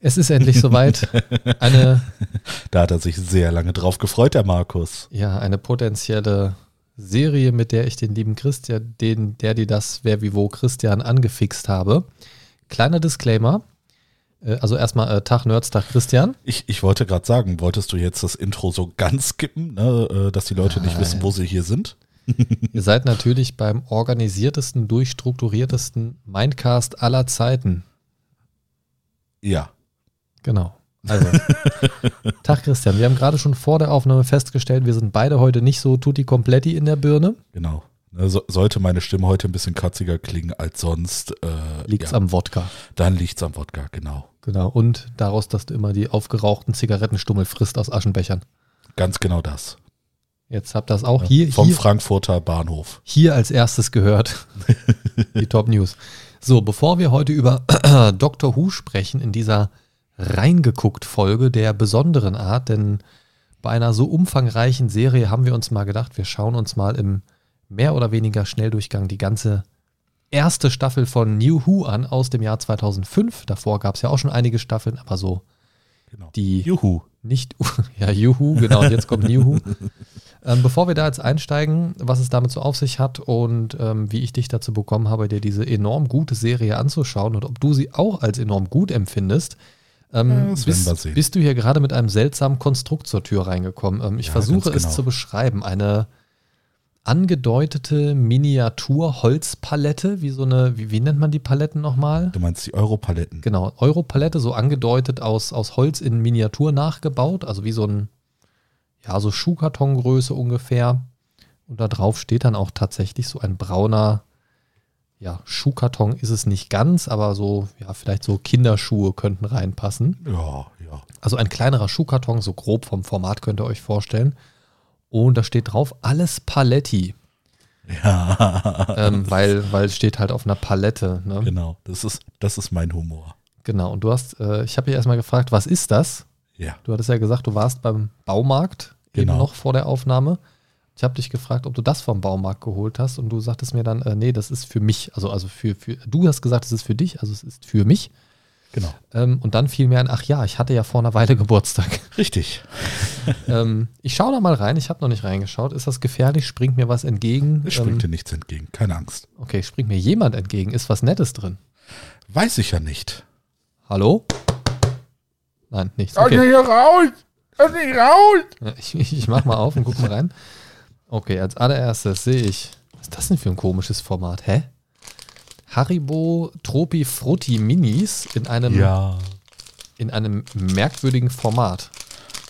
Es ist endlich soweit. Eine, Da hat er sich sehr lange drauf gefreut, der Markus. ja, eine potenzielle Serie, mit der ich den lieben Christian, den, der die das Wer wie wo Christian angefixt habe. Kleiner Disclaimer. Äh, Also erstmal äh, Tag Nerds, Tag Christian. Ich, ich wollte gerade sagen, wolltest du jetzt das Intro so ganz skippen, ne, äh, dass die Leute nicht wissen, wo sie hier sind? Ihr seid natürlich beim organisiertesten, durchstrukturiertesten Mindcast aller Zeiten. Ja. Genau. Also, Tag Christian, wir haben gerade schon vor der Aufnahme festgestellt, wir sind beide heute nicht so tutti kompletti in der Birne. Genau. Ne, So, sollte meine Stimme heute ein bisschen katziger klingen als sonst, äh, Liegt's ja, am Wodka. dann liegt's am Wodka, genau. Genau. Und daraus, dass du immer die aufgerauchten Zigarettenstummel frisst aus Aschenbechern. Ganz genau das. Jetzt habt ihr das auch hier, Vom hier, Frankfurter Bahnhof. hier als erstes gehört. die Top News. So, bevor wir heute über Doctor Who sprechen, in dieser reingeguckt Folge der besonderen Art, denn bei einer so umfangreichen Serie haben wir uns mal gedacht, wir schauen uns mal im mehr oder weniger Schnelldurchgang die ganze erste Staffel von New Who an aus dem Jahr 2005. Davor gab es ja auch schon einige Staffeln, aber so Genau. die Juhu. nicht, ja, Juhu, genau, und jetzt kommt Juhu. ähm, bevor wir da jetzt einsteigen, was es damit so auf sich hat und ähm, wie ich dich dazu bekommen habe, dir diese enorm gute Serie anzuschauen und ob du sie auch als enorm gut empfindest, ähm, bist, bist du hier gerade mit einem seltsamen Konstrukt zur Tür reingekommen. Ähm, ich Ja, versuche ganz es genau. zu beschreiben. Eine angedeutete Miniatur-Holzpalette, wie so eine, wie, wie nennt man die Paletten nochmal? Du meinst die Europaletten. Genau, Europalette, so angedeutet aus, aus Holz in Miniatur nachgebaut, also wie so ein, ja, so Schuhkartongröße ungefähr. Und da drauf steht dann auch tatsächlich so ein brauner, ja, Schuhkarton ist es nicht ganz, aber so, ja, vielleicht so Kinderschuhe könnten reinpassen. Ja, ja. Also ein kleinerer Schuhkarton, so grob vom Format könnt ihr euch vorstellen. Und da steht drauf, alles Paletti, Ja, ähm, weil, weil es steht halt auf einer Palette. Ne? genau. Das ist, das ist mein Humor. Genau, und du hast, äh, ich habe dich erstmal gefragt, was ist das? Ja. Du hattest ja gesagt, du warst beim Baumarkt eben Genau. noch vor der Aufnahme. Ich habe dich gefragt, ob du das vom Baumarkt geholt hast und du sagtest mir dann, äh, nee, das ist für mich. Also, also für, für, du hast gesagt, es ist für dich, also es ist für mich. Genau. Ähm, und dann fiel mir ein, ach ja, ich hatte ja vor einer Weile Geburtstag. Richtig. ähm, ich schaue da mal rein, ich habe noch nicht reingeschaut. Ist das gefährlich? Springt mir was entgegen? Es springt dir ähm, nichts entgegen. Keine Angst. okay, springt mir jemand entgegen? Ist was Nettes drin? Weiß ich ja nicht. Hallo? Nein, nichts. Lass Okay. mich hier raus! Lass mich raus! Ja, ich, ich, ich mach mal auf und guck mal rein. Okay, als allererstes sehe ich. Was ist das denn für ein komisches Format? Hä? Haribo Tropi Frutti Minis in einem, Ja. in einem merkwürdigen Format.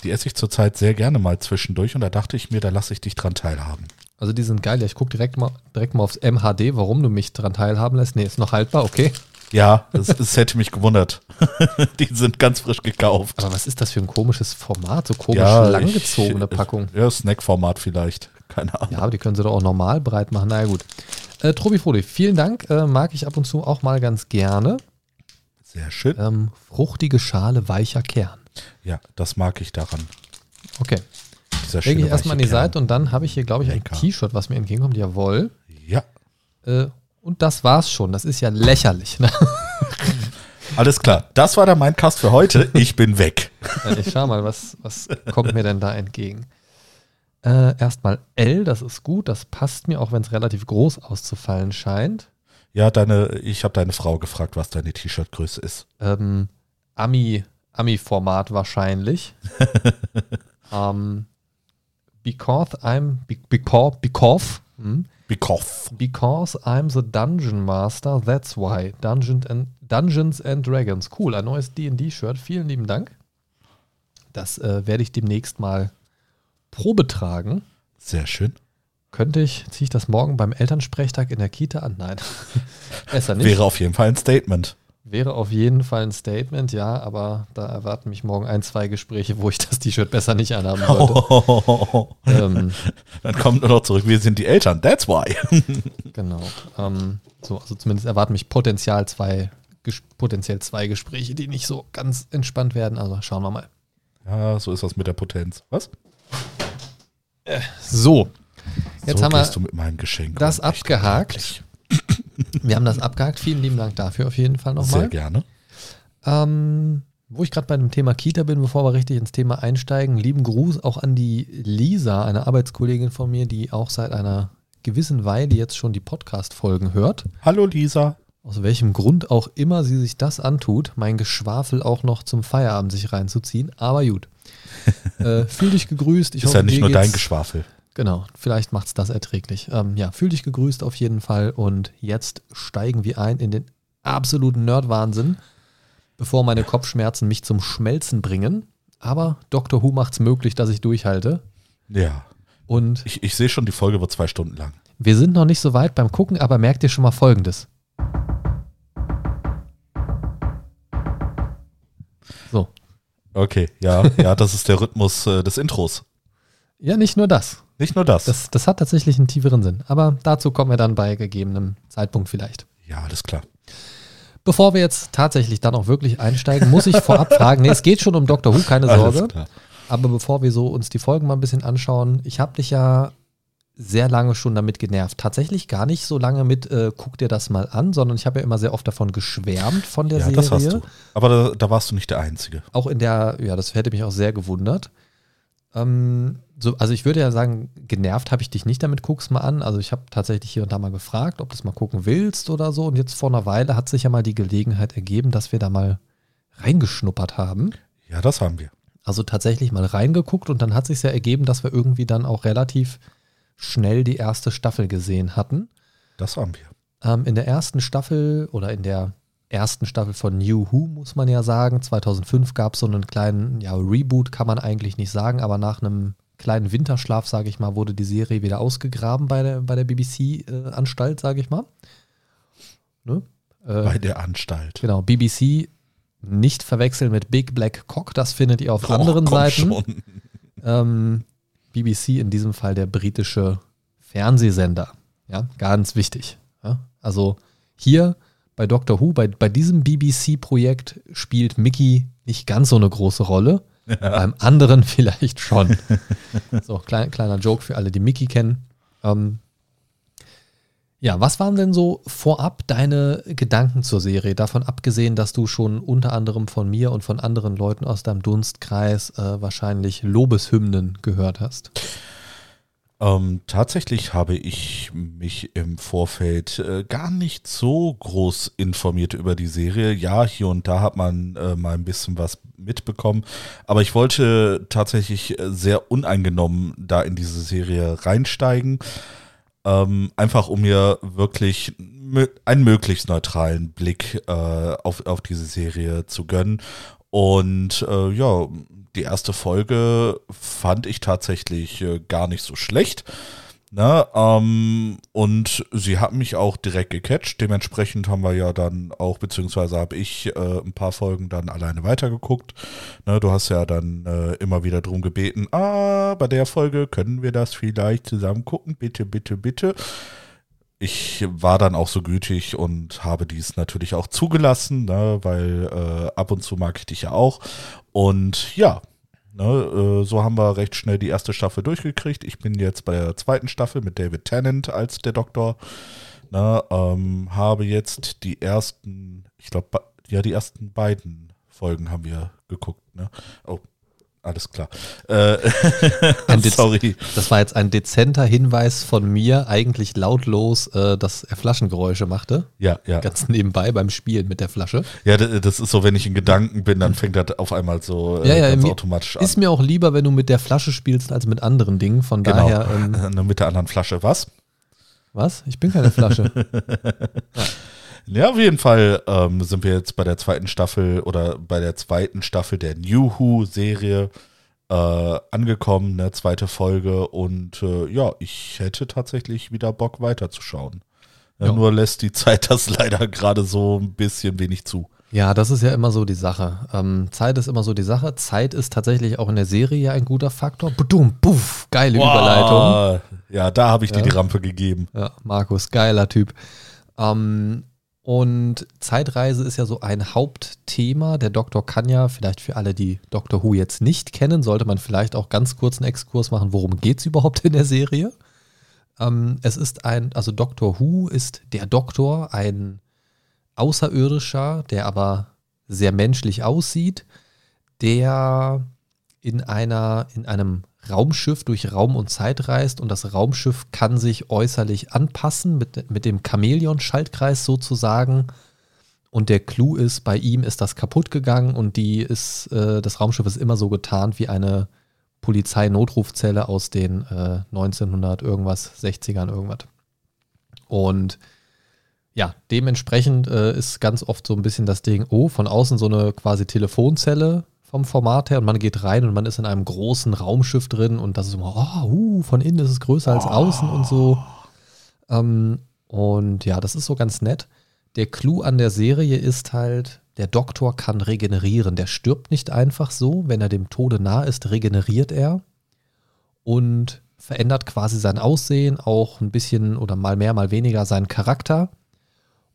Die esse ich zurzeit sehr gerne mal zwischendurch und da dachte ich mir, da lasse ich dich dran teilhaben. Also die sind geil. Ja, ich gucke direkt mal, direkt mal aufs MHD, warum du mich dran teilhaben lässt. Nee, ist noch haltbar, okay. Ja, das, das hätte mich gewundert. Die sind ganz frisch gekauft. Aber was ist das für ein komisches Format? So komisch Ja, langgezogene ich- Packung. Ja, Snackformat vielleicht. Keine Ahnung. Ja, aber die können sie doch auch normal breit machen. Na ja, gut. Äh, Tropi Frutti, vielen Dank. Äh, mag ich ab und zu auch mal ganz gerne. Sehr schön. Ähm, fruchtige Schale, weicher Kern. Ja, das mag ich daran. Okay. Dieser Lege ich erstmal an die Kern. Seite und dann habe ich hier, glaube ich, ein Lecker. T-Shirt, was mir entgegenkommt. Jawohl. Ja, Äh, und das war's schon. Das ist ja lächerlich. Ne? alles klar. Das war der Mindcast für heute. Ich bin weg. ich schau mal, was, was kommt mir denn da entgegen? Äh, erstmal L, das ist gut. Das passt mir, auch wenn es relativ groß auszufallen scheint. Ja, deine, ich habe deine Frau gefragt, was deine T-Shirt-Größe ist. Ähm, Ami, Ami-Format wahrscheinlich. ähm, because I'm, be- because, because, hm? Bikoff. Because I'm the Dungeon Master, that's why. Dungeons and, Dungeons and Dragons. Cool, ein neues DD-Shirt. Vielen lieben Dank. Das äh, werde ich demnächst mal Probe tragen. Sehr schön. Könnte ich, ziehe ich das morgen beim Elternsprechtag in der Kita an? Nein. Besser nicht. Wäre auf jeden Fall ein Statement. Wäre auf jeden Fall ein Statement, ja, aber da erwarten mich morgen ein, zwei Gespräche, wo ich das T-Shirt besser nicht anhaben sollte. ähm, Dann kommt nur noch zurück, wir sind die Eltern, that's why. genau. Ähm, so, also zumindest erwarten mich potenziell zwei, potenziell zwei Gespräche, die nicht so ganz entspannt werden. Also schauen wir mal. Ja, so ist das mit der Potenz. Was? So, jetzt so haben wir gehst du mit meinem Geschenk. das abgehakt. Wir haben das abgehakt. Vielen lieben Dank dafür auf jeden Fall Sehr nochmal. gerne. Ähm, wo ich gerade bei dem Thema Kita bin, bevor wir richtig ins Thema einsteigen, lieben Gruß auch an die Lisa, eine Arbeitskollegin von mir, die auch seit einer gewissen Weile jetzt schon die Podcast-Folgen hört. Hallo Lisa. Aus welchem Grund auch immer sie sich das antut, mein Geschwafel auch noch zum Feierabend sich reinzuziehen. Aber gut. äh, fühl dich gegrüßt. Ich ist hoffe, ja nicht nur dein Geschwafel. Genau, vielleicht macht es das erträglich. Ähm, ja, fühl dich gegrüßt auf jeden Fall. Und jetzt steigen wir ein in den absoluten Nerd-Wahnsinn, bevor meine Kopfschmerzen mich zum Schmelzen bringen. Aber Dr. Who macht es möglich, dass ich durchhalte. Ja. Und Ich, ich sehe schon, die Folge wird zwei Stunden lang. wir sind noch nicht so weit beim Gucken, aber merkt ihr schon mal Folgendes. Okay, ja, ja, das ist der Rhythmus äh, des Intros. Ja, nicht nur das. Nicht nur das. das. Das hat tatsächlich einen tieferen Sinn. Aber dazu kommen wir dann bei gegebenem Zeitpunkt vielleicht. ja, alles klar. Bevor wir jetzt tatsächlich dann auch wirklich einsteigen, muss ich vorab fragen, nee, es geht schon um Doctor Who, keine Sorge. Aber bevor wir so uns die Folgen mal ein bisschen anschauen, ich habe dich ja sehr lange schon damit genervt. Tatsächlich gar nicht so lange mit, äh, guck dir das mal an, sondern ich habe ja immer sehr oft davon geschwärmt von der Ja, Serie. das hast du. Aber da, da warst du nicht der Einzige. Auch in der, ja, das hätte mich auch sehr gewundert. Ähm, so, also ich würde ja sagen, genervt habe ich dich nicht damit, guck's mal an. Also ich habe tatsächlich hier und da mal gefragt, ob du es mal gucken willst oder so. Und jetzt vor einer Weile hat sich ja mal die Gelegenheit ergeben, dass wir da mal reingeschnuppert haben. Ja, das haben wir. Also tatsächlich mal reingeguckt und dann hat sich ja ergeben, dass wir irgendwie dann auch relativ schnell die erste Staffel gesehen hatten. Das haben wir. Ähm, in der ersten Staffel oder in der ersten Staffel von New Who, muss man ja sagen, 2005 gab es so einen kleinen ja, Reboot, kann man eigentlich nicht sagen, aber nach einem kleinen Winterschlaf, sage ich mal, wurde die Serie wieder ausgegraben bei der, bei der BBC-Anstalt, sage ich mal. Ne? Äh, Bei der Anstalt. genau, BBC nicht verwechseln mit Big Black Cock, das findet ihr auf anderen komm Seiten. schon. Ähm, BBC in diesem Fall der britische Fernsehsender. Ja, ganz wichtig. Ja, also hier bei Doctor Who, bei, bei diesem BBC-Projekt spielt Mickey nicht ganz so eine große Rolle. Beim anderen vielleicht schon. so, klein, kleiner Joke für alle, die Mickey kennen. Ähm, ja, was waren denn so vorab deine Gedanken zur Serie? Davon abgesehen, dass du schon unter anderem von mir und von anderen Leuten aus deinem Dunstkreis äh, wahrscheinlich Lobeshymnen gehört hast. Ähm, tatsächlich habe ich mich im Vorfeld äh, gar nicht so groß informiert über die Serie. Ja, hier und da hat man äh, mal ein bisschen was mitbekommen, aber ich wollte tatsächlich äh, sehr uneingenommen da in diese Serie reinsteigen. Ähm, einfach um mir wirklich einen möglichst neutralen Blick äh, auf, auf diese Serie zu gönnen. Und äh, ja, die erste Folge fand ich tatsächlich äh, gar nicht so schlecht. Ne, ähm, und sie hat mich auch direkt gecatcht. Dementsprechend haben wir ja dann auch, beziehungsweise habe ich äh, ein paar Folgen dann alleine weitergeguckt. Ne, du hast ja dann äh, immer wieder drum gebeten, ah, bei der Folge können wir das vielleicht zusammen gucken. Bitte, bitte, bitte. Ich war dann auch so gütig und habe dies natürlich auch zugelassen, ne, weil äh, ab und zu mag ich dich ja auch. Und ja, ne, äh, so haben wir recht schnell die erste Staffel durchgekriegt. Ich bin jetzt bei der zweiten Staffel mit David Tennant als der Doktor. Ne, ähm, habe jetzt die ersten, ich glaube, ja, die ersten beiden Folgen haben wir geguckt. Ne? Oh, alles klar. Äh, sorry. Das war jetzt ein dezenter Hinweis von mir, eigentlich lautlos, äh, dass er Flaschengeräusche machte. Ja, ja. Ganz nebenbei beim Spielen mit der Flasche. Ja, das ist so, wenn ich in Gedanken bin, dann fängt das auf einmal so äh, Ja, ja, ganz mir- automatisch an. Ist mir auch lieber, wenn du mit der Flasche spielst, als mit anderen Dingen. Von genau. daher, ähm, Nur mit der anderen Flasche. Was? was? Ich bin keine Flasche. Ja, auf jeden Fall ähm, sind wir jetzt bei der zweiten Staffel oder bei der zweiten Staffel der New Who-Serie äh, angekommen, ne, zweite Folge. Und äh, ja, ich hätte tatsächlich wieder Bock weiterzuschauen. Ja. Nur lässt die Zeit das leider gerade so ein bisschen wenig zu. Ja, das ist ja immer so die Sache. Ähm, Zeit ist immer so die Sache. Zeit ist tatsächlich auch in der Serie ja ein guter Faktor. Budum, puff, geile wow. Überleitung. Ja, da habe ich ja. dir die Rampe gegeben. Ja, Markus, geiler Typ. Ähm, und Zeitreise ist ja so ein Hauptthema. Der Doktor kann ja, vielleicht für alle, die Doctor Who jetzt nicht kennen, sollte man vielleicht auch ganz kurz einen Exkurs machen, worum geht es überhaupt in der Serie. Ähm, es ist ein, also Doctor Who ist der Doktor, ein Außerirdischer, der aber sehr menschlich aussieht, der in einer, in einem Raumschiff durch Raum und Zeit reist und das Raumschiff kann sich äußerlich anpassen mit, mit dem Chamäleon-Schaltkreis sozusagen. Und der Clou ist, bei ihm ist das kaputt gegangen und die ist, äh, das Raumschiff ist immer so getarnt wie eine Polizeinotrufzelle aus den äh, 1900 irgendwas, 60ern irgendwas. Und ja, dementsprechend äh, ist ganz oft so ein bisschen das Ding, oh, von außen so eine quasi Telefonzelle vom Format her und man geht rein und man ist in einem großen Raumschiff drin und das ist immer, oh, uh, von innen ist es größer als außen und so. Ähm, und ja, das ist so ganz nett. Der Clou an der Serie ist halt, der Doktor kann regenerieren. Der stirbt nicht einfach so. Wenn er dem Tode nah ist, regeneriert er und verändert quasi sein Aussehen, auch ein bisschen oder mal mehr, mal weniger seinen Charakter.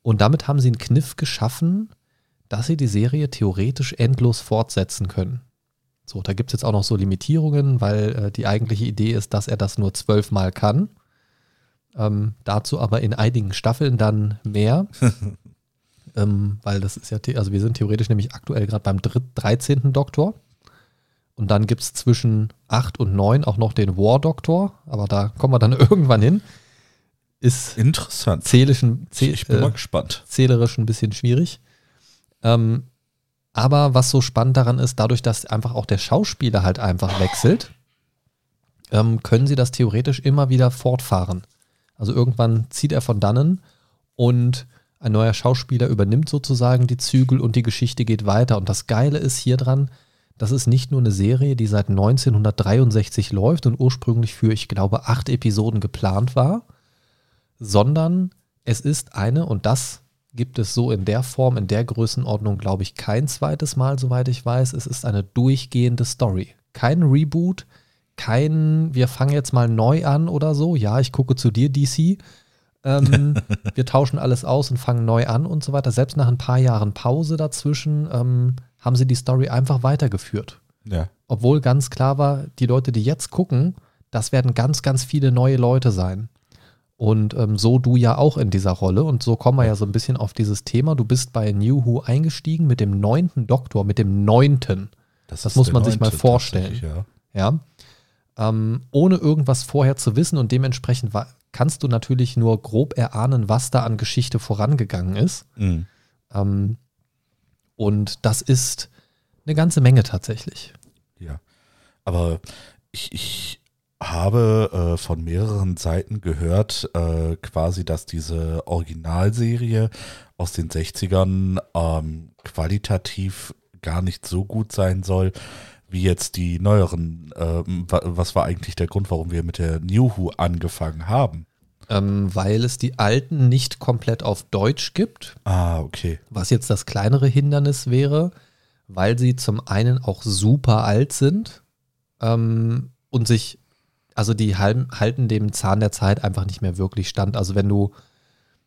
Und damit haben sie einen Kniff geschaffen, dass sie die Serie theoretisch endlos fortsetzen können. So, da gibt es jetzt auch noch so Limitierungen, weil äh, die eigentliche Idee ist, dass er das nur zwölfmal kann. Ähm, dazu aber in einigen Staffeln dann mehr. ähm, weil das ist ja, also wir sind theoretisch nämlich aktuell gerade beim 13. Doktor. Und dann gibt es zwischen 8 und 9 auch noch den War Doktor, aber da kommen wir dann irgendwann hin ist interessant. Zählischen, zäh ich bin äh, mal gespannt. Zählerisch ein bisschen schwierig. Ähm, aber was so spannend daran ist, dadurch, dass einfach auch der Schauspieler halt einfach wechselt, ähm, können sie das theoretisch immer wieder fortfahren. Also irgendwann zieht er von dannen und ein neuer Schauspieler übernimmt sozusagen die Zügel und die Geschichte geht weiter. Und das Geile ist hier dran, das ist nicht nur eine Serie, die seit 1963 läuft und ursprünglich für, ich glaube, acht Episoden geplant war, sondern es ist eine, und das gibt es so in der Form, in der Größenordnung, glaube ich, kein zweites Mal, soweit ich weiß. Es ist eine durchgehende Story. Kein Reboot, kein, wir fangen jetzt mal neu an oder so. Ja, ich gucke zu dir, DC. Ähm, wir tauschen alles aus und fangen neu an und so weiter. Selbst nach ein paar Jahren Pause dazwischen ähm, haben sie die Story einfach weitergeführt. Ja. Obwohl ganz klar war, die Leute, die jetzt gucken, das werden ganz, ganz viele neue Leute sein. Und ähm, so du ja auch in dieser Rolle. Und so kommen wir ja so ein bisschen auf dieses Thema. Du bist bei New Who eingestiegen mit dem neunten Doktor, mit dem neunten. Das, das muss man sich mal vorstellen. Ja. ja? Ähm, ohne irgendwas vorher zu wissen und dementsprechend kannst du natürlich nur grob erahnen, was da an Geschichte vorangegangen ist. Mhm. Ähm, und das ist eine ganze Menge tatsächlich. Ja. Aber ich, ich habe äh, von mehreren Seiten gehört, äh, quasi, dass diese Originalserie aus den 60ern ähm, qualitativ gar nicht so gut sein soll, wie jetzt die neueren. Äh, was war eigentlich der Grund, warum wir mit der New Who angefangen haben? Ähm, weil es die alten nicht komplett auf Deutsch gibt. Ah, okay. Was jetzt das kleinere Hindernis wäre, weil sie zum einen auch super alt sind ähm, und sich also die halten dem Zahn der Zeit einfach nicht mehr wirklich stand. Also wenn du,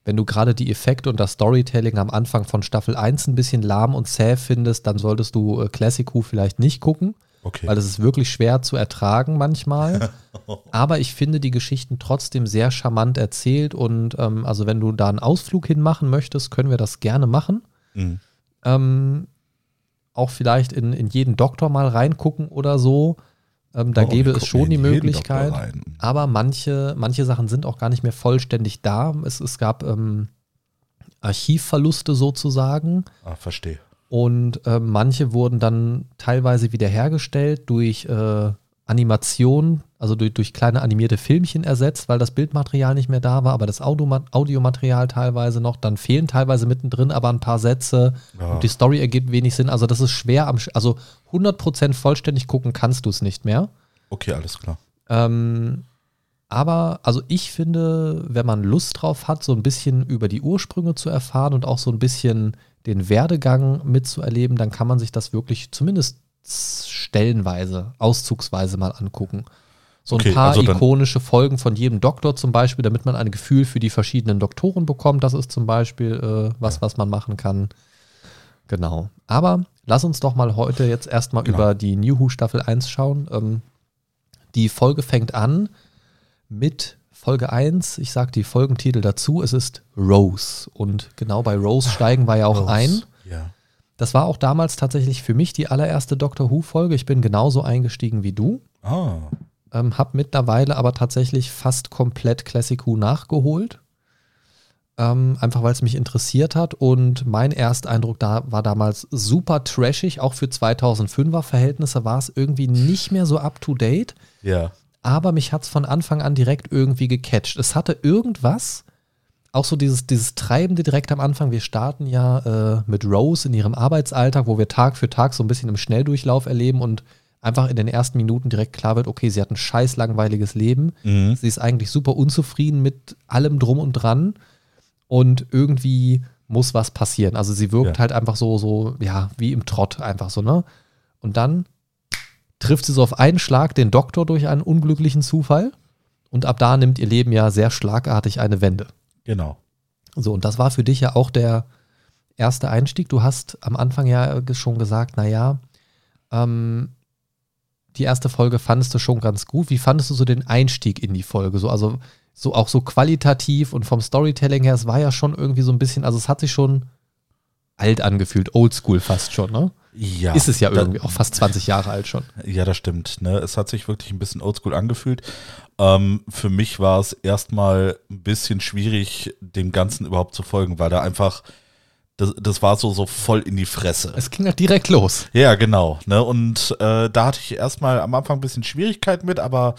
wenn du gerade die Effekte und das Storytelling am Anfang von Staffel 1 ein bisschen lahm und zäh findest, dann solltest du äh, Classic Who vielleicht nicht gucken. Okay. Weil das ist wirklich schwer zu ertragen manchmal. Aber ich finde die Geschichten trotzdem sehr charmant erzählt und ähm, also wenn du da einen Ausflug hinmachen möchtest, können wir das gerne machen. Mhm. Ähm, auch vielleicht in, in jeden Doktor mal reingucken oder so. Ähm, da oh, gäbe es schon die Möglichkeit. Aber manche, manche Sachen sind auch gar nicht mehr vollständig da. Es, es gab ähm, Archivverluste sozusagen. Ah, verstehe. Und äh, manche wurden dann teilweise wiederhergestellt durch äh, Animation, also durch, durch kleine animierte Filmchen ersetzt, weil das Bildmaterial nicht mehr da war, aber das Audiomaterial teilweise noch. Dann fehlen teilweise mittendrin aber ein paar Sätze ja. und die Story ergibt wenig Sinn. Also das ist schwer am, also 100% vollständig gucken kannst du es nicht mehr. Okay, alles klar. Ähm, aber, also ich finde, wenn man Lust drauf hat, so ein bisschen über die Ursprünge zu erfahren und auch so ein bisschen den Werdegang mitzuerleben, dann kann man sich das wirklich zumindest stellenweise, auszugsweise mal angucken. So ein Okay, paar also ikonische Folgen von jedem Doktor zum Beispiel, damit man ein Gefühl für die verschiedenen Doktoren bekommt. Das ist zum Beispiel äh, was, was man machen kann. Genau. Aber lass uns doch mal heute jetzt erstmal Genau. über die New Who Staffel 1 schauen. Ähm, die Folge fängt an mit Folge 1. Ich sage die Folgentitel dazu. Es ist Rose. Und genau bei Rose steigen wir ja auch Rose. ein. Das war auch damals tatsächlich für mich die allererste Doctor Who-Folge. Ich bin genauso eingestiegen wie du. Ah. Ähm, hab mittlerweile aber tatsächlich fast komplett Classic Who nachgeholt. Ähm, einfach weil es mich interessiert hat. Und mein Ersteindruck da war damals super trashig. Auch für 2005er Verhältnisse war es irgendwie nicht mehr so up to date. Ja. Aber mich hat es von Anfang an direkt irgendwie gecatcht. Es hatte irgendwas, auch so dieses, dieses Treibende direkt am Anfang. Wir starten ja äh, mit Rose in ihrem Arbeitsalltag, wo wir Tag für Tag so ein bisschen im Schnelldurchlauf erleben und einfach in den ersten Minuten direkt klar wird, okay, sie hat ein scheiß langweiliges Leben. Mhm. Sie ist eigentlich super unzufrieden mit allem drum und dran und irgendwie muss was passieren. Also sie wirkt Ja. halt einfach so, so, ja, wie im Trott einfach so, ne? Und dann trifft sie so auf einen Schlag den Doktor durch einen unglücklichen Zufall und ab da nimmt ihr Leben ja sehr schlagartig eine Wende. Genau. So, und das war für dich ja auch der erste Einstieg. Du hast am Anfang ja schon gesagt, naja, ähm, die erste Folge fandest du schon ganz gut. Wie fandest du so den Einstieg in die Folge? So, also so auch so qualitativ und vom Storytelling her, es war ja schon irgendwie so ein bisschen, also es hat sich schon alt angefühlt, oldschool fast schon, ne? Ja. Ist es ja irgendwie auch fast 20 Jahre alt schon. Ja, das stimmt. Ne? Es hat sich wirklich ein bisschen oldschool angefühlt. Ähm, für mich war es erstmal ein bisschen schwierig, dem Ganzen überhaupt zu folgen, weil da einfach, das, das war so, so voll in die Fresse. Es ging halt direkt los. Ja, genau. Ne? Und äh, da hatte ich erstmal am Anfang ein bisschen Schwierigkeiten mit, aber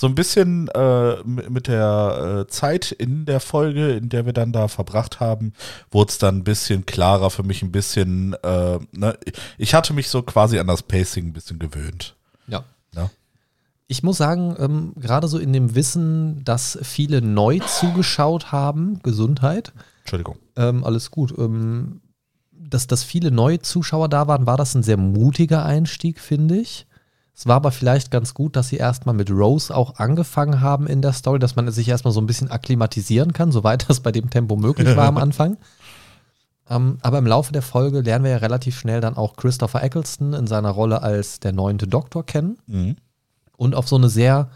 so ein bisschen äh, mit der äh, Zeit in der Folge, in der wir dann da verbracht haben, wurde es dann ein bisschen klarer für mich, ein bisschen, äh, ne? ich hatte mich so quasi an das Pacing ein bisschen gewöhnt. Ja. Ja. Ich muss sagen, ähm, gerade so in dem Wissen, dass viele neu zugeschaut haben, Gesundheit, Entschuldigung. ähm, alles gut, ähm, dass, dass viele neue Zuschauer da waren, war das ein sehr mutiger Einstieg, finde ich. Es war aber vielleicht ganz gut, dass sie erstmal mit Rose auch angefangen haben in der Story, dass man sich erstmal so ein bisschen akklimatisieren kann, soweit das bei dem Tempo möglich war am Anfang. Ähm, aber im Laufe der Folge lernen wir ja relativ schnell dann auch Christopher Eccleston in seiner Rolle als der neunte Doktor kennen Mhm. und auf so eine sehr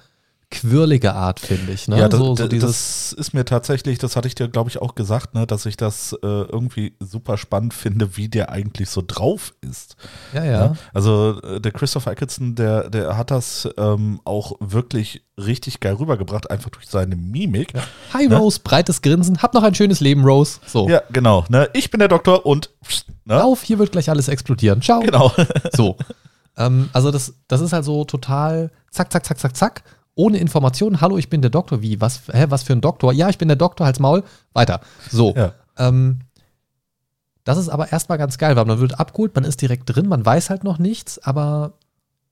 quirlige Art, finde ich. Ne? Ja, das, so, so das, ist mir tatsächlich, das hatte ich dir, glaube ich, auch gesagt, ne, dass ich das äh, irgendwie super spannend finde, wie der eigentlich so drauf ist. ja, ja. Ne? Also äh, der Christopher Eccleston, der, der hat das ähm, auch wirklich richtig geil rübergebracht, einfach durch seine Mimik. Ja, Hi Rose, breites Grinsen, hab noch ein schönes Leben, Rose. So, genau. Ne? Ich bin der Doktor und ne? auf, hier wird gleich alles explodieren. Ciao. genau. So. ähm, also das, das ist halt so total zack, zack, zack, zack, zack. Ohne Informationen. Hallo, ich bin der Doktor. Wie? Was, hä, was für ein Doktor? Ja, ich bin der Doktor, halt's Maul. Weiter. So. Ja. Ähm, das ist aber erstmal ganz geil, weil man wird abgeholt, man ist direkt drin, man weiß halt noch nichts, aber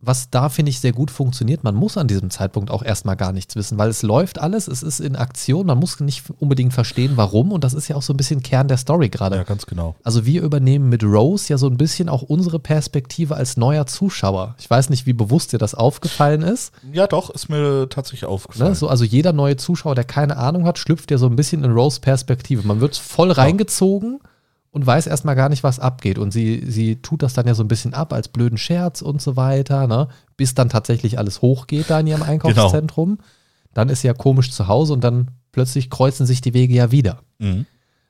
was da finde ich sehr gut funktioniert, man muss an diesem Zeitpunkt auch erstmal gar nichts wissen, weil es läuft alles, es ist in Aktion, man muss nicht unbedingt verstehen, warum und das ist ja auch so ein bisschen Kern der Story gerade. ja, ganz genau. Also wir übernehmen mit Rose ja so ein bisschen auch unsere Perspektive als neuer Zuschauer. Ich weiß nicht, wie bewusst dir das aufgefallen ist. Ja, doch, ist mir tatsächlich aufgefallen. Ne? So, also jeder neue Zuschauer, der keine Ahnung hat, schlüpft ja so ein bisschen in Rose Perspektive. Man wird voll reingezogen und weiß erstmal gar nicht, was abgeht. Und sie, sie tut das dann ja so ein bisschen ab als blöden Scherz und so weiter, ne? bis dann tatsächlich alles hochgeht da in ihrem Einkaufszentrum. Dann ist sie ja komisch zu Hause und dann plötzlich kreuzen sich die Wege ja wieder. Mhm.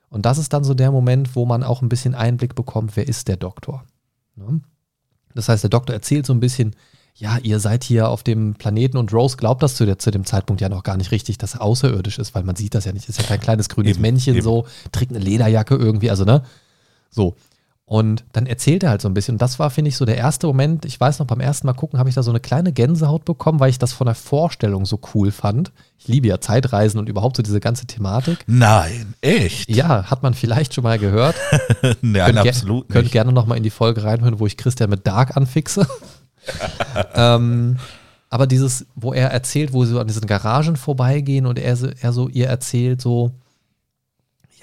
Und das ist dann so der Moment, wo man auch ein bisschen Einblick bekommt, wer ist der Doktor. Ne? Das heißt, der Doktor erzählt so ein bisschen, ja, ihr seid hier auf dem Planeten und Rose glaubt das zu, der, zu dem Zeitpunkt ja noch gar nicht richtig, dass er außerirdisch ist, weil man sieht das ja nicht. Ist ja kein kleines grünes Eben, Männchen eben. so, trägt eine Lederjacke irgendwie, also ne? So. Und dann erzählt er halt so ein bisschen. Und das war, finde ich, so der erste Moment. Ich weiß noch, beim ersten Mal gucken habe ich da so eine kleine Gänsehaut bekommen, weil ich das von der Vorstellung so cool fand. Ich liebe ja Zeitreisen und überhaupt so diese ganze Thematik. Nein, echt? Ja, hat man vielleicht schon mal gehört. Nein, Könnt absolut Könnt nicht. gerne noch mal in die Folge reinhören, wo ich Christian mit Dark anfixe. ähm, aber dieses, wo er erzählt, wo sie an diesen Garagen vorbeigehen und er, so- er so ihr erzählt so,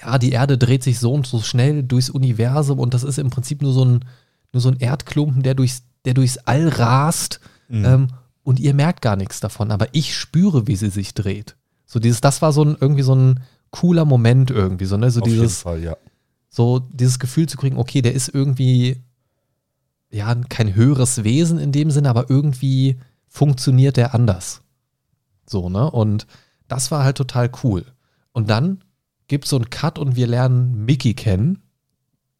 ja, die Erde dreht sich so und so schnell durchs Universum und das ist im Prinzip nur so ein, nur so ein Erdklumpen, der durchs, der durchs All rast Mhm. ähm, und ihr merkt gar nichts davon, aber ich spüre, wie sie sich dreht. So dieses, das war so ein, irgendwie so ein cooler Moment irgendwie, so, ne, so Auf dieses, Fall, ja. so dieses Gefühl zu kriegen, okay, der ist irgendwie, ja, kein höheres Wesen in dem Sinne, aber irgendwie funktioniert der anders. So, ne? Und das war halt total cool. Und dann gibt es so einen Cut und wir lernen Mickey kennen,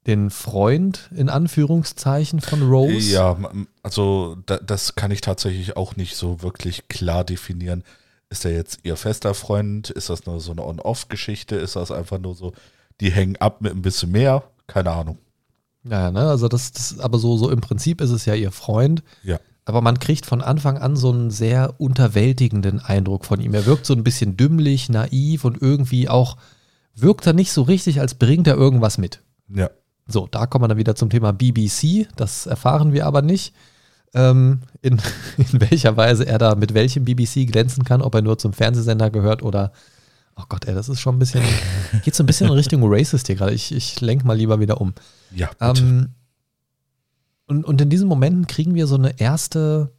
den Freund in Anführungszeichen von Rose. Ja, also da, das kann ich tatsächlich auch nicht so wirklich klar definieren. Ist er jetzt ihr fester Freund? Ist das nur so eine On-Off-Geschichte? Ist das einfach nur so, die hängen ab mit ein bisschen mehr? Keine Ahnung. Ja, ne? Also das, das, aber so, so im Prinzip ist es ja ihr Freund. Ja. Aber man kriegt von Anfang an so einen sehr unterwältigenden Eindruck von ihm. Er wirkt so ein bisschen dümmlich, naiv und irgendwie auch wirkt er nicht so richtig, als bringt er irgendwas mit. Ja. So, da kommen wir dann wieder zum Thema BBC. Das erfahren wir aber nicht, ähm, in, in welcher Weise er da mit welchem BBC glänzen kann, ob er nur zum Fernsehsender gehört oder. Oh Gott, ey, das ist schon ein bisschen. Geht so ein bisschen in Richtung Racist hier gerade. Ich, ich lenke mal lieber wieder um. Ja. Ähm, und, und in diesen Momenten kriegen wir so eine erste,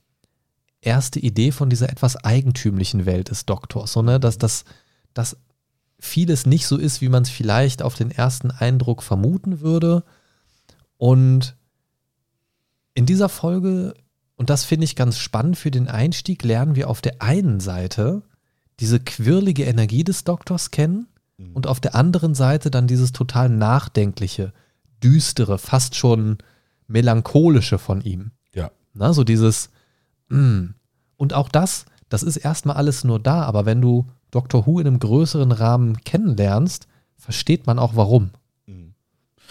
erste Idee von dieser etwas eigentümlichen Welt des Doktors. So, ne? dass, dass, dass vieles nicht so ist, wie man es vielleicht auf den ersten Eindruck vermuten würde. Und in dieser Folge, und das finde ich ganz spannend für den Einstieg, lernen wir auf der einen Seite diese quirlige Energie des Doktors kennen Mhm. und auf der anderen Seite dann dieses total nachdenkliche, düstere, fast schon melancholische von ihm. ja. Na, so dieses, mm. und auch das, das ist erstmal alles nur da, aber wenn du Doctor Who in einem größeren Rahmen kennenlernst, versteht man auch warum. Mhm.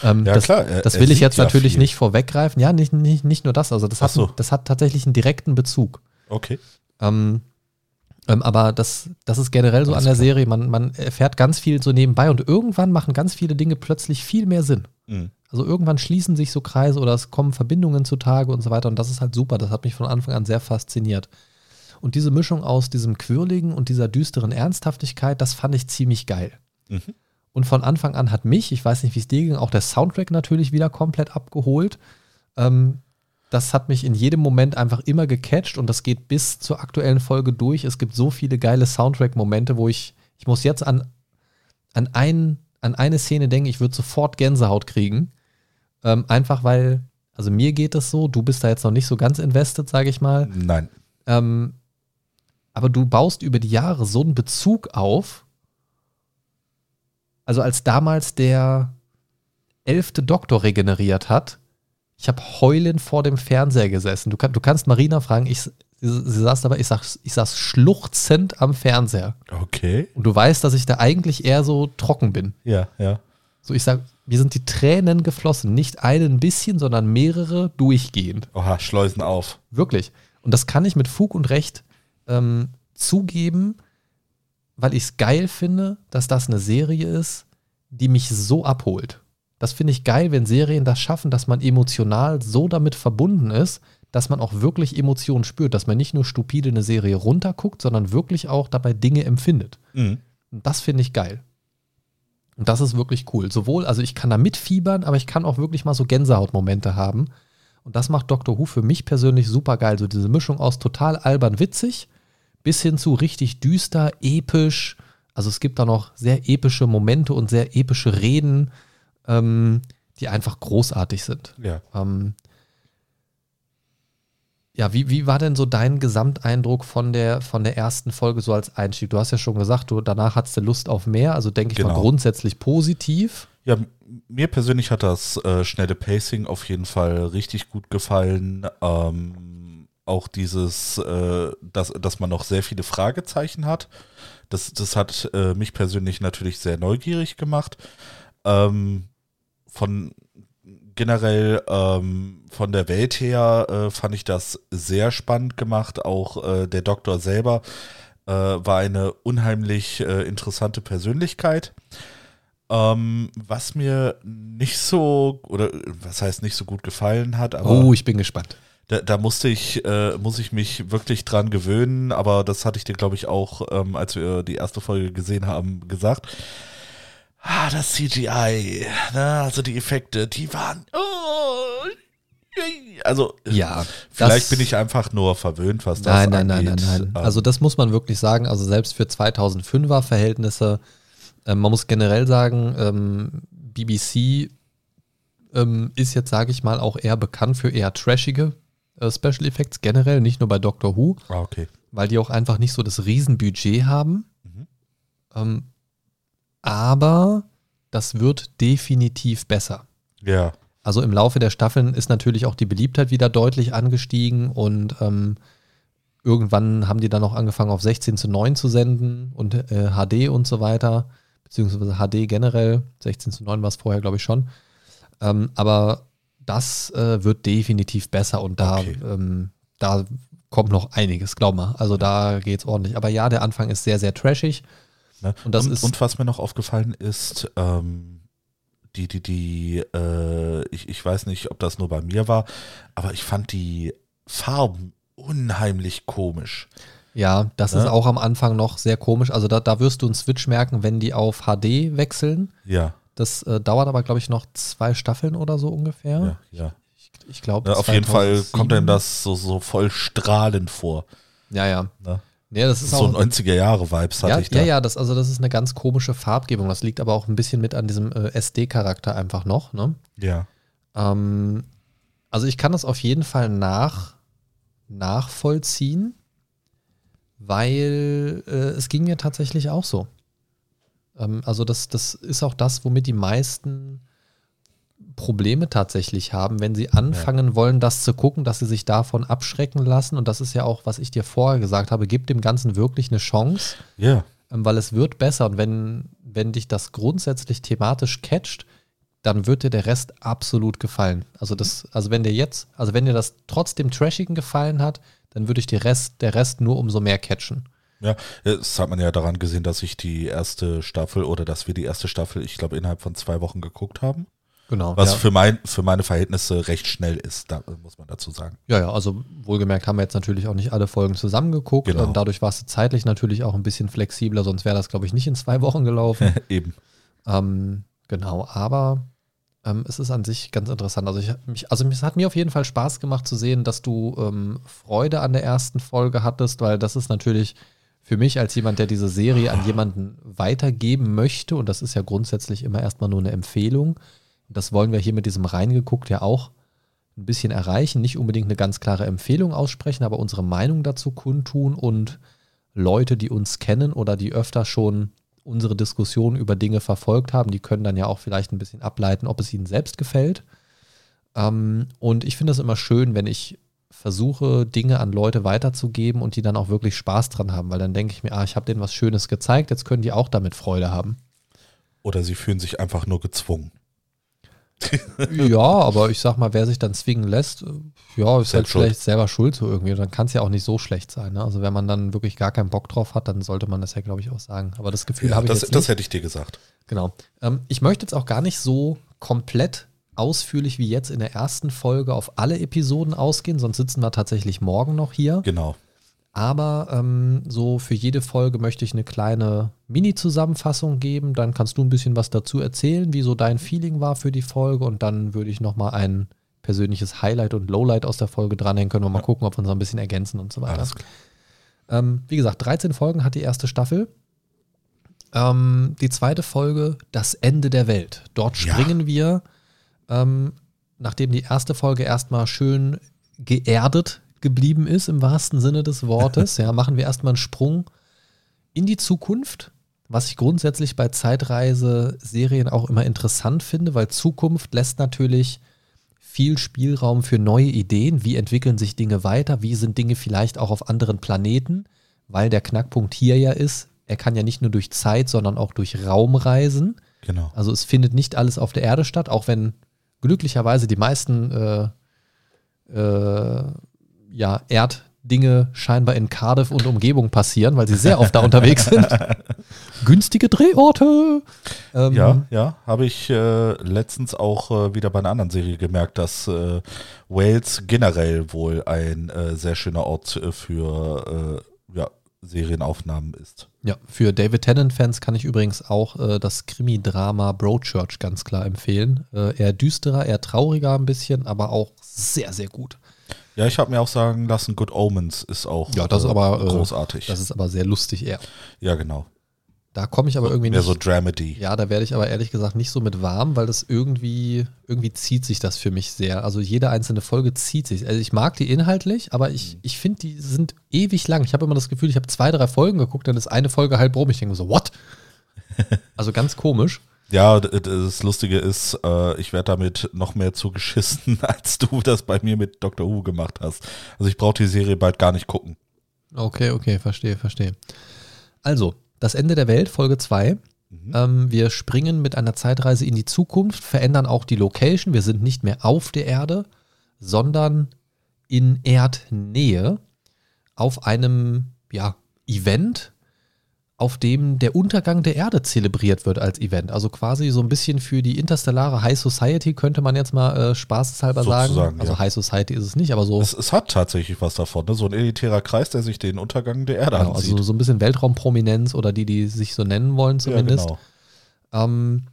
Ähm, Ja, das, klar, er- das will ich jetzt ja natürlich viel. nicht vorweggreifen. Ja, nicht, nicht, nicht nur das, also das hat, so. das hat tatsächlich einen direkten Bezug. Okay. Ähm, ähm, aber das, das ist generell so Alles an der. Serie. Man, man erfährt ganz viel so nebenbei und irgendwann machen ganz viele Dinge plötzlich viel mehr Sinn. Mhm. Also irgendwann schließen sich so Kreise oder es kommen Verbindungen zutage und so weiter. Und das ist halt super. Das hat mich von Anfang an sehr fasziniert. Und diese Mischung aus diesem Quirligen und dieser düsteren Ernsthaftigkeit, das fand ich ziemlich geil. Mhm. Und von Anfang an hat mich, ich weiß nicht, wie es dir ging, auch der Soundtrack natürlich wieder komplett abgeholt. Ähm, das hat mich in jedem Moment einfach immer gecatcht und das geht bis zur aktuellen Folge durch. Es gibt so viele geile Soundtrack-Momente, wo ich, ich muss jetzt an, an, ein, an eine Szene denken, ich würde sofort Gänsehaut kriegen. Ähm, einfach weil, also mir geht es so, du bist da jetzt noch nicht so ganz invested, sage ich mal. Nein. Ähm, aber du baust über die Jahre so einen Bezug auf. Also als damals der elfte Doktor regeneriert hat, ich habe heulend vor dem Fernseher gesessen. Du, kann, du kannst Marina fragen, ich, sie, sie saß dabei, ich, sag, ich saß schluchzend am Fernseher. Okay. Und du weißt, dass ich da eigentlich eher so trocken bin. Ja, ja. So, ich sag, mir sind die Tränen geflossen. Nicht ein bisschen, sondern mehrere durchgehend. Oha, Schleusen auf. Wirklich. Und das kann ich mit Fug und Recht ähm, zugeben, weil ich es geil finde, dass das eine Serie ist, die mich so abholt. Das finde ich geil, wenn Serien das schaffen, dass man emotional so damit verbunden ist, dass man auch wirklich Emotionen spürt, dass man nicht nur stupide eine Serie runterguckt, sondern wirklich auch dabei Dinge empfindet. Mhm. Und das finde ich geil. Und das ist wirklich cool. Sowohl, also ich kann da mitfiebern, aber ich kann auch wirklich mal so Gänsehautmomente haben. Und das macht Doctor Who für mich persönlich super geil. So diese Mischung aus total albern witzig bis hin zu richtig düster, episch. Also es gibt da noch sehr epische Momente und sehr epische Reden, ähm, die einfach großartig sind. Ja. Ähm, ja, wie, wie war denn so dein Gesamteindruck von der, von der ersten Folge so als Einstieg? Du hast ja schon gesagt, du, danach hattest du Lust auf mehr, also denke ich mal Genau. grundsätzlich positiv. Ja, mir persönlich hat das äh, schnelle Pacing auf jeden Fall richtig gut gefallen. Ähm, auch dieses, äh, dass, dass man noch sehr viele Fragezeichen hat. Das, das hat äh, mich persönlich natürlich sehr neugierig gemacht. Ähm, von generell ähm, von der Welt her äh, fand ich das sehr spannend gemacht. Auch äh, der Doktor selber äh, war eine unheimlich äh, interessante Persönlichkeit. Ähm, was mir nicht so, oder was heißt nicht so gut gefallen hat, aber oh, ich bin gespannt. da, da musste ich, äh, muss ich mich wirklich dran gewöhnen, aber das hatte ich dir, glaube ich, auch, ähm, als wir die erste Folge gesehen haben, gesagt. Ah, das CGI, ne, also die Effekte, die waren. Oh, also, Ja, vielleicht bin ich einfach nur verwöhnt, was das Nein, nein, nein, angeht. nein, nein. Ähm, Also das muss man wirklich sagen. Also selbst für 2005er Verhältnisse, ähm, man muss generell sagen, ähm, BBC ähm, ist jetzt, sage ich mal, auch eher bekannt für eher trashige äh, Special Effects generell, nicht nur bei Doctor Who, ah, okay. weil die auch einfach nicht so das Riesenbudget haben. Mhm. Ähm, aber das wird definitiv besser. Ja, Also im Laufe der Staffeln ist natürlich auch die Beliebtheit wieder deutlich angestiegen und ähm, irgendwann haben die dann auch angefangen auf 16 zu 9 zu senden und äh, HD und so weiter, beziehungsweise HD generell, 16 zu 9 war es vorher glaube ich schon. Ähm, aber das äh, wird definitiv besser und da, Okay. ähm, da kommt noch einiges, glaub mal. Also da geht's ordentlich. Aber ja, der Anfang ist sehr, sehr trashig. Ne? Und das und, ist- und was mir noch aufgefallen ist, ähm, die, die, die, äh, ich, ich weiß nicht, ob das nur bei mir war, aber ich fand die Farben unheimlich komisch. Ja, das Ja. ist auch am Anfang noch sehr komisch. Also da, da wirst du einen Switch merken, wenn die auf HD wechseln. Ja, Das äh, dauert aber, glaube ich, noch zwei Staffeln oder so ungefähr. ja, ja. Ich, ich glaube, Ne, auf jeden Fall kommt einem das so, so voll strahlend vor. Ja, ja. Ne? Nee, das ist So auch. 90er-Jahre-Vibes hatte ja, ich da. ja, ja, das, also das ist eine ganz komische Farbgebung. Das liegt aber auch ein bisschen mit an diesem äh, SD-Charakter einfach noch. Ne? ja. Ähm, also ich kann das auf jeden Fall nach, nachvollziehen, weil äh, es ging mir tatsächlich auch so. Ähm, also das, das ist auch das, womit die meisten Probleme tatsächlich haben, wenn sie anfangen wollen, das zu gucken, dass sie sich davon abschrecken lassen. Und das ist ja auch, was ich dir vorher gesagt habe, gib dem Ganzen wirklich eine Chance Ja, ähm, weil es wird besser und wenn, wenn dich das grundsätzlich thematisch catcht, dann wird dir der Rest absolut gefallen. Also das, also wenn dir jetzt, also wenn dir das trotz dem Trashigen gefallen hat, dann würde ich dir Rest, der Rest nur umso mehr catchen. ja. Das hat man ja daran gesehen, dass ich die erste Staffel oder dass wir die erste Staffel, ich glaube, innerhalb von zwei Wochen geguckt haben. Genau. Was ja. für, mein, für meine Verhältnisse recht schnell ist, da muss man dazu sagen. ja, ja, also wohlgemerkt haben wir jetzt natürlich auch nicht alle Folgen zusammengeguckt. Genau. Und dadurch warst du zeitlich natürlich auch ein bisschen flexibler, sonst wäre das, glaube ich, nicht in zwei Wochen gelaufen. Eben. Ähm, genau, aber ähm, es ist an sich ganz interessant. Also, ich, mich, also es hat mir auf jeden Fall Spaß gemacht zu sehen, dass du ähm, Freude an der ersten Folge hattest, weil das ist natürlich für mich als jemand, der diese Serie an jemanden weitergeben möchte, und das ist ja grundsätzlich immer erstmal nur eine Empfehlung. Das wollen wir hier mit diesem reingeguckt ja auch ein bisschen erreichen. Nicht unbedingt eine ganz klare Empfehlung aussprechen, aber unsere Meinung dazu kundtun und Leute, die uns kennen oder die öfter schon unsere Diskussion über Dinge verfolgt haben, die können dann ja auch vielleicht ein bisschen ableiten, ob es ihnen selbst gefällt. Ähm, und ich finde es immer schön, wenn ich versuche, Dinge an Leute weiterzugeben und die dann auch wirklich Spaß dran haben, weil dann denke ich mir, ah, ich habe denen was Schönes gezeigt, jetzt können die auch damit Freude haben. Oder sie fühlen sich einfach nur gezwungen. ja, aber ich sag mal, wer sich dann zwingen lässt, ja, ist halt Selbst schuld. vielleicht selber schuld so irgendwie. Dann kann es ja auch nicht so schlecht sein. Ne? Also wenn man dann wirklich gar keinen Bock drauf hat, dann sollte man das ja, glaube ich, auch sagen. Aber das Gefühl Ja, habe ich das, jetzt nicht. das hätte ich dir gesagt. Genau. Ähm, ich möchte jetzt auch gar nicht so komplett ausführlich wie jetzt in der ersten Folge auf alle Episoden ausgehen, sonst sitzen wir tatsächlich morgen noch hier. Genau. Aber ähm, so für jede Folge möchte ich eine kleine Mini-Zusammenfassung geben. Dann kannst du ein bisschen was dazu erzählen, wie so dein Feeling war für die Folge. Und dann würde ich nochmal ein persönliches Highlight und Lowlight aus der Folge dranhängen. Können wir mal gucken, ob wir uns ein bisschen ergänzen und so weiter. Ähm, wie gesagt, 13 Folgen hat die erste Staffel. Ähm, die zweite Folge, das Ende der Welt. Dort Ja. springen wir, ähm, nachdem die erste Folge erstmal schön geerdet geblieben ist, im wahrsten Sinne des Wortes, ja, machen wir erstmal einen Sprung in die Zukunft, was ich grundsätzlich bei Zeitreise-Serien auch immer interessant finde, weil Zukunft lässt natürlich viel Spielraum für neue Ideen. Wie entwickeln sich Dinge weiter? Wie sind Dinge vielleicht auch auf anderen Planeten? Weil der Knackpunkt hier ja ist, er kann ja nicht nur durch Zeit, sondern auch durch Raum reisen. Genau. Also es findet nicht alles auf der Erde statt, auch wenn glücklicherweise die meisten äh, äh, ja, Erddinge scheinbar in Cardiff und Umgebung passieren, weil sie sehr oft da unterwegs sind. Günstige Drehorte. Ähm, Ja, ja, habe ich äh, letztens auch äh, wieder bei einer anderen Serie gemerkt, dass äh, Wales generell wohl ein äh, sehr schöner Ort äh, für äh, ja, Serienaufnahmen ist. Ja, für David Tennant-Fans kann ich übrigens auch äh, das Krimi-Drama Broadchurch ganz klar empfehlen. Äh, eher düsterer, eher trauriger ein bisschen, aber auch sehr, sehr gut. Ja, ich habe mir auch sagen lassen, Good Omens ist auch Ja, das ist äh, aber, äh, großartig. Das ist aber sehr lustig eher. ja, genau. Da komme ich aber irgendwie Mehr nicht. so Dramedy. ja, da werde ich aber ehrlich gesagt nicht so mit warm, weil das irgendwie, irgendwie zieht sich das für mich sehr. Also jede einzelne Folge zieht sich. Also ich mag die inhaltlich, aber ich, Mhm. ich finde, die sind ewig lang. Ich habe immer das Gefühl, ich habe zwei, drei Folgen geguckt, dann ist eine Folge halb rum. Ich denke so, what? Also ganz komisch. Ja, das Lustige ist, äh, ich werde damit noch mehr zugeschissen, als du das bei mir mit Dr. Who gemacht hast. Also ich brauche die Serie bald gar nicht gucken. Okay, okay, verstehe, verstehe. Also, das Ende der Welt, Folge 2. Mhm. Ähm, wir springen mit einer Zeitreise in die Zukunft, verändern auch die Location. Wir sind nicht mehr auf der Erde, sondern in Erdnähe auf einem ja, Event, auf dem der Untergang der Erde zelebriert wird als Event. Also quasi so ein bisschen für die interstellare High Society könnte man jetzt mal äh, spaßeshalber sagen. Sozusagen, Also ja. High Society ist es nicht, aber so. Es, es hat tatsächlich was davon, ne? so ein elitärer Kreis, der sich den Untergang der Erde Genau, ansieht. also so ein bisschen Weltraumprominenz oder die, die sich so nennen wollen zumindest. Ja, genau. ähm,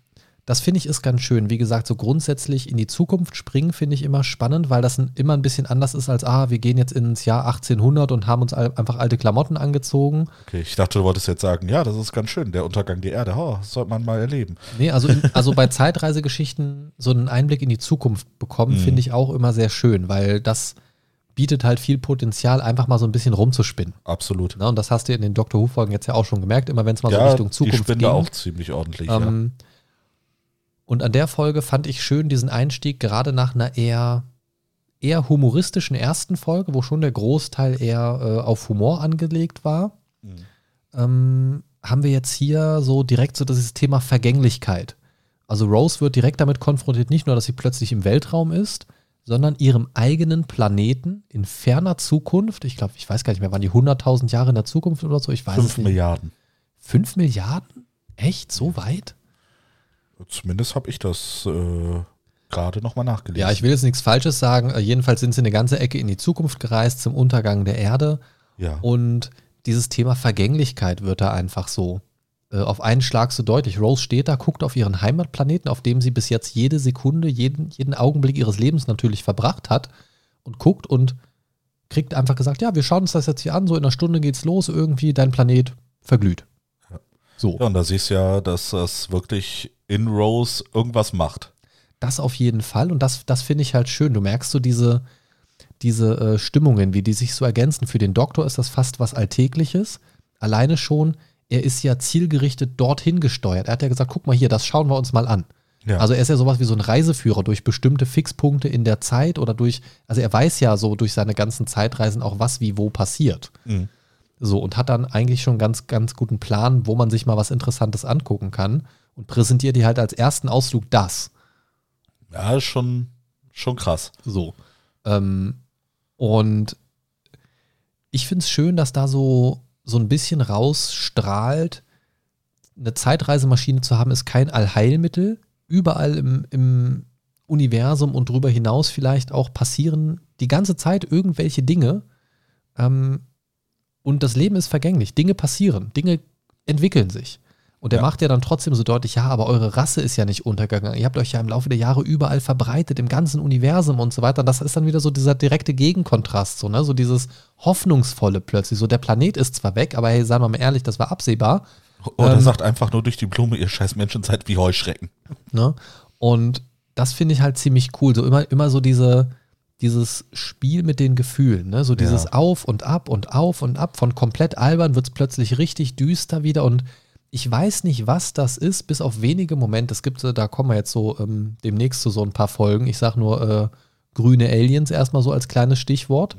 das finde ich ist ganz schön. Wie gesagt, so grundsätzlich in die Zukunft springen finde ich immer spannend, weil das immer ein bisschen anders ist als, ah, wir gehen jetzt ins Jahr 1800 und haben uns einfach alte Klamotten angezogen. Okay, ich dachte, du wolltest jetzt sagen, ja, das ist ganz schön, der Untergang der Erde, oh, das sollte man mal erleben. Nee, also, in, also bei Zeitreisegeschichten so einen Einblick in die Zukunft bekommen, Mhm. finde ich auch immer sehr schön, weil das bietet halt viel Potenzial, einfach mal so ein bisschen rumzuspinnen. Absolut. Ne? Und das hast du in den Doctor Who-Folgen jetzt ja auch schon gemerkt, immer wenn es mal so ja, Richtung die Zukunft Spinde ging. auch ziemlich ordentlich. Ähm, Und an der Folge fand ich schön diesen Einstieg, gerade nach einer eher, eher humoristischen ersten Folge, wo schon der Großteil eher äh, auf Humor angelegt war. Mhm. Ähm, haben wir jetzt hier so direkt so dieses Thema Vergänglichkeit. Also Rose wird direkt damit konfrontiert, nicht nur, dass sie plötzlich im Weltraum ist, sondern ihrem eigenen Planeten in ferner Zukunft. Ich glaube, ich weiß gar nicht mehr, waren die 100.000 Jahre in der Zukunft oder so? Ich weiß Fünf es nicht. Milliarden. Fünf Milliarden? Echt? So weit? Zumindest habe ich das äh, gerade nochmal nachgelesen. Ja, ich will jetzt nichts Falsches sagen. Äh, Jedenfalls sind sie eine ganze Ecke in die Zukunft gereist zum Untergang der Erde. Ja. Und dieses Thema Vergänglichkeit wird da einfach so äh, auf einen Schlag so deutlich. Rose steht da, guckt auf ihren Heimatplaneten, auf dem sie bis jetzt jede Sekunde, jeden, jeden Augenblick ihres Lebens natürlich verbracht hat und guckt und kriegt einfach gesagt, ja, wir schauen uns das jetzt hier an, so in einer Stunde geht's los, irgendwie dein Planet verglüht. So. Ja, und da siehst du ja, dass das wirklich in Rose irgendwas macht. Das auf jeden Fall. Und das, das finde ich halt schön. Du merkst so diese, diese äh, Stimmungen, wie die sich so ergänzen. Für den Doktor ist das fast was Alltägliches. Alleine schon, er ist ja zielgerichtet dorthin gesteuert. Er hat ja gesagt, guck mal hier, das schauen wir uns mal an. Ja. Also er ist ja sowas wie so ein Reiseführer durch bestimmte Fixpunkte in der Zeit oder durch, also er weiß ja so durch seine ganzen Zeitreisen auch, was wie wo passiert. Mhm. So, und hat dann eigentlich schon einen ganz, ganz guten Plan, wo man sich mal was Interessantes angucken kann und präsentiert dir halt als ersten Ausflug das. ja, ist schon, schon krass. So. Ähm, und ich finde es schön, dass da so, so ein bisschen rausstrahlt, eine Zeitreisemaschine zu haben, ist kein Allheilmittel. Überall im, im Universum und darüber hinaus vielleicht auch passieren die ganze Zeit irgendwelche Dinge. Ähm, und das Leben ist vergänglich. Dinge passieren, Dinge entwickeln sich. Und er Ja. macht ja dann trotzdem so deutlich, ja, aber eure Rasse ist ja nicht untergegangen. Ihr habt euch ja im Laufe der Jahre überall verbreitet, im ganzen Universum und so weiter. Das ist dann wieder so dieser direkte Gegenkontrast, so, ne? So dieses Hoffnungsvolle plötzlich. So, der Planet ist zwar weg, aber hey, sagen wir mal ehrlich, das war absehbar. Oder Ähm, sagt einfach nur durch die Blume, ihr scheiß Menschen seid wie Heuschrecken. Ne? Und das finde ich halt ziemlich cool. So immer, immer so diese, dieses Spiel mit den Gefühlen, ne? So dieses Ja. Auf und Ab und Auf und Ab. Von komplett albern wird es plötzlich richtig düster wieder und ich weiß nicht, was das ist, bis auf wenige Momente. Es gibt, da kommen wir jetzt so ähm, demnächst zu so ein paar Folgen. Ich sag nur äh, grüne Aliens erstmal so als kleines Stichwort,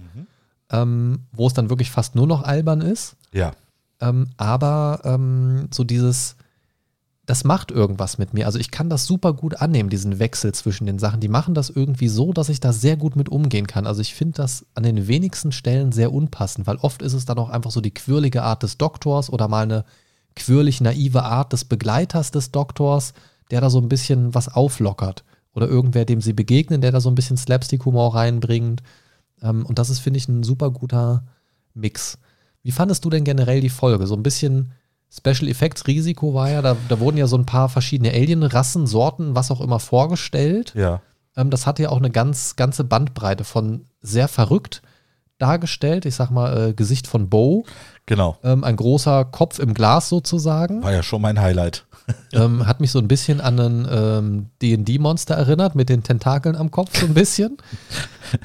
ähm, wo es dann wirklich fast nur noch albern ist. Ja. Ähm, aber ähm, so dieses, das macht irgendwas mit mir. Also ich kann das super gut annehmen, diesen Wechsel zwischen den Sachen. Die machen das irgendwie so, dass ich da sehr gut mit umgehen kann. Also ich finde das an den wenigsten Stellen sehr unpassend, weil oft ist es dann auch einfach so die quirlige Art des Doktors oder mal eine quirlig naive Art des Begleiters des Doktors, der da so ein bisschen was auflockert. Oder irgendwer, dem sie begegnen, der da so ein bisschen Slapstick-Humor reinbringt. Ähm, und das ist, finde ich, ein super guter Mix. Wie fandest du denn generell die Folge? So ein bisschen Special Effects Risiko war ja, da, da wurden ja so ein paar verschiedene Alien-Rassen, Sorten, was auch immer vorgestellt. Ja. Ähm, das hatte ja auch eine ganz, ganze Bandbreite von sehr verrückt dargestellt. Ich sag mal, äh, Gesicht von Bo. Genau. Ähm, ein großer Kopf im Glas sozusagen. War ja schon mein Highlight. Ähm, hat mich so ein bisschen an einen ähm, DD-Monster erinnert, mit den Tentakeln am Kopf, so ein bisschen.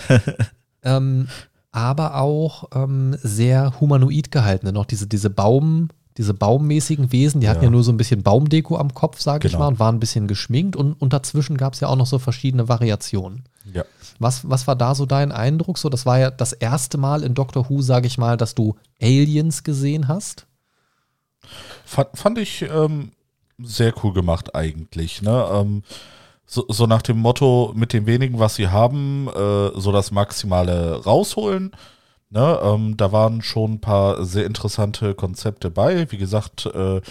ähm, aber auch ähm, sehr humanoid gehalten. Noch diese, diese Baum, diese baummäßigen Wesen, die hatten ja Ja. nur so ein bisschen Baumdeko am Kopf, sage ich Genau. mal, und waren ein bisschen geschminkt und, und dazwischen gab es ja auch noch so verschiedene Variationen. Ja. Was, was war da so dein Eindruck? So, das war ja das erste Mal in Doctor Who, sage ich mal, dass du Aliens gesehen hast. Fand, fand ich ähm, sehr cool gemacht eigentlich. Ne? Ähm, so, so nach dem Motto, mit dem wenigen, was sie haben, äh, so das Maximale rausholen. Ne? Ähm, da waren schon ein paar sehr interessante Konzepte bei. Wie gesagt, äh,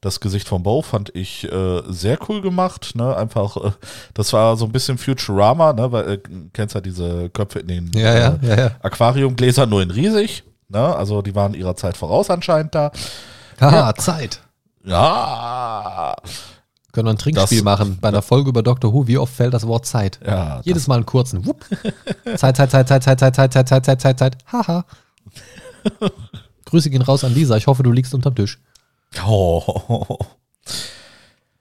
das Gesicht von Bo fand ich äh, sehr cool gemacht. Ne? Einfach, äh, das war so ein bisschen Futurama, ne? weil äh, kennst ja diese Köpfe in den äh, ja, ja. Aquariumgläsern, nur in riesig. Ne? Also die waren ihrer Zeit voraus anscheinend da. Haha, Zeit. Ja, Können wir ein Trinkspiel Das- machen. Bei einer Folge über Doctor Who, wie oft fällt das Wort Zeit? ja. Jedes Mal einen kurzen. Wupp. Zeit, Zeit, Zeit, Zeit, Zeit, Zeit, Zeit, Zeit, Zeit, Zeit, Zeit, Zeit. Haha. Grüße gehen raus an Lisa. Ich hoffe, du liegst unterm Tisch. Oh.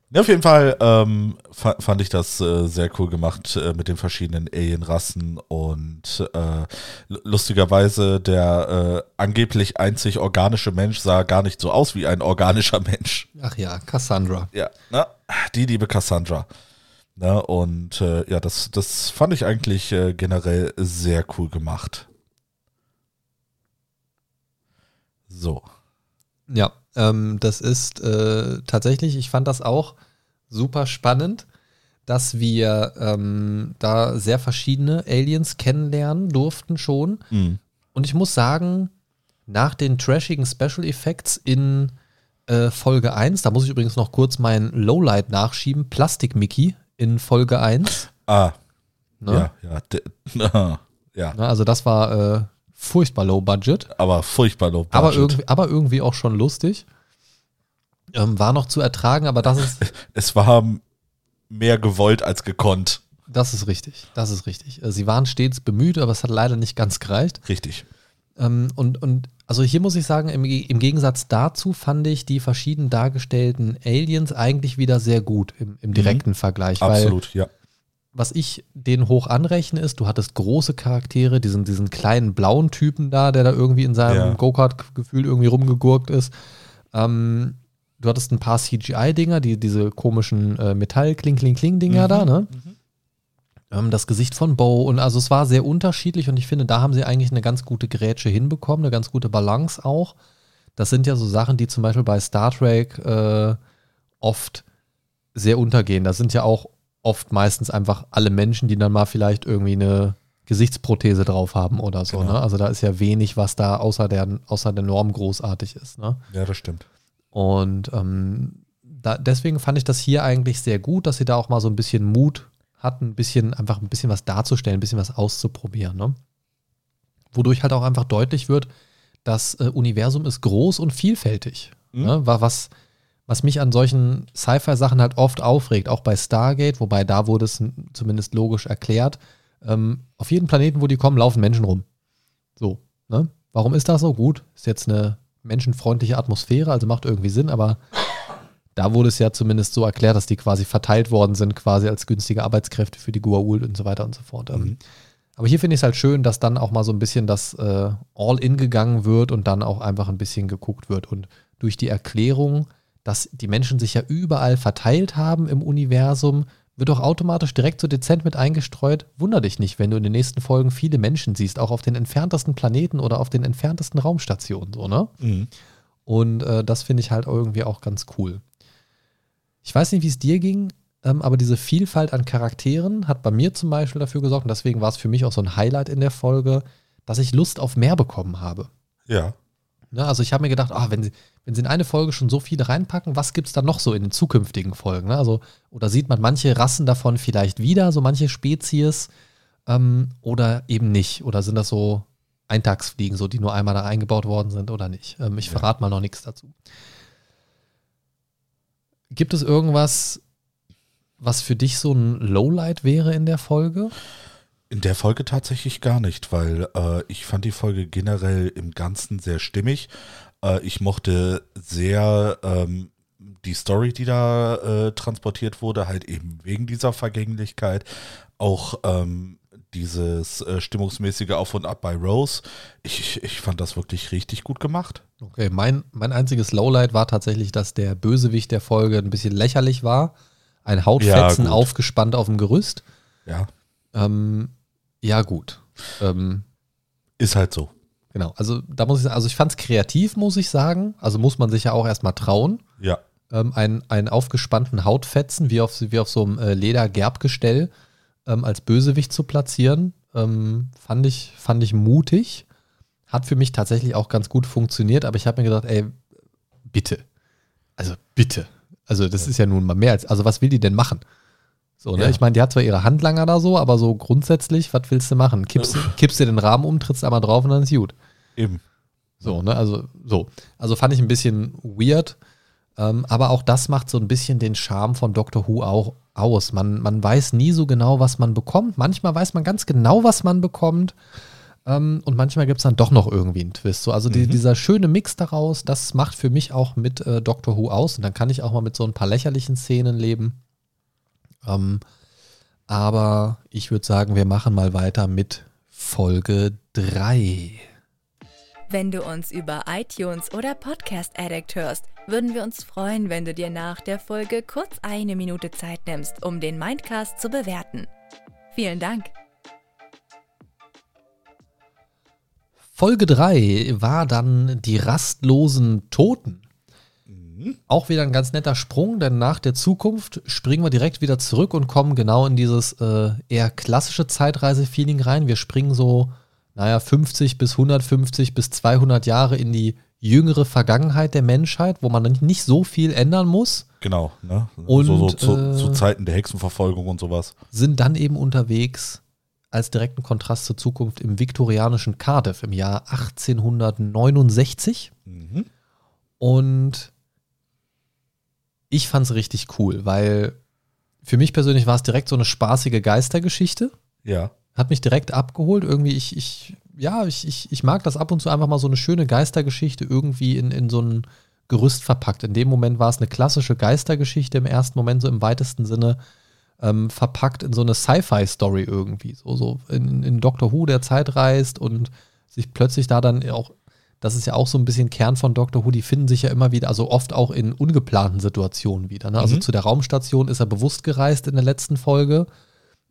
Ja, auf jeden Fall ähm, fa fand ich das äh, sehr cool gemacht äh, mit den verschiedenen Alien-Rassen und äh, lustigerweise der äh, angeblich einzig organische Mensch sah gar nicht so aus wie ein organischer Mensch. Ach ja, Cassandra. Ja, ne? die liebe Cassandra. Ne? Und äh, ja, das, das fand ich eigentlich äh, generell sehr cool gemacht. So. Ja, ähm, das ist äh, tatsächlich, ich fand das auch super spannend, dass wir ähm, da sehr verschiedene Aliens kennenlernen durften schon. Mhm. Und ich muss sagen, nach den trashigen Special Effects in äh, Folge 1, da muss ich übrigens noch kurz mein Lowlight nachschieben, Plastik Mickey in Folge 1. Ah, Ne? ja, ja. de- ja. Ne, also das war äh, furchtbar low budget. Aber furchtbar low Aber budget. irgendwie, aber irgendwie auch schon lustig. Ähm, war noch zu ertragen, aber das ist, Es war mehr gewollt als gekonnt. das ist richtig. Das ist richtig. Äh, Sie waren stets bemüht, aber es hat leider nicht ganz gereicht. Richtig. Ähm, und, und also hier muss ich sagen, im, im Gegensatz dazu fand ich die verschieden dargestellten Aliens eigentlich wieder sehr gut im, im direkten Vergleich. Weil Absolut, ja. Was ich denen hoch anrechne, ist, du hattest große Charaktere, diesen, diesen kleinen blauen Typen da, der da irgendwie in seinem Ja. Go-Kart-Gefühl irgendwie rumgegurkt ist. Ähm, du hattest ein paar CGI-Dinger, die, diese komischen äh, Metall-Kling-Kling-Kling-Dinger Mhm. da, ne? Ähm, das Gesicht von Bo und also es war sehr unterschiedlich und ich finde, da haben sie eigentlich eine ganz gute Grätsche hinbekommen, eine ganz gute Balance auch. Das sind ja so Sachen, die zum Beispiel bei Star Trek äh, oft sehr untergehen. Da sind ja auch oft meistens einfach alle Menschen, die dann mal vielleicht irgendwie eine Gesichtsprothese drauf haben oder so. Genau. Ne? Also da ist ja wenig, was da außer der, außer der Norm großartig ist. Ne? Ja, das stimmt. Und ähm, da, deswegen fand ich das hier eigentlich sehr gut, dass sie da auch mal so ein bisschen Mut hatten, ein bisschen, einfach ein bisschen was darzustellen, ein bisschen was auszuprobieren. Ne? Wodurch halt auch einfach deutlich wird, das äh, Universum ist groß und vielfältig. Mhm. Ne? War was, was mich an solchen Sci-Fi-Sachen halt oft aufregt, auch bei Stargate, wobei da wurde es zumindest logisch erklärt. Ähm, auf jedem Planeten, wo die kommen, laufen Menschen rum. So, ne? Warum ist das so? Gut, ist jetzt eine menschenfreundliche Atmosphäre, also macht irgendwie Sinn, aber da wurde es ja zumindest so erklärt, dass die quasi verteilt worden sind, quasi als günstige Arbeitskräfte für die Goa'uld und so weiter und so fort. Ähm, Mhm. Aber hier finde ich es halt schön, dass dann auch mal so ein bisschen das äh, All-In gegangen wird und dann auch einfach ein bisschen geguckt wird. Und durch die Erklärung, dass die Menschen sich ja überall verteilt haben im Universum, wird auch automatisch direkt so dezent mit eingestreut. Wunder dich nicht, wenn du in den nächsten Folgen viele Menschen siehst, auch auf den entferntesten Planeten oder auf den entferntesten Raumstationen, so, ne? Mhm. Und äh, das finde ich halt irgendwie auch ganz cool. Ich weiß nicht, wie es dir ging, ähm, aber diese Vielfalt an Charakteren hat bei mir zum Beispiel dafür gesorgt, und deswegen war es für mich auch so ein Highlight in der Folge, dass ich Lust auf mehr bekommen habe. Ja. Ne, also ich habe mir gedacht, ah, wenn, sie, wenn sie in eine Folge schon so viele reinpacken, was gibt es dann noch so in den zukünftigen Folgen? Ne? Also, oder sieht man manche Rassen davon vielleicht wieder, so manche Spezies, ähm, oder eben nicht? Oder sind das so Eintagsfliegen, so die nur einmal da eingebaut worden sind oder nicht. Ähm, ich verrate mal noch nichts dazu. Gibt es irgendwas, was für dich so ein Lowlight wäre in der Folge? In der Folge tatsächlich gar nicht, weil äh, ich fand die Folge generell im Ganzen sehr stimmig. Äh, ich mochte sehr ähm, die Story, die da äh, transportiert wurde, halt eben wegen dieser Vergänglichkeit. Auch ähm, dieses äh, stimmungsmäßige Auf und Ab bei Rose. Ich, ich fand das wirklich richtig gut gemacht. Okay, mein, mein einziges Lowlight war tatsächlich, dass der Bösewicht der Folge ein bisschen lächerlich war. Ein Hautfetzen Ja, aufgespannt auf dem Gerüst. Ja, Ähm, ja, gut. Ähm, ist halt so. Genau. Also da muss ich sagen, also ich fand es kreativ, muss ich sagen. Also muss man sich ja auch erstmal trauen. Ja. ähm, einen, einen aufgespannten Hautfetzen wie auf, wie auf so einem äh, Ledergerbgestell ähm, als Bösewicht zu platzieren, ähm, fand, ich, fand ich mutig. Hat für mich tatsächlich auch ganz gut funktioniert, aber ich habe mir gedacht, ey, bitte. Also bitte. Also das ist ja nun mal mehr als, also was will die denn machen? So, ne? Ja. Ich meine, die hat zwar ihre Handlanger da so, aber so grundsätzlich, was willst du machen? Kippst, kippst dir den Rahmen um, trittst einmal drauf und dann ist gut. Eben. So, ne, also so. Also fand ich ein bisschen weird. Ähm, aber auch das macht so ein bisschen den Charme von Doctor Who auch aus. Man, man weiß nie so genau, was man bekommt. Manchmal weiß man ganz genau, was man bekommt. Ähm, und manchmal gibt es dann doch noch irgendwie einen Twist. So, also die, dieser schöne Mix daraus, das macht für mich auch mit äh, Doctor Who aus. Und dann kann ich auch mal mit so ein paar lächerlichen Szenen leben. Ähm, aber ich würde sagen, wir machen mal weiter mit Folge 3. Wenn du uns über iTunes oder Podcast Addict hörst, würden wir uns freuen, wenn du dir nach der Folge kurz eine Minute Zeit nimmst, um den Mindcast zu bewerten. Vielen Dank. Folge 3 war dann die rastlosen Toten. Auch wieder ein ganz netter Sprung, denn nach der Zukunft springen wir direkt wieder zurück und kommen genau in dieses äh, eher klassische Zeitreise-Feeling rein. Wir springen so, naja, 50 bis 150 bis 200 Jahre in die jüngere Vergangenheit der Menschheit, wo man nicht- nicht so viel ändern muss, Genau. Ne? Und, so, so zu, äh, zu Zeiten der Hexenverfolgung und sowas. sind dann eben unterwegs als direkten Kontrast zur Zukunft im viktorianischen Cardiff im Jahr 1869. Mhm. Und ich fand es richtig cool, weil für mich persönlich war es direkt so eine spaßige Geistergeschichte. Ja. Hat mich direkt abgeholt. Irgendwie, ich, ich, ja, ich, ich, ich mag das ab und zu einfach mal so eine schöne Geistergeschichte irgendwie in, in so ein Gerüst verpackt. In dem Moment war es eine klassische Geistergeschichte im ersten Moment, so im weitesten Sinne, ähm, verpackt in so eine Sci-Fi-Story irgendwie. So, so in, in Doctor Who, der Zeit reist und sich plötzlich da dann auch, das ist ja auch so ein bisschen Kern von Doctor Who, die finden sich ja immer wieder, also oft auch in ungeplanten Situationen wieder. Ne? Also Mhm. zu der Raumstation ist er bewusst gereist in der letzten Folge,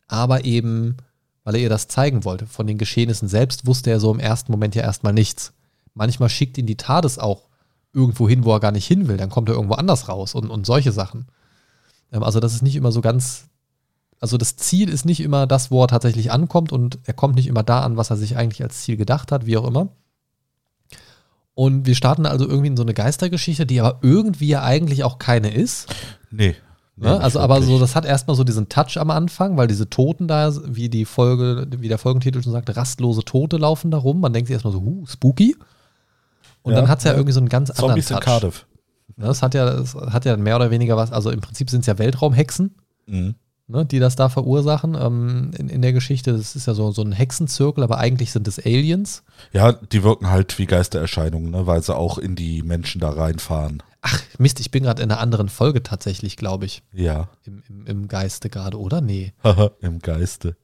aber eben, weil er ihr das zeigen wollte. Von den Geschehnissen selbst wusste er so im ersten Moment ja erstmal nichts. Manchmal schickt ihn die TARDIS auch irgendwo hin, wo er gar nicht hin will. Dann kommt er irgendwo anders raus und, und solche Sachen. Ähm, also das ist nicht immer so ganz, also das Ziel ist nicht immer das, wo er tatsächlich ankommt und er kommt nicht immer da an, was er sich eigentlich als Ziel gedacht hat, wie auch immer. Und wir starten also irgendwie in so eine Geistergeschichte, die aber irgendwie ja eigentlich auch keine ist. Nee. nee Ne? nicht Also, aber so, das hat erstmal so diesen Touch am Anfang, weil diese Toten da, wie die Folge, wie der Folgentitel schon sagt, rastlose Tote laufen da rum. Man denkt sich erstmal so, huh, spooky. Und Ja, dann hat es ja, ja. irgendwie so einen ganz Zombies in anderen Touch. Cardiff. Ne, Das hat ja, das hat ja mehr oder weniger was, also im Prinzip sind es ja Weltraumhexen, Mhm. Ne, die das da verursachen ähm, in, in der Geschichte. Das ist ja so, so ein Hexenzirkel, aber eigentlich sind es Aliens. Ja, die wirken halt wie Geistererscheinungen, ne, weil sie auch in die Menschen da reinfahren. Ach, Mist, ich bin gerade in einer anderen Folge tatsächlich, glaube ich. Ja. Im, im, Im Geiste gerade, oder? Nee. Im Geiste.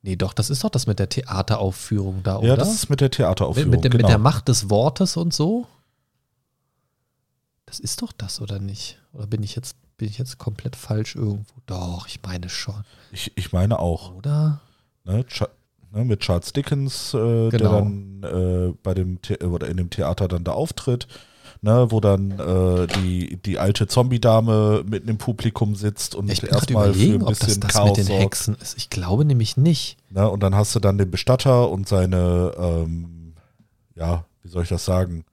Nee, doch, das ist doch das mit der Theateraufführung da, Ja, oder? das ist mit der mit, Theateraufführung. mit, der, genau. mit der Macht des Wortes und so? Das ist doch das, oder nicht? Oder bin ich jetzt, bin ich jetzt komplett falsch irgendwo? Doch, ich meine schon. ich, ich meine auch. Oder? Ne, ne, mit Charles Dickens, äh, der Genau. dann äh, bei dem The oder in dem Theater dann da auftritt, ne, wo dann äh, die, die alte Zombie-Dame mitten im Publikum sitzt und erstmal für ein ob das bisschen das Chaos mit den sorgt. Hexen ist. Ich glaube nämlich nicht. Ne, und dann hast du dann den Bestatter und seine, ähm, ja, wie soll ich das sagen,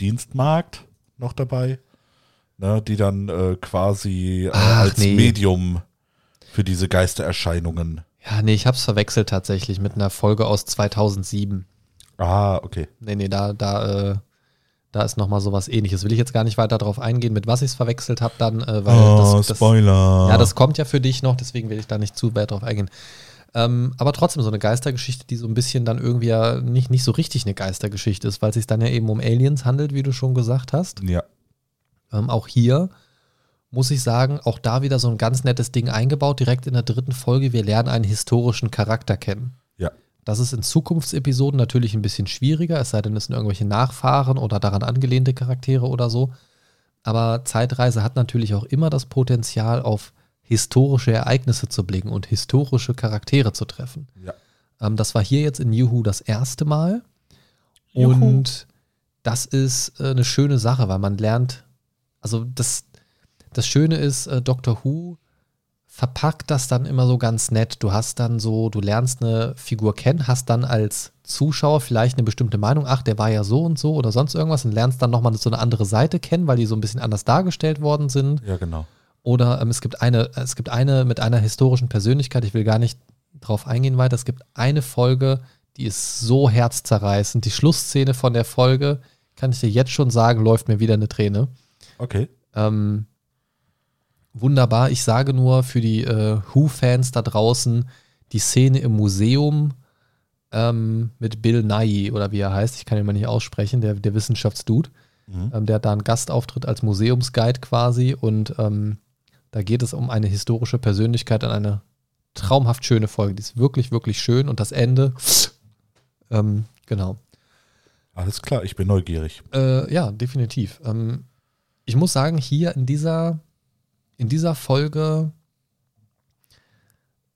Dienstmagd noch dabei, ne, die dann äh, quasi äh, Ach, als nee. Medium für diese Geistererscheinungen. Ja, nee, ich hab's verwechselt tatsächlich mit einer Folge aus 2007. Ah, okay. Nee, nee, da, da, äh, da ist nochmal sowas ähnliches. Will ich jetzt gar nicht weiter darauf eingehen, mit was ich es verwechselt habe, dann, äh, weil oh, das, das, Spoiler. Ja, das kommt ja für dich noch, deswegen will ich da nicht zu weit drauf eingehen. Ähm, aber trotzdem so eine Geistergeschichte, die so ein bisschen dann irgendwie ja nicht, nicht so richtig eine Geistergeschichte ist, weil es sich dann ja eben um Aliens handelt, wie du schon gesagt hast. ja. Ähm, auch hier muss ich sagen, auch da wieder so ein ganz nettes Ding eingebaut, direkt in der dritten Folge. Wir lernen einen historischen Charakter kennen. Ja. Das ist in Zukunftsepisoden natürlich ein bisschen schwieriger, es sei denn, es sind irgendwelche Nachfahren oder daran angelehnte Charaktere oder so. Aber Zeitreise hat natürlich auch immer das Potenzial, auf historische Ereignisse zu blicken und historische Charaktere zu treffen. Ja. Ähm, das war hier jetzt in Juhu das erste Mal. Juhu. Und das ist äh, eine schöne Sache, weil man lernt, also das, das Schöne ist, äh, Doctor Who verpackt das dann immer so ganz nett. Du hast dann so, du lernst eine Figur kennen, hast dann als Zuschauer vielleicht eine bestimmte Meinung, ach, der war ja so und so oder sonst irgendwas und lernst dann nochmal so eine andere Seite kennen, weil die so ein bisschen anders dargestellt worden sind. Ja, genau. Oder ähm, es gibt eine, es gibt eine mit einer historischen Persönlichkeit, ich will gar nicht drauf eingehen weiter, es gibt eine Folge, die ist so herzzerreißend. Die Schlussszene von der Folge, kann ich dir jetzt schon sagen, läuft mir wieder eine Träne. Okay. Ähm, wunderbar. Ich sage nur für die äh, Who-Fans da draußen, die Szene im Museum ähm, mit Bill Nye oder wie er heißt, ich kann ihn mal nicht aussprechen, der, der Wissenschaftsdude. Mhm. Ähm, der hat da einen Gastauftritt als Museumsguide quasi und ähm, da geht es um eine historische Persönlichkeit an eine traumhaft schöne Folge. Die ist wirklich, wirklich schön und das Ende, ähm, genau. Alles klar, ich bin neugierig. Äh, ja, definitiv. Ähm, ich muss sagen, hier in dieser, in dieser Folge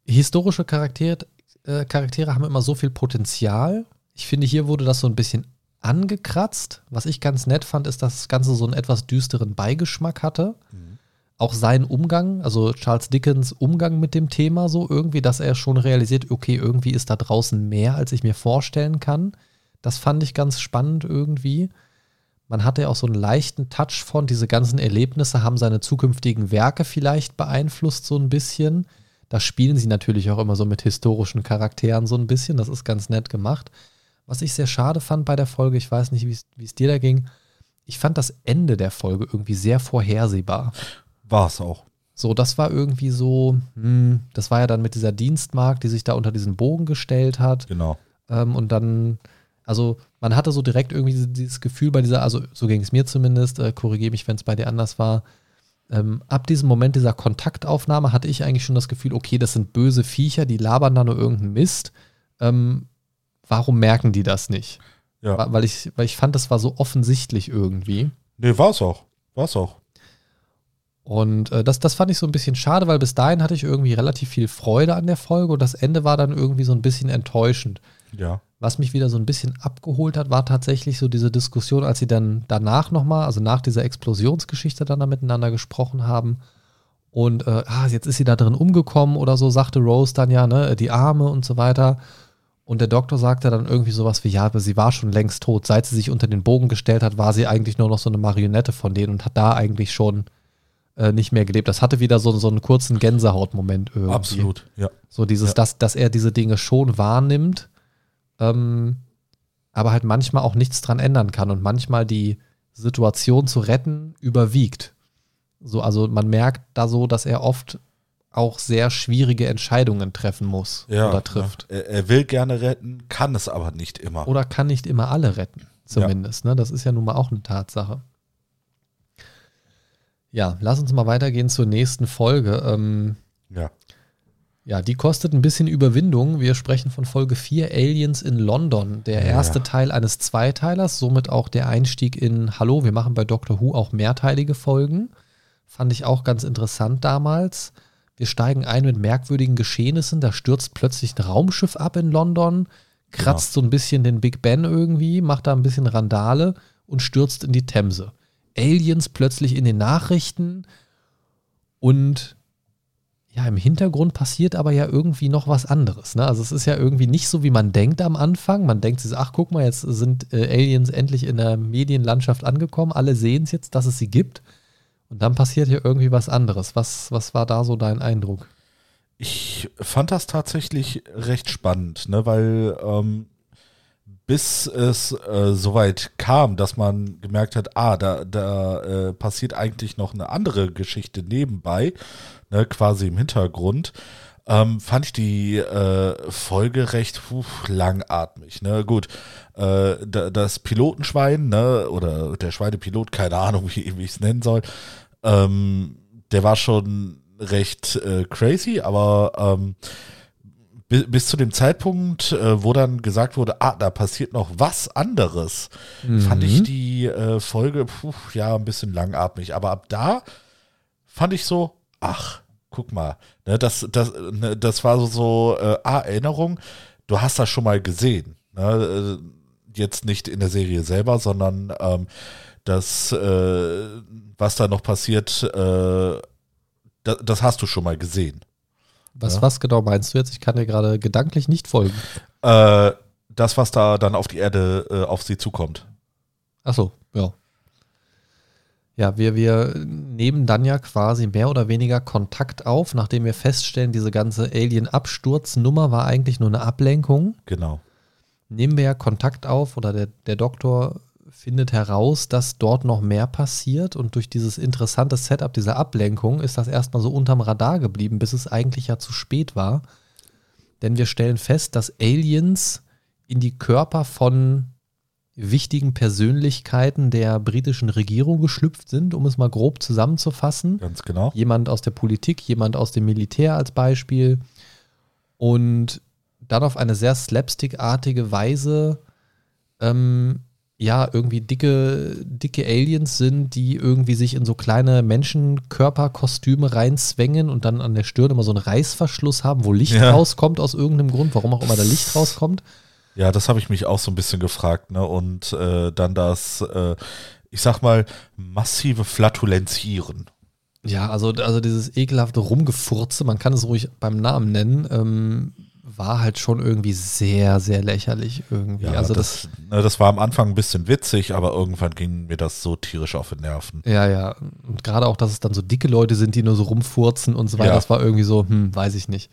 historische Charaktere, äh, Charaktere haben immer so viel Potenzial. Ich finde, hier wurde das so ein bisschen angekratzt. Was ich ganz nett fand, ist, dass das Ganze so einen etwas düsteren Beigeschmack hatte. Auch sein Umgang, also Charles Dickens Umgang mit dem Thema so irgendwie, dass er schon realisiert, okay, irgendwie ist da draußen mehr, als ich mir vorstellen kann. Das fand ich ganz spannend irgendwie. Man hatte ja auch so einen leichten Touch von, diese ganzen Erlebnisse haben seine zukünftigen Werke vielleicht beeinflusst, so ein bisschen. Da spielen sie natürlich auch immer so mit historischen Charakteren so ein bisschen. Das ist ganz nett gemacht. Was ich sehr schade fand bei der Folge, ich weiß nicht, wie es- dir da ging, ich fand das Ende der Folge irgendwie sehr vorhersehbar. War es auch. So, das war irgendwie so, hm, das war ja dann mit dieser Dienstmark, die sich da unter diesen Bogen gestellt hat. Genau. Ähm, und dann, also man hatte so direkt irgendwie diese- dieses Gefühl bei dieser, also so ging es mir zumindest, äh, korrigiere mich, wenn es bei dir anders war. Ähm, ab diesem Moment dieser Kontaktaufnahme hatte ich eigentlich schon das Gefühl, okay, das sind böse Viecher, die labern da nur irgendeinen Mist. Ähm, warum merken die das nicht? Ja. Weil ich, weil ich fand, das war so offensichtlich irgendwie. Nee, war es auch. War es auch. Und äh, das, das fand ich so ein bisschen schade, weil bis dahin hatte ich irgendwie relativ viel Freude an der Folge und das Ende war dann irgendwie so ein bisschen enttäuschend. Ja. Was mich wieder so ein bisschen abgeholt hat, war tatsächlich so diese Diskussion, als sie dann danach nochmal, also nach dieser Explosionsgeschichte dann da miteinander gesprochen haben. Und äh, ah, jetzt ist sie da drin umgekommen oder so, sagte Rose dann ja, ne, die Arme und so weiter. Und der Doktor sagte dann irgendwie sowas wie, ja, aber sie war schon längst tot. Seit sie sich unter den Bogen gestellt hat, war sie eigentlich nur noch so eine Marionette von denen und hat da eigentlich schon äh, nicht mehr gelebt. Das hatte wieder so, so einen kurzen Gänsehautmoment irgendwie. Absolut. Ja. So dieses, Ja. dass, dass er diese Dinge schon wahrnimmt, ähm, aber halt manchmal auch nichts dran ändern kann und manchmal die Situation zu retten überwiegt. So, also man merkt da so, dass er oft auch sehr schwierige Entscheidungen treffen muss ja oder trifft. Ja. Er, er will gerne retten, kann es aber nicht immer. Oder kann nicht immer alle retten, zumindest. Ne? Das ist ja nun mal auch eine Tatsache. Ja, lass uns mal weitergehen zur nächsten Folge. Ähm, Ja. Ja, die kostet ein bisschen Überwindung. Wir sprechen von Folge 4 Aliens in London. Der Ja. erste Teil eines Zweiteilers, somit auch der Einstieg in Hallo, wir machen bei Doctor Who auch mehrteilige Folgen. Fand ich auch ganz interessant damals. Wir steigen ein mit merkwürdigen Geschehnissen. Da stürzt plötzlich ein Raumschiff ab in London, kratzt so ein bisschen den Big Ben irgendwie, macht da ein bisschen Randale und stürzt in die Themse. Aliens plötzlich in den Nachrichten und ja, im Hintergrund passiert aber ja irgendwie noch was anderes. Ne? Also es ist ja irgendwie nicht so, wie man denkt am Anfang. Man denkt sich, ach guck mal, jetzt sind äh, Aliens endlich in der Medienlandschaft angekommen. Alle sehen es jetzt, dass es sie gibt. Und dann passiert ja irgendwie was anderes. Was, was war da so dein Eindruck? Ich fand das tatsächlich recht spannend, ne, weil ähm, bis es äh, soweit kam, dass man gemerkt hat, ah, da, da äh, passiert eigentlich noch eine andere Geschichte nebenbei, ne, quasi im Hintergrund, ähm, fand ich die äh, Folge recht puh, langatmig. Ne? Gut, äh, das Pilotenschwein, ne, oder der Schweinepilot, keine Ahnung, wie, wie ich es nennen soll, ähm, der war schon recht äh, crazy, aber ähm, bis, bis zu dem Zeitpunkt, äh, wo dann gesagt wurde, ah, da passiert noch was anderes, mhm. fand ich die äh, Folge puh, ja ein bisschen langatmig. Aber ab da fand ich so, ach, guck mal, ne, das, das, ne, das war so, so äh, ah, Erinnerung, du hast das schon mal gesehen. Ne, äh, jetzt nicht in der Serie selber, sondern ähm, das, äh, was da noch passiert, äh, das, das hast du schon mal gesehen. Was, ja. was genau meinst du jetzt? Ich kann dir gerade gedanklich nicht folgen. Äh, das, was da dann auf die Erde äh, auf sie zukommt. Ach so, ja. Ja, wir, wir nehmen dann ja quasi mehr oder weniger Kontakt auf, nachdem wir feststellen, diese ganze Alien-Absturznummer war eigentlich nur eine Ablenkung. Genau. Nehmen wir ja Kontakt auf oder der, der Doktor findet heraus, dass dort noch mehr passiert und durch dieses interessante Setup dieser Ablenkung ist das erstmal so unterm Radar geblieben, bis es eigentlich ja zu spät war. Denn wir stellen fest, dass Aliens in die Körper von wichtigen Persönlichkeiten der britischen Regierung geschlüpft sind, um es mal grob zusammenzufassen. Ganz genau. Jemand aus der Politik, jemand aus dem Militär als Beispiel. Und dann auf eine sehr slapstickartige Weise ähm, ja, irgendwie dicke, dicke Aliens sind, die irgendwie sich in so kleine Menschenkörperkostüme reinzwängen und dann an der Stirn immer so einen Reißverschluss haben, wo Licht ja. rauskommt aus irgendeinem Grund, warum auch immer da Licht rauskommt. Ja, das habe ich mich auch so ein bisschen gefragt, ne? Und äh, dann das, äh, ich sag mal, massive Flatulenzieren. Ja, also, also dieses ekelhafte Rumgefurze, man kann es ruhig beim Namen nennen, ähm, war halt schon irgendwie sehr, sehr lächerlich irgendwie. Ja, also das, das, ne, das, war am Anfang ein bisschen witzig, aber irgendwann ging mir das so tierisch auf den Nerven. Ja, ja. Und gerade auch, dass es dann so dicke Leute sind, die nur so rumfurzen und so weiter, ja. das war irgendwie so, hm, weiß ich nicht.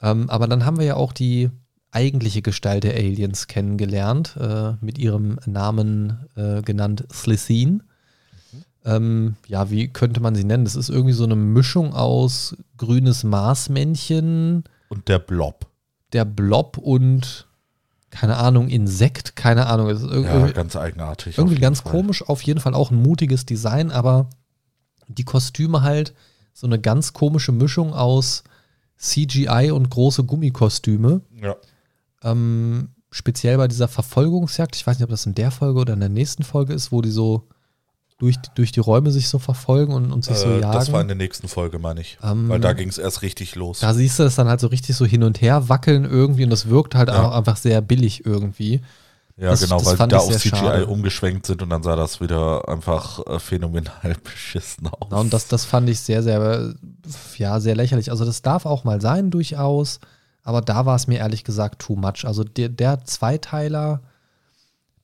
Ähm, aber dann haben wir ja auch die eigentliche Gestalt der Aliens kennengelernt, äh, mit ihrem Namen äh, genannt Slicine. Mhm. Ähm, ja, wie könnte man sie nennen? Das ist irgendwie so eine Mischung aus grünes Marsmännchen, und der Blob. Der Blob und keine Ahnung, Insekt, keine Ahnung. ja, ganz eigenartig. Irgendwie ganz Fall. komisch, auf jeden Fall auch ein mutiges Design, aber die Kostüme halt so eine ganz komische Mischung aus CGI und große Gummikostüme. Ja. Ähm, speziell bei dieser Verfolgungsjagd, ich weiß nicht, ob das in der Folge oder in der nächsten Folge ist, wo die so durch, durch die Räume sich so verfolgen und, und sich äh, so jagen. Das war in der nächsten Folge, meine ich. Ähm, Weil da ging es erst richtig los. Da siehst du das dann halt so richtig so hin und her wackeln irgendwie und das wirkt halt ja. auch einfach sehr billig irgendwie. Ja, das, genau, das weil da auf CGI schade. umgeschwenkt sind und dann sah das wieder einfach äh, phänomenal beschissen aus. Ja, und das, das fand ich sehr, sehr, ja, sehr lächerlich. Also das darf auch mal sein durchaus, aber da war es mir ehrlich gesagt too much. Also der, der Zweiteiler,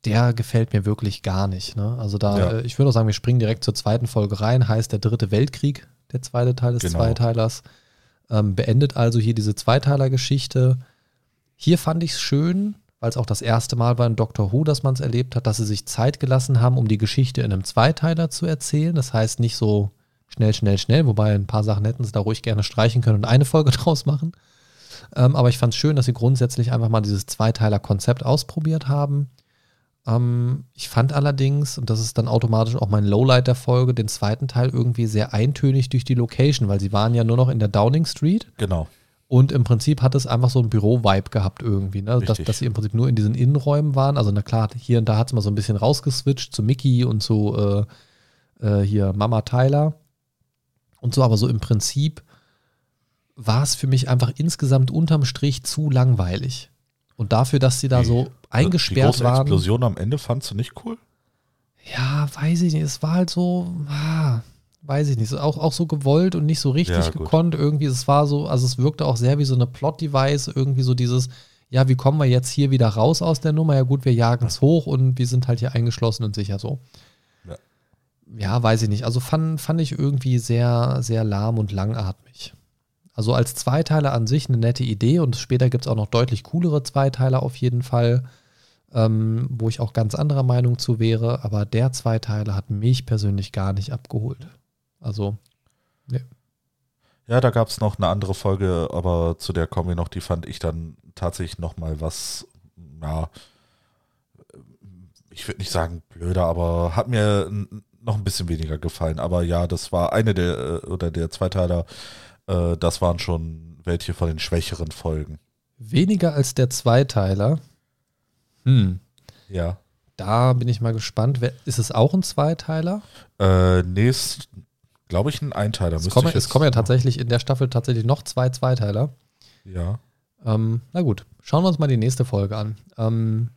der gefällt mir wirklich gar nicht. Ne? Also da, ja. Äh, ich würde auch sagen, wir springen direkt zur zweiten Folge rein, heißt der dritte Weltkrieg, der zweite Teil des genau. Zweiteilers. Ähm, beendet also hier diese Zweiteiler-Geschichte. Hier fand ich es schön, weil es auch das erste Mal war in Doctor Who, dass man es erlebt hat, dass sie sich Zeit gelassen haben, um die Geschichte in einem Zweiteiler zu erzählen. Das heißt nicht so schnell, schnell, schnell, wobei ein paar Sachen hätten sie da ruhig gerne streichen können und eine Folge draus machen. Ähm, aber ich fand es schön, dass sie grundsätzlich einfach mal dieses Zweiteiler-Konzept ausprobiert haben. Ähm, ich fand allerdings, und das ist dann automatisch auch mein Lowlight der Folge, den zweiten Teil irgendwie sehr eintönig durch die Location, weil sie waren ja nur noch in der Downing Street. Genau. Und im Prinzip hat es einfach so ein Büro-Vibe gehabt irgendwie, ne? dass, dass, sie im Prinzip nur in diesen Innenräumen waren. Also na klar, hier und da hat es mal so ein bisschen rausgeswitcht zu Mickey und zu äh, äh, hier Mama Tyler und so, aber so im Prinzip war es für mich einfach insgesamt unterm Strich zu langweilig. Und dafür, dass sie da so eingesperrt die große waren. Explosion am Ende fandst du nicht cool? Ja, weiß ich nicht. Es war halt so, ah, weiß ich nicht. Auch, auch so gewollt und nicht so richtig ja, gekonnt. Irgendwie, es war so, also es wirkte auch sehr wie so eine Plot-Device. Irgendwie so dieses, ja, wie kommen wir jetzt hier wieder raus aus der Nummer? Ja, gut, wir jagen es hoch und wir sind halt hier eingeschlossen und sicher so. Ja, ja weiß ich nicht. Also fand, fand ich irgendwie sehr, sehr lahm und langatmig. Also als Zweiteiler an sich eine nette Idee und später gibt es auch noch deutlich coolere Zweiteiler auf jeden Fall. ähm, wo ich auch ganz anderer Meinung zu wäre, aber der Zweiteiler hat mich persönlich gar nicht abgeholt. Also, ne. Ja, da gab es noch eine andere Folge, aber zu der kommen wir noch, die fand ich dann tatsächlich nochmal was, ja, ich würde nicht sagen blöder, aber hat mir noch ein bisschen weniger gefallen. Aber ja, das war eine der, äh, oder der Zweiteiler, äh, das waren schon welche von den schwächeren Folgen. Weniger als der Zweiteiler. Hm. Ja. Da bin ich mal gespannt. Ist es auch ein Zweiteiler? Äh, nee, ist, glaube ich, ein Einteiler. Es kommen, es kommen ja tatsächlich in der Staffel tatsächlich noch zwei Zweiteiler. Ja. Ähm, na gut, schauen wir uns mal die nächste Folge an. Ähm,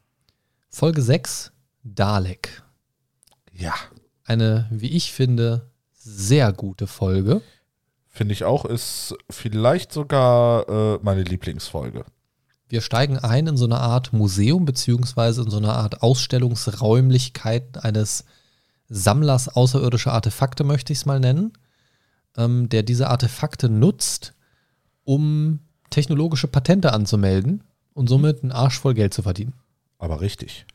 Folge 6, Dalek. Ja. Eine, wie ich finde, sehr gute Folge. Finde ich auch, ist vielleicht sogar äh, meine Lieblingsfolge. Wir steigen ein in so eine Art Museum, beziehungsweise in so eine Art Ausstellungsräumlichkeit eines Sammlers außerirdischer Artefakte, möchte ich es mal nennen, ähm, der diese Artefakte nutzt, um technologische Patente anzumelden und somit einen Arsch voll Geld zu verdienen. Aber richtig.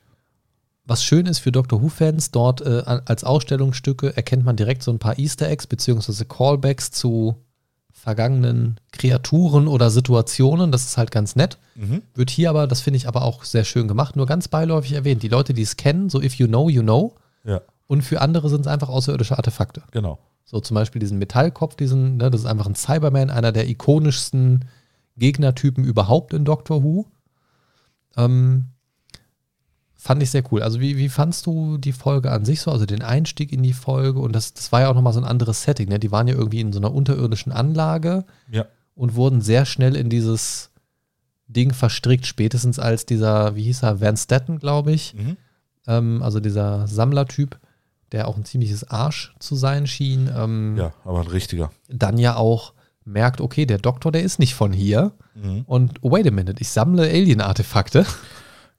Was schön ist für Doctor Who-Fans, dort äh, als Ausstellungsstücke erkennt man direkt so ein paar Easter Eggs beziehungsweise Callbacks zu vergangenen Kreaturen oder Situationen. Das ist halt ganz nett. Mhm. Wird hier aber, das finde ich aber auch sehr schön gemacht, nur ganz beiläufig erwähnt. Die Leute, die es kennen, so if you know, you know. Ja. Und für andere sind es einfach außerirdische Artefakte. Genau. So zum Beispiel diesen Metallkopf, diesen, ne, das ist einfach ein Cyberman, einer der ikonischsten Gegnertypen überhaupt in Doctor Who. Ähm, Fand ich sehr cool. Also wie, wie fandst du die Folge an sich so, also den Einstieg in die Folge? Und das, das war ja auch nochmal so ein anderes Setting. Ne? Die waren ja irgendwie in so einer unterirdischen Anlage ja. und wurden sehr schnell in dieses Ding verstrickt, spätestens als dieser, wie hieß er, Van Statten, glaube ich, mhm. ähm, also dieser Sammlertyp, der auch ein ziemliches Arsch zu sein schien. Ähm, ja, aber ein richtiger. Dann ja auch merkt, okay, der Doktor, der ist nicht von hier. Mhm. Und wait a minute, ich sammle Alien-Artefakte.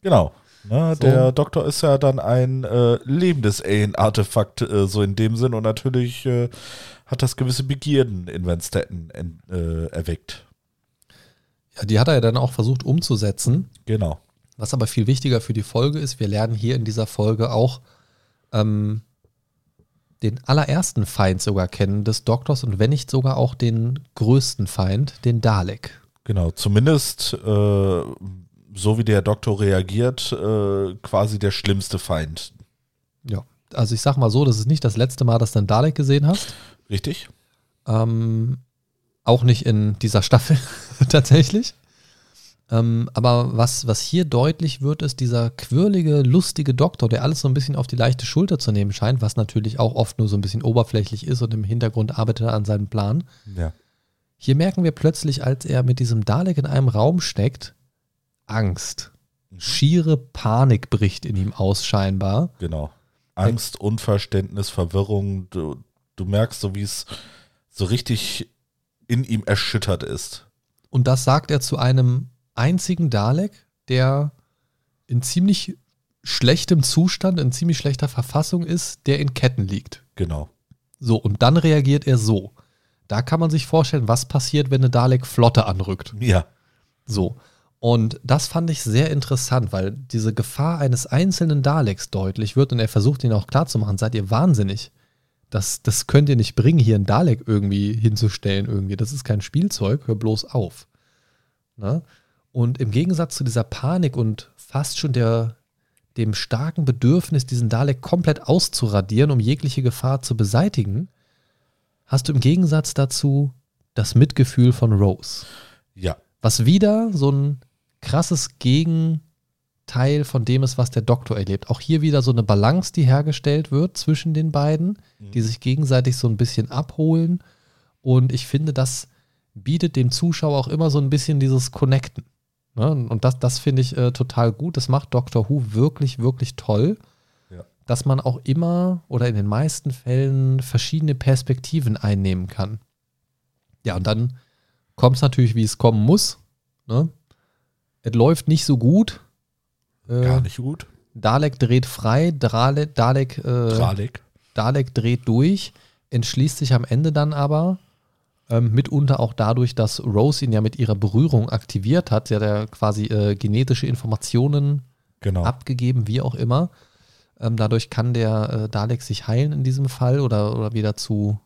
Genau. Na, so. Der Doktor ist ja dann ein äh, lebendes Alien-Artefakt, äh, so in dem Sinn. Und natürlich äh, hat das gewisse Begierden in Van Staten äh, erweckt. Ja, die hat er ja dann auch versucht umzusetzen. Genau. Was aber viel wichtiger für die Folge ist, wir lernen hier in dieser Folge auch ähm, den allerersten Feind sogar kennen des Doktors und wenn nicht sogar auch den größten Feind, den Dalek. Genau, zumindest äh, so wie der Doktor reagiert, äh, quasi der schlimmste Feind. Ja, also ich sag mal so, das ist nicht das letzte Mal, dass du einen Dalek gesehen hast. Richtig. Ähm, auch nicht in dieser Staffel tatsächlich. Ähm, aber was, was hier deutlich wird, ist dieser quirlige, lustige Doktor, der alles so ein bisschen auf die leichte Schulter zu nehmen scheint, was natürlich auch oft nur so ein bisschen oberflächlich ist und im Hintergrund arbeitet er an seinem Plan. Ja. Hier merken wir plötzlich, als er mit diesem Dalek in einem Raum steckt, Angst. Schiere Panik bricht in ihm aus, scheinbar. Genau. Angst, Unverständnis, Verwirrung. Du, du merkst so, wie es so richtig in ihm erschüttert ist. Und das sagt er zu einem einzigen Dalek, der in ziemlich schlechtem Zustand, in ziemlich schlechter Verfassung ist, der in Ketten liegt. Genau. So, und dann reagiert er so. Da kann man sich vorstellen, was passiert, wenn eine Dalek Flotte anrückt. Ja. So. Und das fand ich sehr interessant, weil diese Gefahr eines einzelnen Daleks deutlich wird und er versucht ihn auch klarzumachen, seid ihr wahnsinnig. Das, das könnt ihr nicht bringen, hier einen Dalek irgendwie hinzustellen irgendwie. Das ist kein Spielzeug, hör bloß auf. Ne? Und im Gegensatz zu dieser Panik und fast schon der, dem starken Bedürfnis, diesen Dalek komplett auszuradieren, um jegliche Gefahr zu beseitigen, hast du im Gegensatz dazu das Mitgefühl von Rose. Ja. Was wieder so ein krasses Gegenteil von dem ist, was der Doktor erlebt. Auch hier wieder so eine Balance, die hergestellt wird zwischen den beiden, mhm. die sich gegenseitig so ein bisschen abholen. Und ich finde, das bietet dem Zuschauer auch immer so ein bisschen dieses Connecten. Ne? Und das, das finde ich äh, total gut. Das macht Doctor Who wirklich, wirklich toll. Ja. Dass man auch immer oder in den meisten Fällen verschiedene Perspektiven einnehmen kann. Ja, und dann kommt es natürlich, wie es kommen muss. Ne? Es läuft nicht so gut. Äh, Gar nicht gut. Dalek dreht frei, Drale, Dalek, äh, Dalek. Dalek dreht durch, entschließt sich am Ende dann aber, ähm, mitunter auch dadurch, dass Rose ihn ja mit ihrer Berührung aktiviert hat. Sie hat ja quasi äh, genetische Informationen Genau. abgegeben, wie auch immer. Ähm, dadurch kann der äh, Dalek sich heilen in diesem Fall oder, oder wieder zu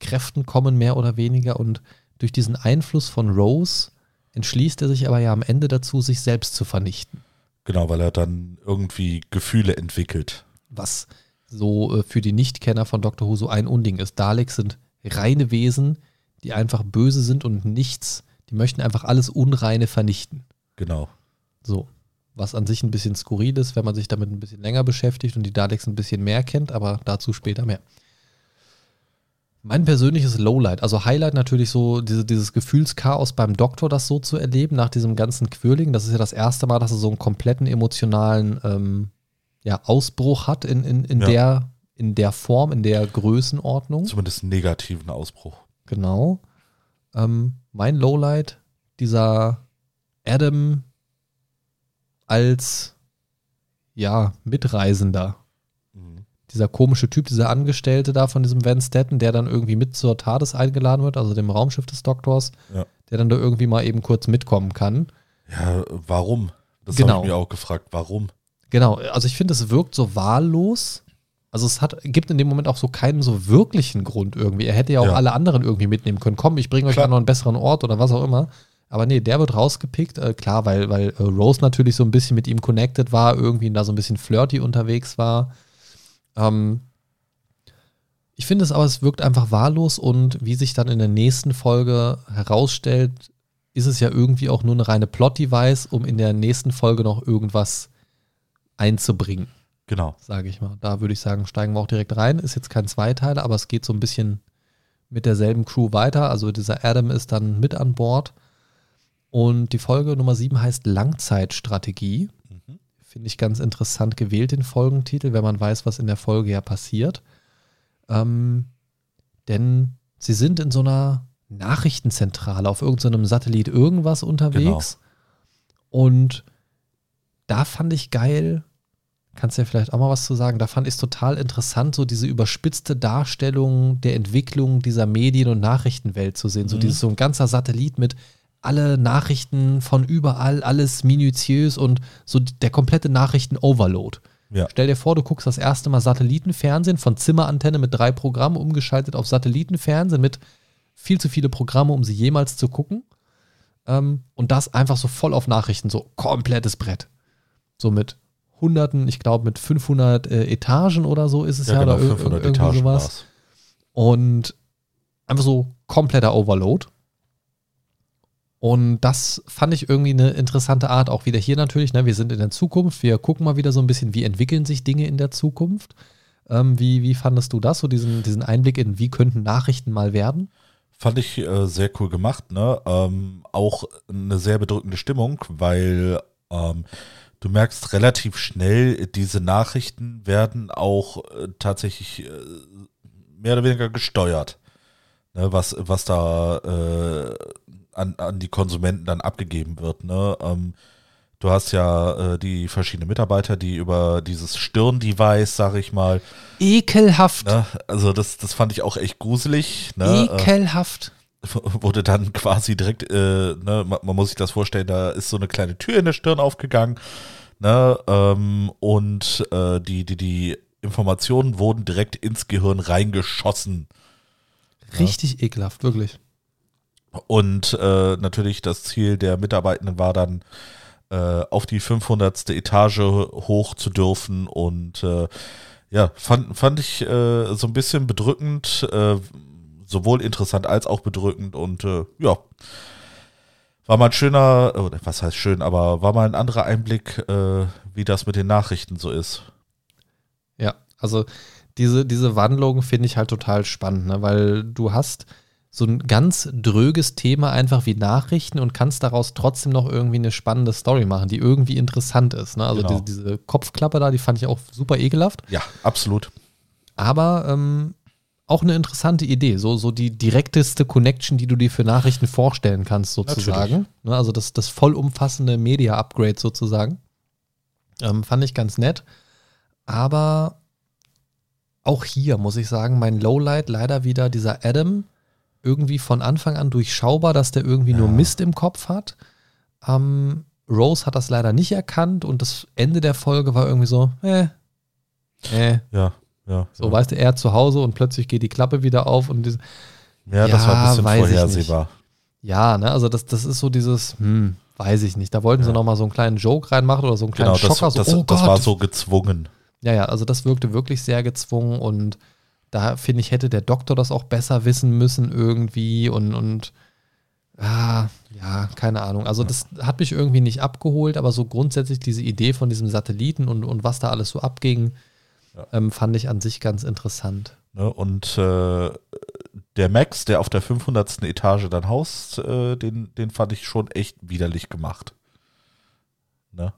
Kräften kommen, mehr oder weniger. Und durch diesen Einfluss von Rose entschließt er sich aber ja am Ende dazu, sich selbst zu vernichten. Genau, weil er dann irgendwie Gefühle entwickelt. Was so äh, für die Nichtkenner von Dr. Who so ein Unding ist. Daleks sind reine Wesen, die einfach böse sind und nichts, die möchten einfach alles Unreine vernichten. Genau. So. Was an sich ein bisschen skurril ist, wenn man sich damit ein bisschen länger beschäftigt und die Daleks ein bisschen mehr kennt, aber dazu später mehr. Mein persönliches Lowlight, also Highlight natürlich so diese, dieses Gefühlschaos beim Doktor, das so zu erleben nach diesem ganzen Quirling. Das ist ja das erste Mal, dass er so einen kompletten emotionalen ähm, ja, Ausbruch hat in, in, in, Ja. der, in der Form, in der Größenordnung. Zumindest einen negativen Ausbruch. Genau. Ähm, mein Lowlight, dieser Adam als ja, Mitreisender. Dieser komische Typ, dieser Angestellte da von diesem Van Stetten, der dann irgendwie mit zur TARDIS eingeladen wird, also dem Raumschiff des Doktors, Ja. der dann da irgendwie mal eben kurz mitkommen kann. Ja, warum? Das Genau. habe ich mir auch gefragt. Warum? Genau, also ich finde, es wirkt so wahllos. Also es hat, gibt in dem Moment auch so keinen so wirklichen Grund irgendwie. Er hätte ja auch Ja. alle anderen irgendwie mitnehmen können. Komm, ich bringe euch an noch einen besseren Ort oder was auch immer. Aber nee, der wird rausgepickt. Äh, klar, weil, weil äh, Rose natürlich so ein bisschen mit ihm connected war, irgendwie da so ein bisschen flirty unterwegs war. Ähm, ich finde es aber, es wirkt einfach wahllos und wie sich dann in der nächsten Folge herausstellt, ist es ja irgendwie auch nur eine reine Plot-Device, um in der nächsten Folge noch irgendwas einzubringen, Genau. sage ich mal. Da würde ich sagen, steigen wir auch direkt rein. Ist jetzt kein Zweiteiler, aber es geht so ein bisschen mit derselben Crew weiter. Also dieser Adam ist dann mit an Bord. Und die Folge Nummer 7 heißt Langzeitstrategie. Finde ich ganz interessant gewählt, den Folgentitel, wenn man weiß, was in der Folge ja passiert. Ähm, denn sie sind in so einer Nachrichtenzentrale auf irgendeinem Satellit irgendwas unterwegs. Und da fand ich geil, kannst du ja vielleicht auch mal was zu sagen, da fand ich es total interessant, so diese überspitzte Darstellung der Entwicklung dieser Medien- und Nachrichtenwelt zu sehen. So Mhm. dieses so ein ganzer Satellit mit alle Nachrichten von überall, alles minutiös und so der komplette Nachrichten-Overload. Ja. Stell dir vor, du guckst das erste Mal Satellitenfernsehen von Zimmerantenne mit drei Programmen umgeschaltet auf Satellitenfernsehen mit viel zu viele Programme, um sie jemals zu gucken. Ähm, und das einfach so voll auf Nachrichten, so komplettes Brett. So mit Hunderten, ich glaube mit 500 äh, Etagen oder so ist es ja, Ja, genau, oder ir- 500 irgendwie Etagen sowas. war's. Und einfach so kompletter Overload. Und das fand ich irgendwie eine interessante Art, auch wieder hier natürlich. Ne? Wir sind in der Zukunft, wir gucken mal wieder so ein bisschen, wie entwickeln sich Dinge in der Zukunft. Ähm, wie, wie fandest du das, so diesen, diesen Einblick in, wie könnten Nachrichten mal werden? Fand ich äh, sehr cool gemacht, ne? Ähm, auch eine sehr bedrückende Stimmung, weil ähm, du merkst relativ schnell, diese Nachrichten werden auch äh, tatsächlich äh, mehr oder weniger gesteuert. Ne? Was, was da äh, an, an die Konsumenten dann abgegeben wird. Ne? Ähm, du hast ja äh, die verschiedenen Mitarbeiter, die über dieses Stirn-Device, sag ich mal, Ekelhaft. ne? also das, das fand ich auch echt gruselig. Ne? Äh, Ekelhaft. wurde dann quasi direkt, äh, ne, man, man muss sich das vorstellen, da ist so eine kleine Tür in der Stirn aufgegangen, ne, ähm, und äh, die, die, die Informationen wurden direkt ins Gehirn reingeschossen. Richtig ekelhaft, wirklich. Und äh, natürlich das Ziel der Mitarbeitenden war dann, äh, auf die 500. Etage hoch zu dürfen und äh, ja, fand, fand ich äh, so ein bisschen bedrückend, äh, sowohl interessant als auch bedrückend und äh, ja, war mal ein schöner, oder was heißt schön, aber war mal ein anderer Einblick, wie das mit den Nachrichten so ist. Ja, also diese, diese Wandlung finde ich halt total spannend, ne? weil du hast so ein ganz dröges Thema einfach wie Nachrichten und kannst daraus trotzdem noch irgendwie eine spannende Story machen, die irgendwie interessant ist. Ne? Also Genau. diese, diese Kopfklappe da, die fand ich auch super ekelhaft, Ja, absolut. aber ähm, auch eine interessante Idee, so, so die direkteste Connection, die du dir für Nachrichten vorstellen kannst, sozusagen. Ne? Also das, das vollumfassende Media-Upgrade sozusagen. Ähm, fand ich ganz nett. Aber auch hier muss ich sagen, mein Lowlight leider wieder dieser Adam, irgendwie von Anfang an durchschaubar, dass der irgendwie nur Ja. Mist im Kopf hat. Ähm, Rose hat das leider nicht erkannt und das Ende der Folge war irgendwie so, äh, äh. Ja, ja. So, ja. weißt du, er zu Hause und plötzlich geht die Klappe wieder auf und diese, ja, das war ein bisschen vorhersehbar. ja, ne, also das, das ist so dieses, hm, weiß ich nicht. Da wollten sie Ja. noch mal so einen kleinen Joke reinmachen oder so einen kleinen Genau, das, Schocker, so, das, oh das war so gezwungen. Ja, ja, also das wirkte wirklich sehr gezwungen und da finde ich, hätte der Doktor das auch besser wissen müssen irgendwie und, und ah, ja, keine Ahnung. Also das hat mich irgendwie nicht abgeholt, aber so grundsätzlich diese Idee von diesem Satelliten und, und was da alles so abging, Ja. ähm, fand ich an sich ganz interessant. Ne? Und äh, der Max, der auf der 500. Etage dann haust, äh, den, den fand ich schon echt widerlich gemacht. Ne?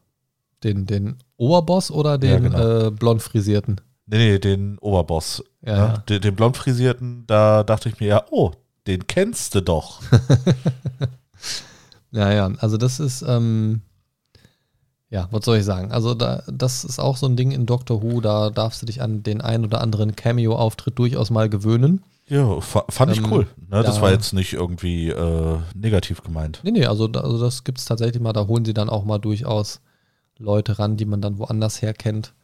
Den, den Oberboss oder den Ja, genau. äh, blond frisierten? Nee, nee, den Oberboss. Ja, ne? ja. Den, den blond frisierten, da dachte ich mir ja, oh, den kennst du doch. Ja, ja, also das ist, ähm, ja, was soll ich sagen? Also da, das ist auch so ein Ding in Doctor Who, da darfst du dich an den ein oder anderen Cameo-Auftritt durchaus mal gewöhnen. Ja, fa fand ich Ähm, cool. Ne? Das da- war jetzt nicht irgendwie äh, negativ gemeint. Nee, nee, also, also das gibt es tatsächlich mal, da holen sie dann auch mal durchaus Leute ran, die man dann woanders her kennt.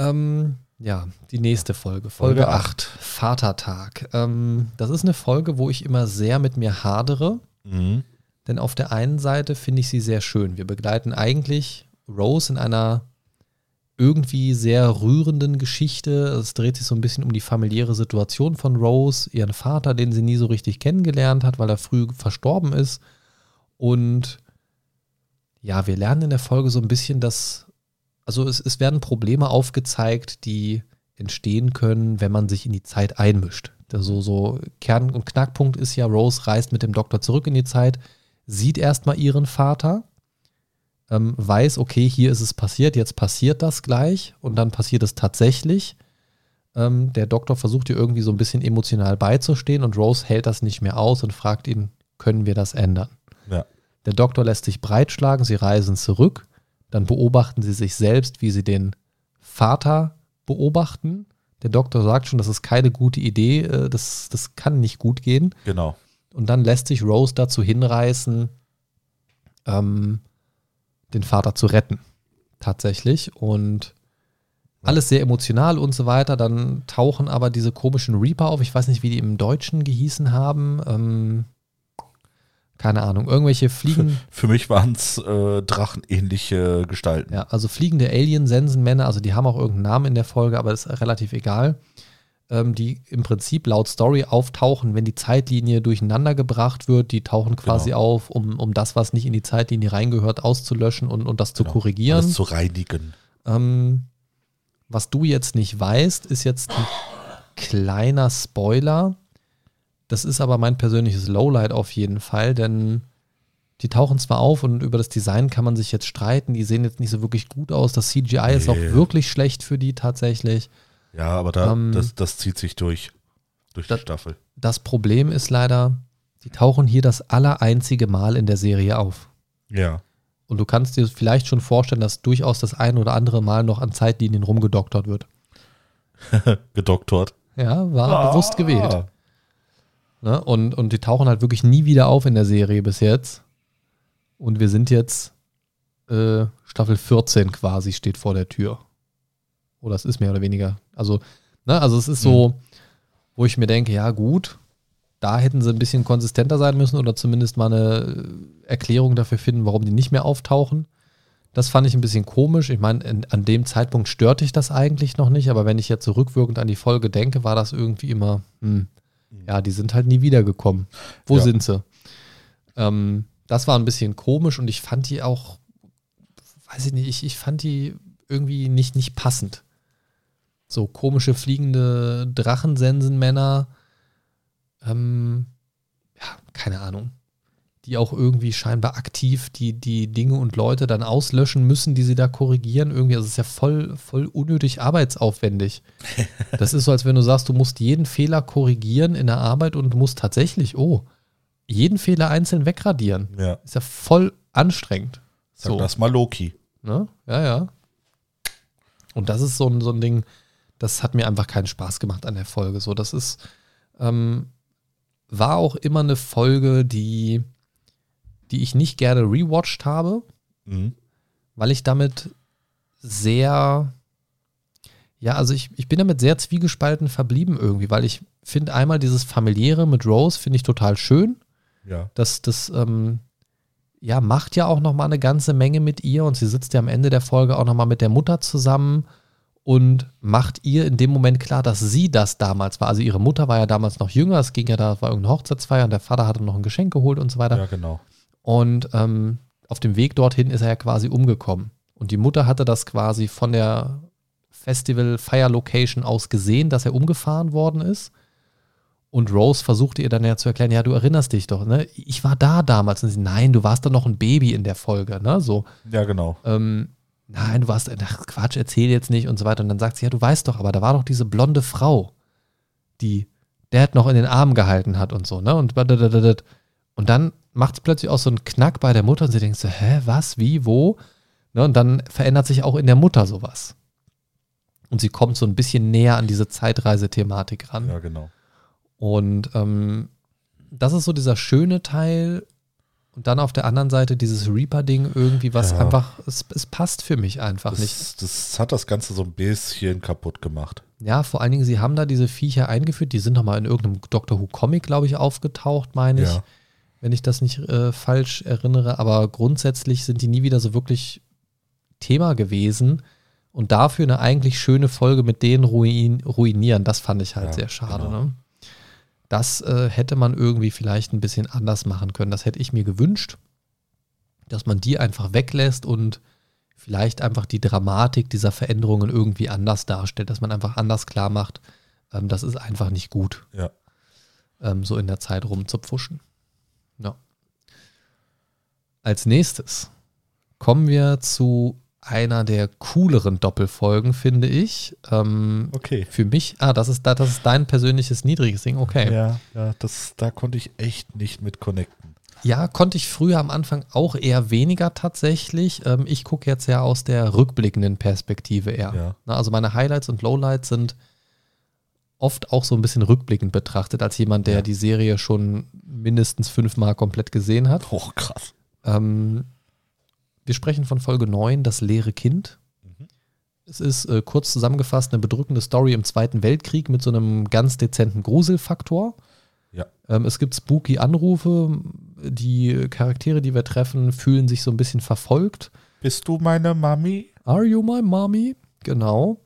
Ähm, ja, die nächste Folge, Folge, Folge 8, Vatertag. Ähm, das ist eine Folge, wo ich immer sehr mit mir hadere. Mhm. Denn auf der einen Seite finde ich sie sehr schön. Wir begleiten eigentlich Rose in einer irgendwie sehr rührenden Geschichte. Es dreht sich so ein bisschen um die familiäre Situation von Rose, ihren Vater, den sie nie so richtig kennengelernt hat, weil er früh verstorben ist. Und ja, wir lernen in der Folge so ein bisschen, dass, also es, es werden Probleme aufgezeigt, die entstehen können, wenn man sich in die Zeit einmischt. Also so Kern- und Knackpunkt ist ja, Rose reist mit dem Doktor zurück in die Zeit, sieht erstmal ihren Vater, ähm, weiß, okay, hier ist es passiert, jetzt passiert das gleich und dann passiert es tatsächlich. Ähm, der Doktor versucht ihr irgendwie so ein bisschen emotional beizustehen und Rose hält das nicht mehr aus und fragt ihn, können wir das ändern? Ja. Der Doktor lässt sich breitschlagen, sie reisen zurück, dann beobachten sie sich selbst, wie sie den Vater beobachten. Der Doktor sagt schon, das ist keine gute Idee, äh, das, das kann nicht gut gehen. Genau. Und dann lässt sich Rose dazu hinreißen, ähm, den Vater zu retten. Tatsächlich. Und alles sehr emotional und so weiter. Dann tauchen aber diese komischen Reaper auf. Ich weiß nicht, wie die im Deutschen gehießen haben. Ähm, keine Ahnung. Irgendwelche fliegen. Für mich waren es äh, drachenähnliche Gestalten. Ja, also fliegende Alien-Sensenmänner, also die haben auch irgendeinen Namen in der Folge, aber ist relativ egal. Ähm, die im Prinzip laut Story auftauchen, wenn die Zeitlinie durcheinander gebracht wird. Die tauchen quasi Genau. auf, um, um das, was nicht in die Zeitlinie reingehört, auszulöschen und, und das zu Genau. korrigieren. Alles zu reinigen. Ähm, was du jetzt nicht weißt, ist jetzt ein kleiner Spoiler. Das ist aber mein persönliches Lowlight auf jeden Fall, denn die tauchen zwar auf und über das Design kann man sich jetzt streiten. Die sehen jetzt nicht so wirklich gut aus. Das CGI ist auch Nee. wirklich schlecht für die tatsächlich. Ja, aber da, Ähm, das, das zieht sich durch. Durch die das- Staffel. Das Problem ist leider, die tauchen hier das allereinzige Mal in der Serie auf. Ja. Und du kannst dir vielleicht schon vorstellen, dass durchaus das ein oder andere Mal noch an Zeitlinien rumgedoktert wird. Gedoktort. Ja, war bewusst gewählt. Ne? Und, und die tauchen halt wirklich nie wieder auf in der Serie bis jetzt. Und wir sind jetzt äh, Staffel 14 quasi steht vor der Tür. Oder es ist mehr oder weniger. Also, ne, also es ist so, wo ich mir denke, ja gut, da hätten sie ein bisschen konsistenter sein müssen oder zumindest mal eine äh, Erklärung dafür finden, warum die nicht mehr auftauchen. Das fand ich ein bisschen komisch. Ich meine, in- an dem Zeitpunkt störte ich das eigentlich noch nicht, aber wenn ich jetzt so rückwirkend an die Folge denke, war das irgendwie immer, hm, ja, die sind halt nie wiedergekommen. Wo Ja. sind sie? Ähm, das war ein bisschen komisch und ich fand die auch, weiß ich nicht, ich, ich fand die irgendwie nicht, nicht passend. So komische fliegende Drachensensenmänner, ähm, ja, keine Ahnung, die auch irgendwie scheinbar aktiv die, die Dinge und Leute dann auslöschen müssen, die sie da korrigieren. Irgendwie, also es ist ja voll, voll unnötig arbeitsaufwendig. Das ist so, als wenn du sagst, du musst jeden Fehler korrigieren in der Arbeit und musst tatsächlich, oh, jeden Fehler einzeln wegradieren. Ja. Ist ja voll anstrengend. Sag So. das mal Loki. Ne? Ja, ja. Und das ist so ein, so ein Ding, das hat mir einfach keinen Spaß gemacht an der Folge. So, das ist, ähm, war auch immer eine Folge, die die ich nicht gerne rewatcht habe, Mhm. weil ich damit sehr, ja, also ich, ich bin damit sehr zwiegespalten verblieben irgendwie, weil ich finde einmal dieses familiäre mit Rose finde ich total schön. Ja. Das, das, ähm, ja, macht ja auch noch mal eine ganze Menge mit ihr und sie sitzt ja am Ende der Folge auch noch mal mit der Mutter zusammen und macht ihr in dem Moment klar, dass sie das damals war. Also ihre Mutter war ja damals noch jünger, es ging ja da, war irgendeine Hochzeitsfeier und der Vater hatte noch ein Geschenk geholt und so weiter. Ja, genau. Und ähm, auf dem Weg dorthin ist er ja quasi umgekommen. Und die Mutter hatte das quasi von der Festival Fire Location aus gesehen, dass er umgefahren worden ist. Und Rose versuchte ihr dann ja zu erklären, ja, du erinnerst dich doch, ne? Ich war da damals. Und sie, nein, du warst doch noch ein Baby in der Folge, ne? So, Ja, genau. ähm, nein, du warst, ach, Quatsch, erzähl jetzt nicht und so weiter. Und dann sagt sie, ja, du weißt doch, aber da war doch diese blonde Frau, die Dad noch in den Arm gehalten hat und so, ne? Und. Und dann macht es plötzlich auch so einen Knack bei der Mutter und sie denkt so, hä, was, wie, wo? Ne? Und dann verändert sich auch in der Mutter sowas. Und sie kommt so ein bisschen näher an diese Zeitreisethematik ran. Ja, genau. Und ähm, das ist so dieser schöne Teil. Und dann auf der anderen Seite dieses Reaper-Ding irgendwie, was Ja. einfach, es, es passt für mich einfach nicht. Das, das hat das Ganze so ein bisschen kaputt gemacht. Ja, vor allen Dingen, sie haben da diese Viecher eingeführt, die sind nochmal in irgendeinem Doctor Who-Comic, glaube ich, aufgetaucht, meine ich, Ja. Wenn ich das nicht äh, falsch erinnere. Aber grundsätzlich sind die nie wieder so wirklich Thema gewesen. Und dafür eine eigentlich schöne Folge mit denen ruin ruinieren, das fand ich halt Ja, sehr schade. genau. Ne? Das äh, hätte man irgendwie vielleicht ein bisschen anders machen können. Das hätte ich mir gewünscht, dass man die einfach weglässt und vielleicht einfach die Dramatik dieser Veränderungen irgendwie anders darstellt, dass man einfach anders klar macht, ähm, das ist einfach nicht gut, Ja. ähm, so in der Zeit rumzupfuschen. Ja. Als nächstes kommen wir zu einer der cooleren Doppelfolgen, finde ich. Ähm, Okay. für mich, ah, das ist, da- das ist dein persönliches niedriges Ding, okay. Ja, ja, das, da konnte ich echt nicht mit connecten. Ja, konnte ich früher am Anfang auch eher weniger tatsächlich. Ähm, ich gucke jetzt ja aus der rückblickenden Perspektive eher. Ja. Na, also meine Highlights und Lowlights sind oft auch so ein bisschen rückblickend betrachtet, als jemand, der Ja. die Serie schon mindestens fünfmal komplett gesehen hat. Oh, krass. Ähm, wir sprechen von Folge 9, das leere Kind. Mhm. Es ist äh, kurz zusammengefasst eine bedrückende Story im Zweiten Weltkrieg mit so einem ganz dezenten Gruselfaktor. Ja. Ähm, es gibt spooky Anrufe. Die Charaktere, die wir treffen, fühlen sich so ein bisschen verfolgt. Bist du meine Mami? Are you my mommy? Genau.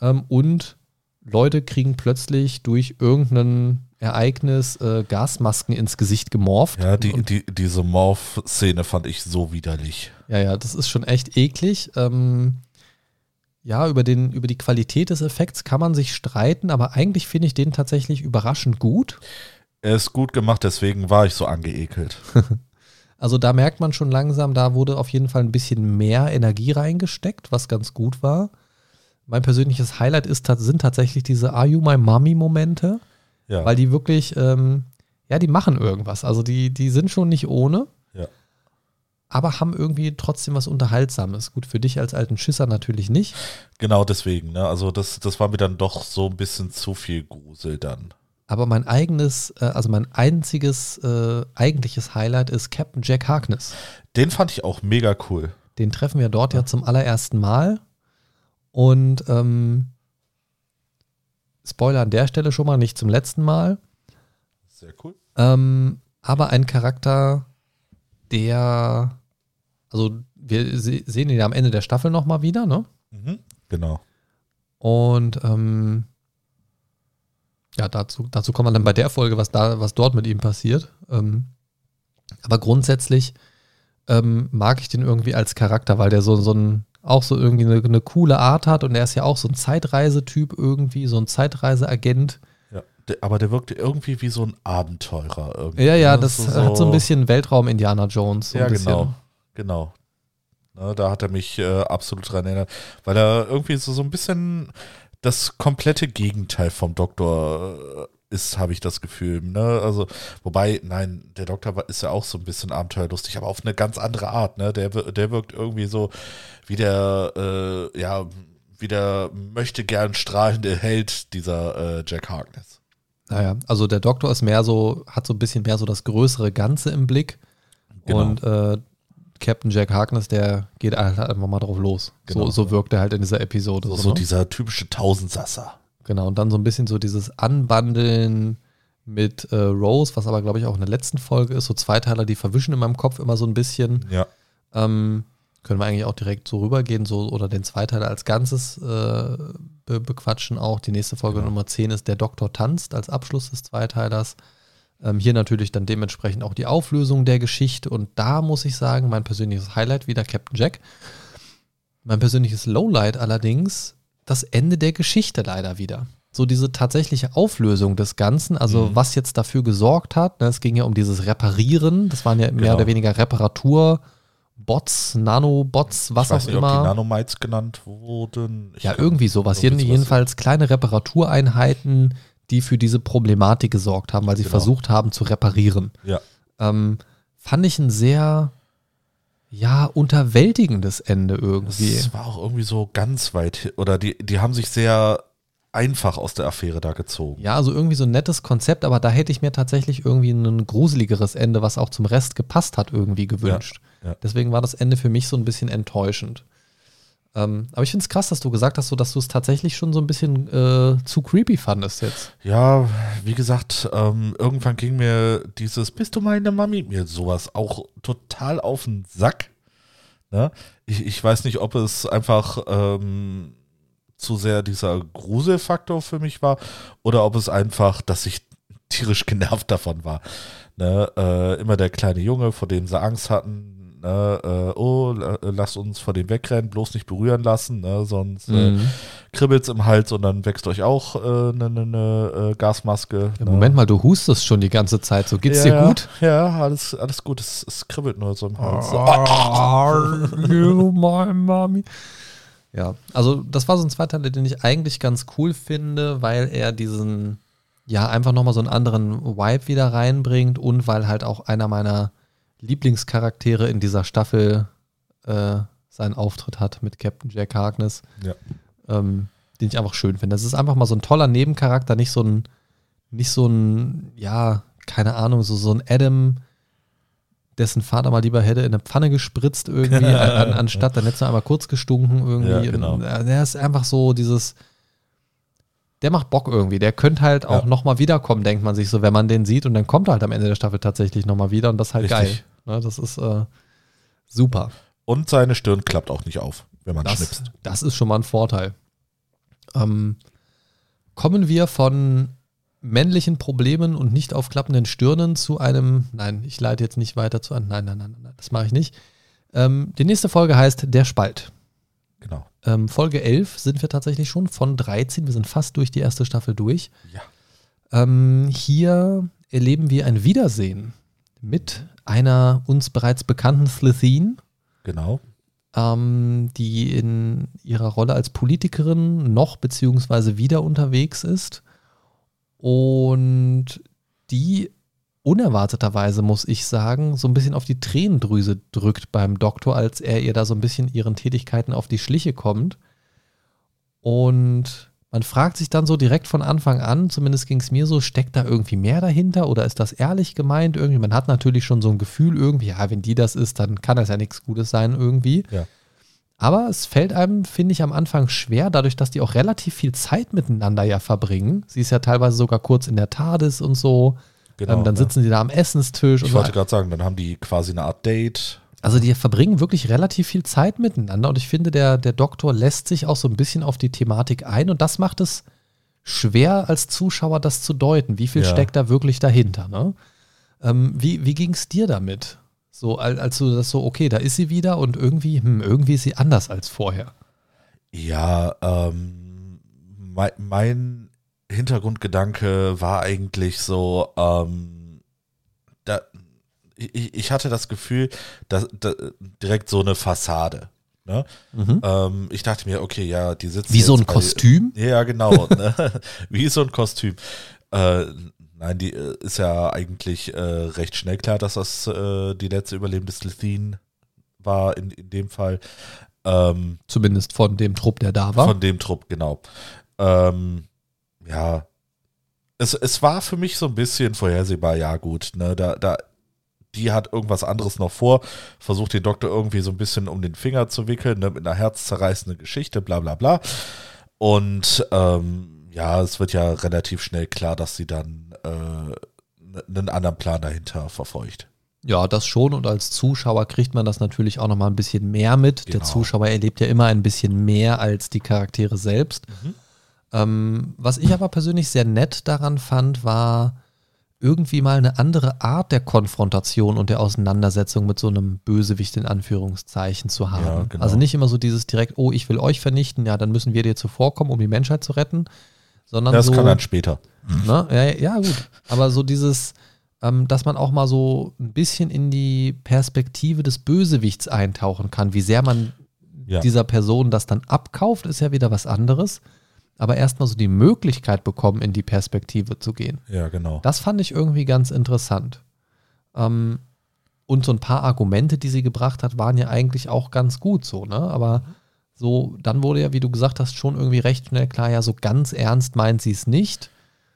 Ähm, und Leute kriegen plötzlich durch irgendein Ereignis äh, Gasmasken ins Gesicht gemorpht. Ja, die, die, diese Morph-Szene fand ich so widerlich. Ja, ja, das ist schon echt eklig. Ähm, ja, über, den, über die Qualität des Effekts kann man sich streiten, aber eigentlich finde ich den tatsächlich überraschend gut. Er ist gut gemacht, deswegen war ich so angeekelt. Also da merkt man schon langsam, da wurde auf jeden Fall ein bisschen mehr Energie reingesteckt, was ganz gut war. Mein persönliches Highlight ist, sind tatsächlich diese Are You My Mommy Momente, Ja. weil die wirklich, ähm, ja, die machen irgendwas. Also die, die sind schon nicht ohne, Ja. aber haben irgendwie trotzdem was Unterhaltsames. Gut, für dich als alten Schisser natürlich nicht. Genau deswegen, ne? Also das, das war mir dann doch so ein bisschen zu viel Grusel dann. Aber mein eigenes, äh, also mein einziges äh, eigentliches Highlight ist Captain Jack Harkness. Den fand ich auch mega cool. Den treffen wir dort ja zum allerersten Mal. Und ähm, Spoiler an der Stelle schon mal, nicht zum letzten Mal. Sehr cool. Ähm, aber ein Charakter, der, also wir se sehen ihn ja am Ende der Staffel nochmal wieder, ne? Mhm. Genau. Und ähm, ja, dazu, dazu kommt man dann bei der Folge, was da, was dort mit ihm passiert. Ähm, aber grundsätzlich ähm, mag ich den irgendwie als Charakter, weil der so, so ein, auch so irgendwie eine, eine coole Art hat und er ist ja auch so ein Zeitreisetyp irgendwie, so ein Zeitreiseagent. Ja. Der, aber der wirkte irgendwie wie so ein Abenteurer. Irgendwie. Ja, ja, ne? das ist hat so ein bisschen Weltraum-Indiana Jones. So ja, genau. Genau. Ne, da hat er mich äh, absolut dran erinnert, weil er irgendwie so, so ein bisschen das komplette Gegenteil vom Doktor äh, ist, habe ich das Gefühl. Ne? Also, wobei, nein, der Doktor ist ja auch so ein bisschen abenteuerlustig, aber auf eine ganz andere Art. Ne? Der, der wirkt irgendwie so wie der, äh, ja, wie der möchte gern strahlende Held dieser äh, Jack Harkness. Naja, also der Doktor ist mehr so, hat so ein bisschen mehr so das größere Ganze im Blick. Genau. Und äh, Captain Jack Harkness, der geht halt einfach mal drauf los. Genau. So, so wirkt er halt in dieser Episode. So, so, so ne? dieser typische Tausendsasser. Genau, und dann so ein bisschen so dieses Anbandeln mit äh, Rose, was aber, glaube ich, auch in der letzten Folge ist. So Zweiteiler, die verwischen in meinem Kopf immer so ein bisschen. Ja. Ähm, können wir eigentlich auch direkt so rübergehen, so oder den Zweiteiler als Ganzes äh, be bequatschen auch. Die nächste Folge Genau. Nummer 10 ist Der Doktor tanzt als Abschluss des Zweiteilers. Ähm, hier natürlich dann dementsprechend auch die Auflösung der Geschichte. Und da muss ich sagen, mein persönliches Highlight wieder Captain Jack. Mein persönliches Lowlight allerdings das Ende der Geschichte leider wieder. So diese tatsächliche Auflösung des Ganzen, also Mhm. was jetzt dafür gesorgt hat. Ne, es ging ja um dieses Reparieren. Das waren ja mehr Genau. oder weniger Reparaturbots, Nanobots, was auch nicht, ob die immer. Nanomites genannt wurden. Ich Ja, irgendwie sowas. Jeden, jedenfalls kleine Reparatureinheiten, die für diese Problematik gesorgt haben, weil sie Genau. versucht haben zu reparieren. Ja. Ähm, fand ich ein sehr, ja, unterwältigendes Ende irgendwie. Es war auch irgendwie so ganz weit, oder die, die haben sich sehr einfach aus der Affäre da gezogen. Ja, also irgendwie so ein nettes Konzept, aber da hätte ich mir tatsächlich irgendwie ein gruseligeres Ende, was auch zum Rest gepasst hat, irgendwie gewünscht. ja. Deswegen war das Ende für mich so ein bisschen enttäuschend. Ähm, aber ich finde es krass, dass du gesagt hast, so, dass du es tatsächlich schon so ein bisschen äh, zu creepy fandest jetzt. Ja, wie gesagt, ähm, irgendwann ging mir dieses Bist du meine Mami? Mir sowas auch total auf den Sack. Ne? Ich, ich weiß nicht, ob es einfach ähm, zu sehr dieser Gruselfaktor für mich war oder ob es einfach, dass ich tierisch genervt davon war. Ne? Äh, immer der kleine Junge, vor dem sie Angst hatten. Ne? Äh, oh, la- lasst uns vor dem wegrennen, bloß nicht berühren lassen, ne? sonst äh, Mhm. kribbelt's im Hals und dann wächst euch auch eine äh, ne, ne, ne, äh, Gasmaske. Ja, ne? Moment mal, du hustest schon die ganze Zeit. So geht's ja, dir gut? Ja, alles, alles gut. Es, es kribbelt nur so im Hals. Are you my mommy? Ja, also das war so ein Zweiteiler, den ich eigentlich ganz cool finde, weil er diesen, ja, einfach nochmal so einen anderen Vibe wieder reinbringt und weil halt auch einer meiner Lieblingscharaktere in dieser Staffel äh, seinen Auftritt hat mit Captain Jack Harkness, Ja. ähm, den ich einfach schön finde. Das ist einfach mal so ein toller Nebencharakter, nicht so ein, nicht so ein, ja, keine Ahnung, so, so ein Adam, dessen Vater mal lieber hätte in eine Pfanne gespritzt irgendwie, an, anstatt dann jetzt noch einmal kurz gestunken irgendwie. Ja, genau. Äh, der ist einfach so dieses, der macht Bock irgendwie. Der könnte halt auch Ja. nochmal wiederkommen, denkt man sich so, wenn man den sieht und dann kommt er halt am Ende der Staffel tatsächlich nochmal wieder und das ist halt Richtig. geil. Ne, das ist äh, super. Und seine Stirn klappt auch nicht auf, wenn man Das, schnipst. das ist schon mal ein Vorteil. Ähm, kommen wir von männlichen Problemen und nicht aufklappenden Stirnen zu einem, nein, ich leite jetzt nicht weiter zu einem, nein, nein, nein, nein, das mache ich nicht. Ähm, die nächste Folge heißt Der Spalt. Genau. Ähm, Folge 11 sind wir tatsächlich schon von 13, wir sind fast durch die erste Staffel durch. Ja. Ähm, hier erleben wir ein Wiedersehen mit einer uns bereits bekannten Slitheen, Genau. ähm, die in ihrer Rolle als Politikerin noch beziehungsweise wieder unterwegs ist und die unerwarteterweise, muss ich sagen, so ein bisschen auf die Tränendrüse drückt beim Doktor, als er ihr da so ein bisschen ihren Tätigkeiten auf die Schliche kommt. Und man fragt sich dann so direkt von Anfang an, zumindest ging es mir so, steckt da irgendwie mehr dahinter oder ist das ehrlich gemeint irgendwie? Man hat natürlich schon so ein Gefühl irgendwie, ja, wenn die das ist, dann kann das ja nichts Gutes sein irgendwie. Ja. Aber es fällt einem, finde ich, am Anfang schwer, dadurch, dass die auch relativ viel Zeit miteinander ja verbringen. Sie ist ja teilweise sogar kurz in der TARDIS und so. Genau. ähm, dann ne? sitzen die da am Essenstisch. Ich wollte so. gerade sagen, dann haben die quasi eine Art Date. Also die verbringen wirklich relativ viel Zeit miteinander und ich finde, der, der Doktor lässt sich auch so ein bisschen auf die Thematik ein und das macht es schwer als Zuschauer das zu deuten. Wie viel Ja. steckt da wirklich dahinter? Ne? Ähm, wie wie ging es dir damit? So, als, du das so, okay, da ist sie wieder und irgendwie, hm, irgendwie ist sie anders als vorher. Ja, ähm, mein, mein Hintergrundgedanke war eigentlich so, ähm, ich, ich hatte das Gefühl, dass, da, direkt so eine Fassade. Ne? Mhm. Ähm, ich dachte mir, okay, ja, die sitzt Wie so ein bei- Kostüm? Ja, genau. ne? Wie so ein Kostüm. Äh, nein, die äh, ist ja eigentlich äh, recht schnell klar, dass das äh, die letzte überlebende Slitheen war in, in dem Fall. Ähm, Zumindest von dem Trupp, der da war. von dem Trupp, genau. Ähm, ja. Es, es war für mich so ein bisschen vorhersehbar, ja gut, ne, da, da, die hat irgendwas anderes noch vor, versucht den Doktor irgendwie so ein bisschen um den Finger zu wickeln, ne, mit einer herzzerreißenden Geschichte, bla bla bla. Und ähm, ja, es wird ja relativ schnell klar, dass sie dann äh, einen anderen Plan dahinter verfolgt. Ja, das schon. Und als Zuschauer kriegt man das natürlich auch nochmal ein bisschen mehr mit. Genau. Der Zuschauer erlebt ja immer ein bisschen mehr als die Charaktere selbst. Mhm. Ähm, was ich aber persönlich sehr nett daran fand, war irgendwie mal eine andere Art der Konfrontation und der Auseinandersetzung mit so einem Bösewicht in Anführungszeichen zu haben. Ja, genau. Also nicht immer so dieses direkt, oh, ich will euch vernichten, ja, dann müssen wir dir zuvorkommen, um die Menschheit zu retten, sondern Das so, kann dann später. Ne? Ja, ja, gut. Aber so dieses, ähm, dass man auch mal so ein bisschen in die Perspektive des Bösewichts eintauchen kann. Wie sehr man Ja. dieser Person das dann abkauft, ist ja wieder was anderes. Aber erstmal so die Möglichkeit bekommen, in die Perspektive zu gehen. Ja, genau. Das fand ich irgendwie ganz interessant. Ähm, und so ein paar Argumente, die sie gebracht hat, waren ja eigentlich auch ganz gut so, ne? Aber so, dann wurde ja, wie du gesagt hast, schon irgendwie recht schnell klar, ja, so ganz ernst meint sie es nicht.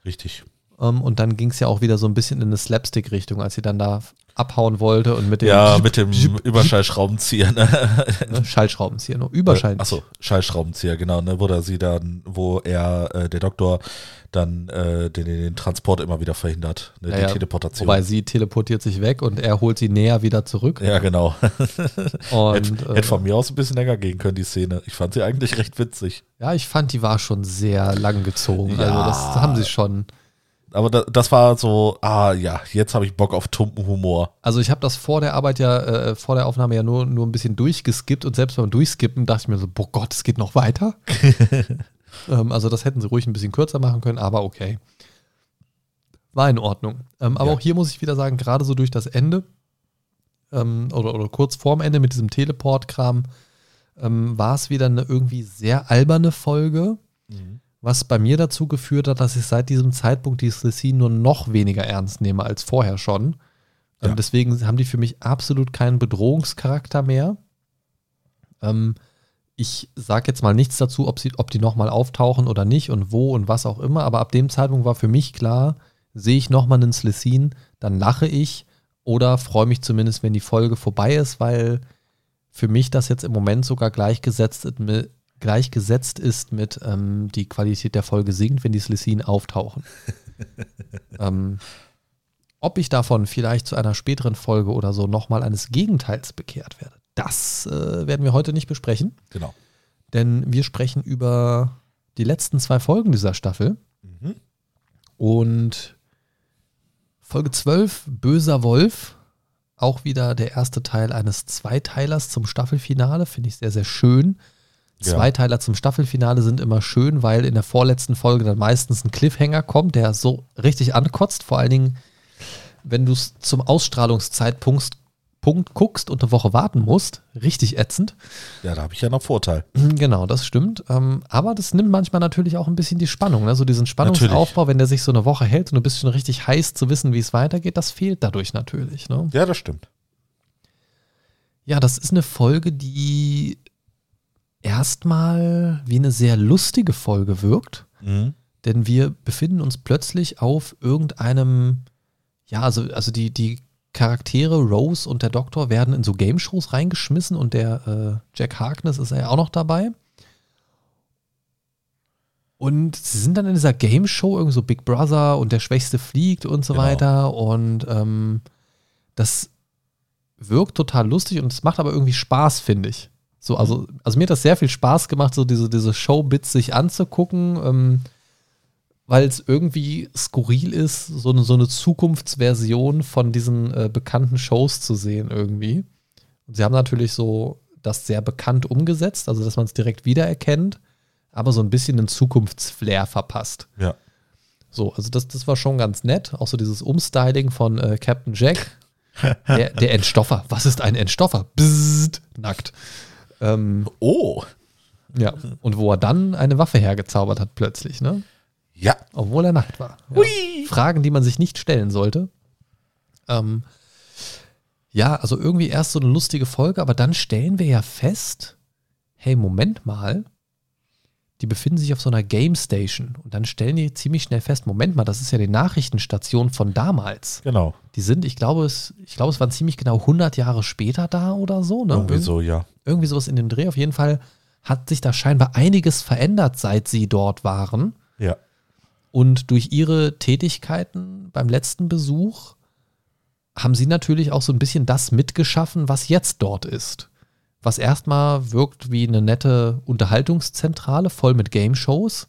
Richtig. Ähm, und dann ging es ja auch wieder so ein bisschen in eine Slapstick-Richtung, als sie dann da abhauen wollte und mit dem Ja, mit dem Überschallschraubenzieher. Ne? ne, Schallschraubenzieher, nur Überschall. Achso, Schallschraubenzieher, genau, ne, wo er sie dann, wo er, äh, der Doktor, dann äh, den, den Transport immer wieder verhindert, ne, Ja, die. Teleportation. Wobei sie teleportiert sich weg und er holt sie näher wieder zurück. ja, genau. Und, hätte, äh, hätte von mir aus ein bisschen länger gehen können, die Szene. Ich fand sie eigentlich recht witzig. ja, ich fand, die war schon sehr lang gezogen. Ja. Also das haben sie schon. Aber da, das war so, ah ja, jetzt habe ich Bock auf tumpen Humor. Also ich habe das vor der Arbeit ja, äh, vor der Aufnahme ja nur, nur ein bisschen durchgeskippt und selbst beim Durchskippen dachte ich mir so, boah Gott, es geht noch weiter. ähm, also das hätten sie ruhig ein bisschen kürzer machen können, aber okay. War in Ordnung. Ähm, aber Ja. auch hier muss ich wieder sagen, gerade so durch das Ende ähm, oder, oder kurz vorm Ende mit diesem Teleport-Kram ähm, war es wieder eine irgendwie sehr alberne Folge, was bei mir dazu geführt hat, dass ich seit diesem Zeitpunkt die Slesine nur noch weniger ernst nehme als vorher schon. Ähm, Ja. deswegen haben die für mich absolut keinen Bedrohungscharakter mehr. Ähm, ich sage jetzt mal nichts dazu, ob, sie, ob die nochmal auftauchen oder nicht und wo und was auch immer, aber ab dem Zeitpunkt war für mich klar, sehe ich nochmal einen Slesine, dann lache ich oder freue mich zumindest, wenn die Folge vorbei ist, weil für mich das jetzt im Moment sogar gleichgesetzt, ist mit- gleichgesetzt ist mit ähm, die Qualität der Folge sinkt, wenn die Slesine auftauchen. ähm, ob ich davon vielleicht zu einer späteren Folge oder so nochmal eines Gegenteils bekehrt werde, das äh, werden wir heute nicht besprechen, Genau. denn wir sprechen über die letzten zwei Folgen dieser Staffel Mhm. und Folge 12, Böser Wolf, auch wieder der erste Teil eines Zweiteilers zum Staffelfinale, finde ich sehr, sehr schön. Zweiteiler zum Staffelfinale sind immer schön, weil in der vorletzten Folge dann meistens ein Cliffhanger kommt, der so richtig ankotzt. Vor allen Dingen, wenn du es zum Ausstrahlungszeitpunkt Punkt guckst und eine Woche warten musst. Richtig ätzend. Ja, da habe ich ja noch Vorteil. Genau, das stimmt. Ähm, aber das nimmt manchmal natürlich auch ein bisschen die Spannung. Ne? So diesen Spannungsaufbau, wenn der sich so eine Woche hält und du bist schon richtig heiß zu wissen, wie es weitergeht, das fehlt dadurch natürlich. Ne? Ja, das stimmt. Ja, das ist eine Folge, die erstmal wie eine sehr lustige Folge wirkt. Mhm. Denn wir befinden uns plötzlich auf irgendeinem, ja, also, also die, die Charaktere Rose und der Doktor werden in so Game-Shows reingeschmissen und der äh, Jack Harkness ist ja auch noch dabei. Und sie sind dann in dieser Game-Show, irgendwie so Big Brother und der Schwächste fliegt und so Genau. weiter. Und ähm, das wirkt total lustig und es macht aber irgendwie Spaß, finde ich. So, also, also mir hat das sehr viel Spaß gemacht, so diese, diese Showbits sich anzugucken, ähm, weil es irgendwie skurril ist, so eine, so eine Zukunftsversion von diesen äh, bekannten Shows zu sehen irgendwie. Und sie haben natürlich so das sehr bekannt umgesetzt, also dass man es direkt wiedererkennt, aber so ein bisschen den Zukunftsflair verpasst. Ja. So, also das, das war schon ganz nett. Auch so dieses Umstyling von äh, Captain Jack. Der, der Entstoffer. Was ist ein Entstoffer? Bzzzt, nackt. Ähm, Oh. ja, und wo er dann eine Waffe hergezaubert hat plötzlich, ne? Ja. Obwohl er nackt war. Ja. Fragen, die man sich nicht stellen sollte. Ähm, ja, also irgendwie erst so eine lustige Folge, aber dann stellen wir ja fest, hey, Moment mal, die befinden sich auf so einer Game Station und dann stellen die ziemlich schnell fest, Moment mal, das ist ja die Nachrichtenstation von damals. Genau. Die sind, ich glaube, es, ich glaube, es waren ziemlich genau 100 Jahre später da oder so. Ne? Irgendwie so, ja. Irgendwie sowas in dem Dreh. Auf jeden Fall hat sich da scheinbar einiges verändert, seit sie dort waren. Ja. Und durch ihre Tätigkeiten beim letzten Besuch haben sie natürlich auch so ein bisschen das mitgeschaffen, was jetzt dort ist. Was erstmal wirkt wie eine nette Unterhaltungszentrale voll mit Game-Shows,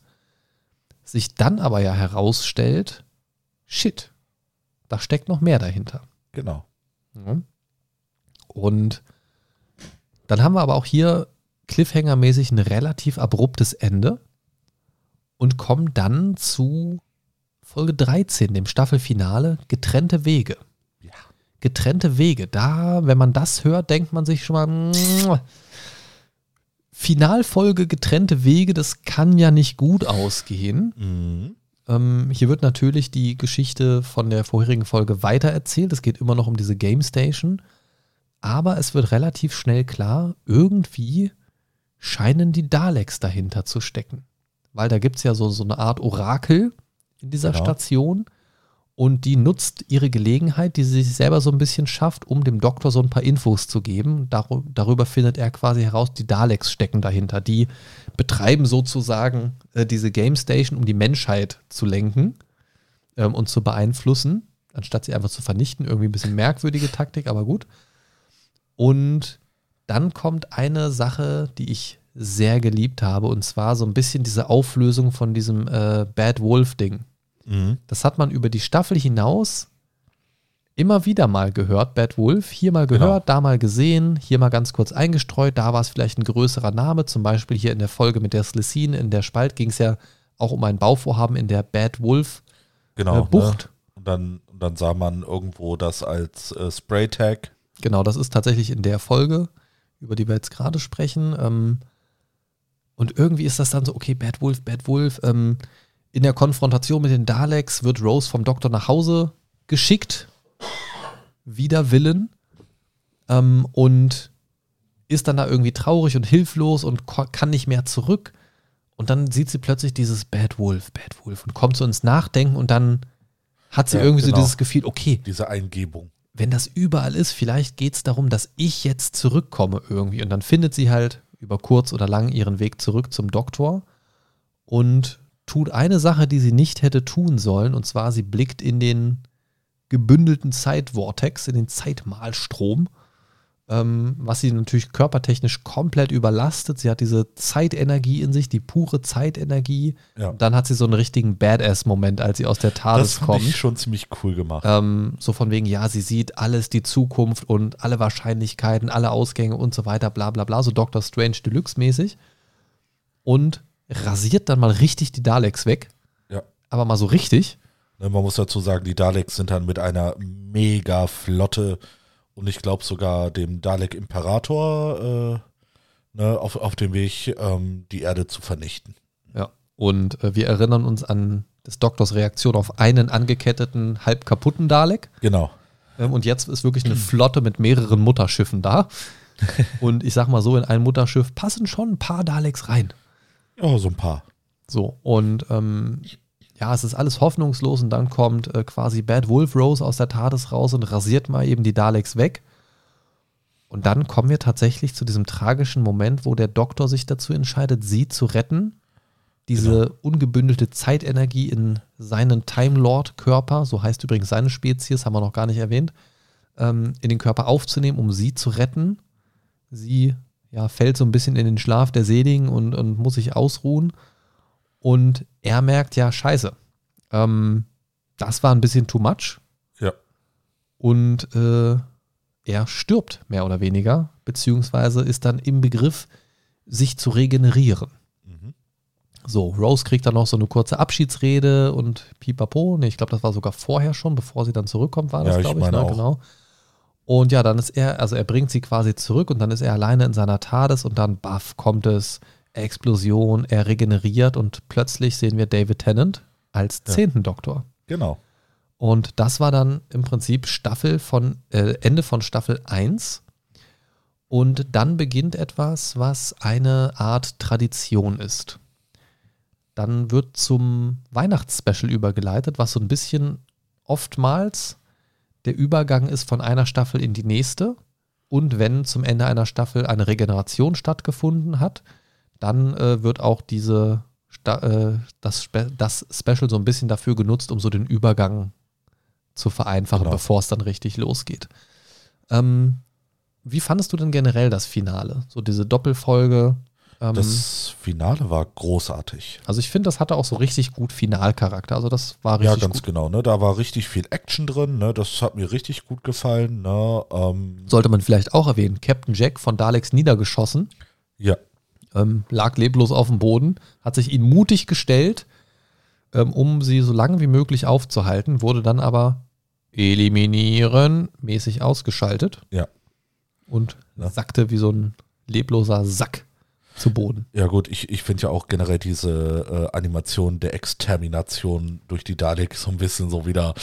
sich dann aber ja herausstellt, shit, da steckt noch mehr dahinter. Genau. Und dann haben wir aber auch hier Cliffhanger-mäßig ein relativ abruptes Ende und kommen dann zu Folge 13, dem Staffelfinale, getrennte Wege. Getrennte Wege. Da, wenn man das hört, denkt man sich schon mal. Finalfolge getrennte Wege, das kann ja nicht gut ausgehen. Mhm. Ähm, hier wird natürlich die Geschichte von der vorherigen Folge weitererzählt. Es geht immer noch um diese Game Station. Aber es wird relativ schnell klar, irgendwie scheinen die Daleks dahinter zu stecken. Weil da gibt es ja so, so eine Art Orakel in dieser Genau. Station. Und die nutzt ihre Gelegenheit, die sie sich selber so ein bisschen schafft, um dem Doktor so ein paar Infos zu geben. Dar darüber findet er quasi heraus, die Daleks stecken dahinter. Die betreiben sozusagen äh, diese Game Station, um die Menschheit zu lenken ähm, und zu beeinflussen, anstatt sie einfach zu vernichten. Irgendwie ein bisschen merkwürdige Taktik, aber gut. Und dann kommt eine Sache, die ich sehr geliebt habe, und zwar so ein bisschen diese Auflösung von diesem äh, Bad Wolf-Ding. Mhm. Das hat man über die Staffel hinaus immer wieder mal gehört, Bad Wolf. Hier mal gehört, da mal gesehen, hier mal ganz kurz eingestreut. Da war es vielleicht ein größerer Name. Zum Beispiel hier in der Folge mit der Slicine in der Spalt ging es ja auch um ein Bauvorhaben in der Bad Wolf Genau. äh, Bucht. Ne? Und, dann, und dann sah man irgendwo das als äh, Spray-Tag. Genau, das ist tatsächlich in der Folge, über die wir jetzt gerade sprechen. Ähm, und irgendwie ist das dann so, okay, Bad Wolf, Bad Wolf. Ähm, in der Konfrontation mit den Daleks wird Rose vom Doktor nach Hause geschickt. Wider Willen. Ähm, und ist dann da irgendwie traurig und hilflos und kann nicht mehr zurück. Und dann sieht sie plötzlich dieses Bad Wolf, Bad Wolf und kommt so ins Nachdenken und dann hat sie Ja, irgendwie genau. so dieses Gefühl, okay, Diese Eingebung. wenn das überall ist, vielleicht geht es darum, dass ich jetzt zurückkomme irgendwie. Und dann findet sie halt über kurz oder lang ihren Weg zurück zum Doktor und tut eine Sache, die sie nicht hätte tun sollen. Und zwar, sie blickt in den gebündelten Zeitvortex, in den Zeitmalstrom, ähm, was sie natürlich körpertechnisch komplett überlastet. Sie hat diese Zeitenergie in sich, die pure Zeitenergie. Ja. Dann hat sie so einen richtigen Badass-Moment, als sie aus der Das TARDIS fand kommt. ich schon ziemlich cool gemacht. Ähm, so von wegen, ja, sie sieht alles, die Zukunft und alle Wahrscheinlichkeiten, alle Ausgänge und so weiter, bla bla bla, so Doctor Strange Deluxe mäßig. Und rasiert dann mal richtig die Daleks weg. Ja. Aber mal so richtig. Ne, Man muss dazu sagen, die Daleks sind dann mit einer mega Flotte und ich glaube sogar dem Dalek-Imperator äh, ne, auf, auf dem Weg, ähm, die Erde zu vernichten. Ja. Und äh, wir erinnern uns an des Doktors Reaktion auf einen angeketteten, halb kaputten Dalek. Genau. Ähm, und jetzt ist wirklich eine Flotte mit mehreren Mutterschiffen da. und ich sag mal so, in ein Mutterschiff passen schon ein paar Daleks rein. Ja, so ein paar. So, und ähm, ja, es ist alles hoffnungslos und dann kommt äh, quasi Bad Wolf Rose aus der TARDIS raus und rasiert mal eben die Daleks weg. Und dann kommen wir tatsächlich zu diesem tragischen Moment, wo der Doktor sich dazu entscheidet, sie zu retten. Diese ungebündelte Zeitenergie in seinen Time Lord Körper, so heißt übrigens seine Spezies, haben wir noch gar nicht erwähnt, ähm, in den Körper aufzunehmen, um sie zu retten. Sie ja, fällt so ein bisschen in den Schlaf der Seligen und, und muss sich ausruhen. Und er merkt, ja, scheiße, ähm, das war ein bisschen too much. Ja. Und äh, er stirbt mehr oder weniger, beziehungsweise ist dann im Begriff, sich zu regenerieren. Mhm. So, Rose kriegt dann noch so eine kurze Abschiedsrede und pipapo. Nee, ich glaube, das war sogar vorher schon, bevor sie dann zurückkommt, war das, Ja, ich glaube ich. meine ne? auch. Genau. Und ja, dann ist er, also er bringt sie quasi zurück und dann ist er alleine in seiner TARDIS und dann, baff, kommt es, Explosion, er regeneriert und plötzlich sehen wir David Tennant als Ja. zehnten Doktor. Genau. Und das war dann im Prinzip Staffel von, äh, Ende von Staffel 1. Und dann beginnt etwas, was eine Art Tradition ist. dann wird zum Weihnachtsspecial übergeleitet, was so ein bisschen oftmals der Übergang ist von einer Staffel in die nächste. Und wenn zum Ende einer Staffel eine Regeneration stattgefunden hat, dann äh, wird auch diese Sta äh, das, Spe das Special so ein bisschen dafür genutzt, um so den Übergang zu vereinfachen, Genau. bevor es dann richtig losgeht. Ähm, wie fandest du denn generell das Finale? So diese Doppelfolge? Ähm, Das Finale war großartig. also ich finde, das hatte auch so richtig gut Finalcharakter. Also das war Ja, richtig ganz gut. genau. Ne? Da war richtig viel Action drin. Ne? Das hat mir richtig gut gefallen. Ne? Ähm, Sollte man vielleicht auch erwähnen. Captain Jack von Daleks niedergeschossen, ja, ähm, lag leblos auf dem Boden, hat sich ihnen mutig gestellt, ähm, um sie so lange wie möglich aufzuhalten, wurde dann aber eliminieren mäßig ausgeschaltet ja. und Ja. sackte wie so ein lebloser Sack zu Boden. Ja gut, ich, ich finde ja auch generell diese äh, Animation der Extermination durch die Daleks so ein bisschen so wieder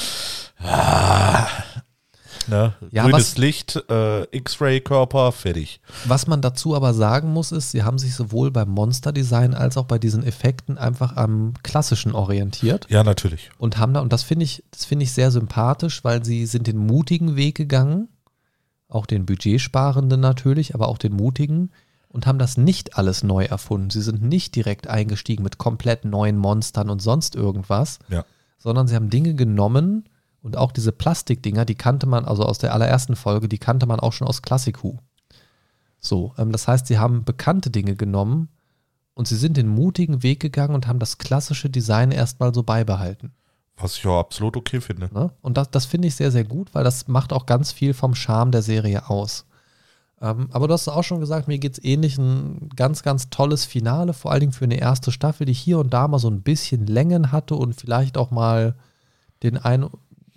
ah, ne? Ja, grünes was- Licht, äh, X-Ray-Körper, fertig. Was man dazu aber sagen muss, ist, sie haben sich sowohl beim Monsterdesign als auch bei diesen Effekten einfach am klassischen orientiert. Ja, natürlich. und haben da, und das finde ich, das finde ich sehr sympathisch, weil sie sind den mutigen Weg gegangen, auch den budgetsparenden natürlich, aber auch den mutigen und haben das nicht alles neu erfunden. Sie sind nicht direkt eingestiegen mit komplett neuen Monstern und sonst irgendwas, Ja. sondern sie haben Dinge genommen und auch diese Plastikdinger, die kannte man, also aus der allerersten Folge, die kannte man auch schon aus Classic Who. So, ähm, das heißt, sie haben bekannte Dinge genommen und sie sind den mutigen Weg gegangen und haben das klassische Design erstmal so beibehalten. Was ich auch absolut okay finde. Ne? Und das, das finde ich sehr, sehr gut, weil das macht auch ganz viel vom Charme der Serie aus. Ähm, aber du hast auch schon gesagt, mir geht es ähnlich. Ein ganz, ganz tolles Finale, vor allen Dingen für eine erste Staffel, die hier und da mal so ein bisschen Längen hatte und vielleicht auch mal den ein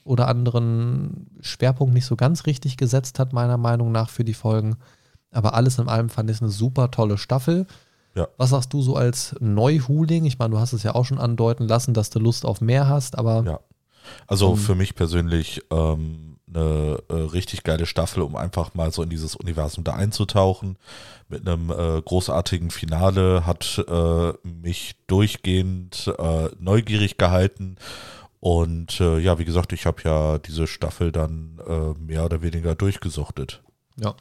oder anderen Schwerpunkt nicht so ganz richtig gesetzt hat, meiner Meinung nach, für die Folgen. Aber alles in allem fand ich es eine super tolle Staffel. Ja. Was sagst du so als Neuhuling? Ich meine, du hast es ja auch schon andeuten lassen, dass du Lust auf mehr hast, aber Ja. Also Ähm, für mich persönlich ähm, eine äh, richtig geile Staffel, um einfach mal so in dieses Universum da einzutauchen. Mit einem äh, großartigen Finale hat äh, mich durchgehend äh, neugierig gehalten. Und äh, ja, wie gesagt, ich habe ja diese Staffel dann äh, mehr oder weniger durchgesuchtet. Ja.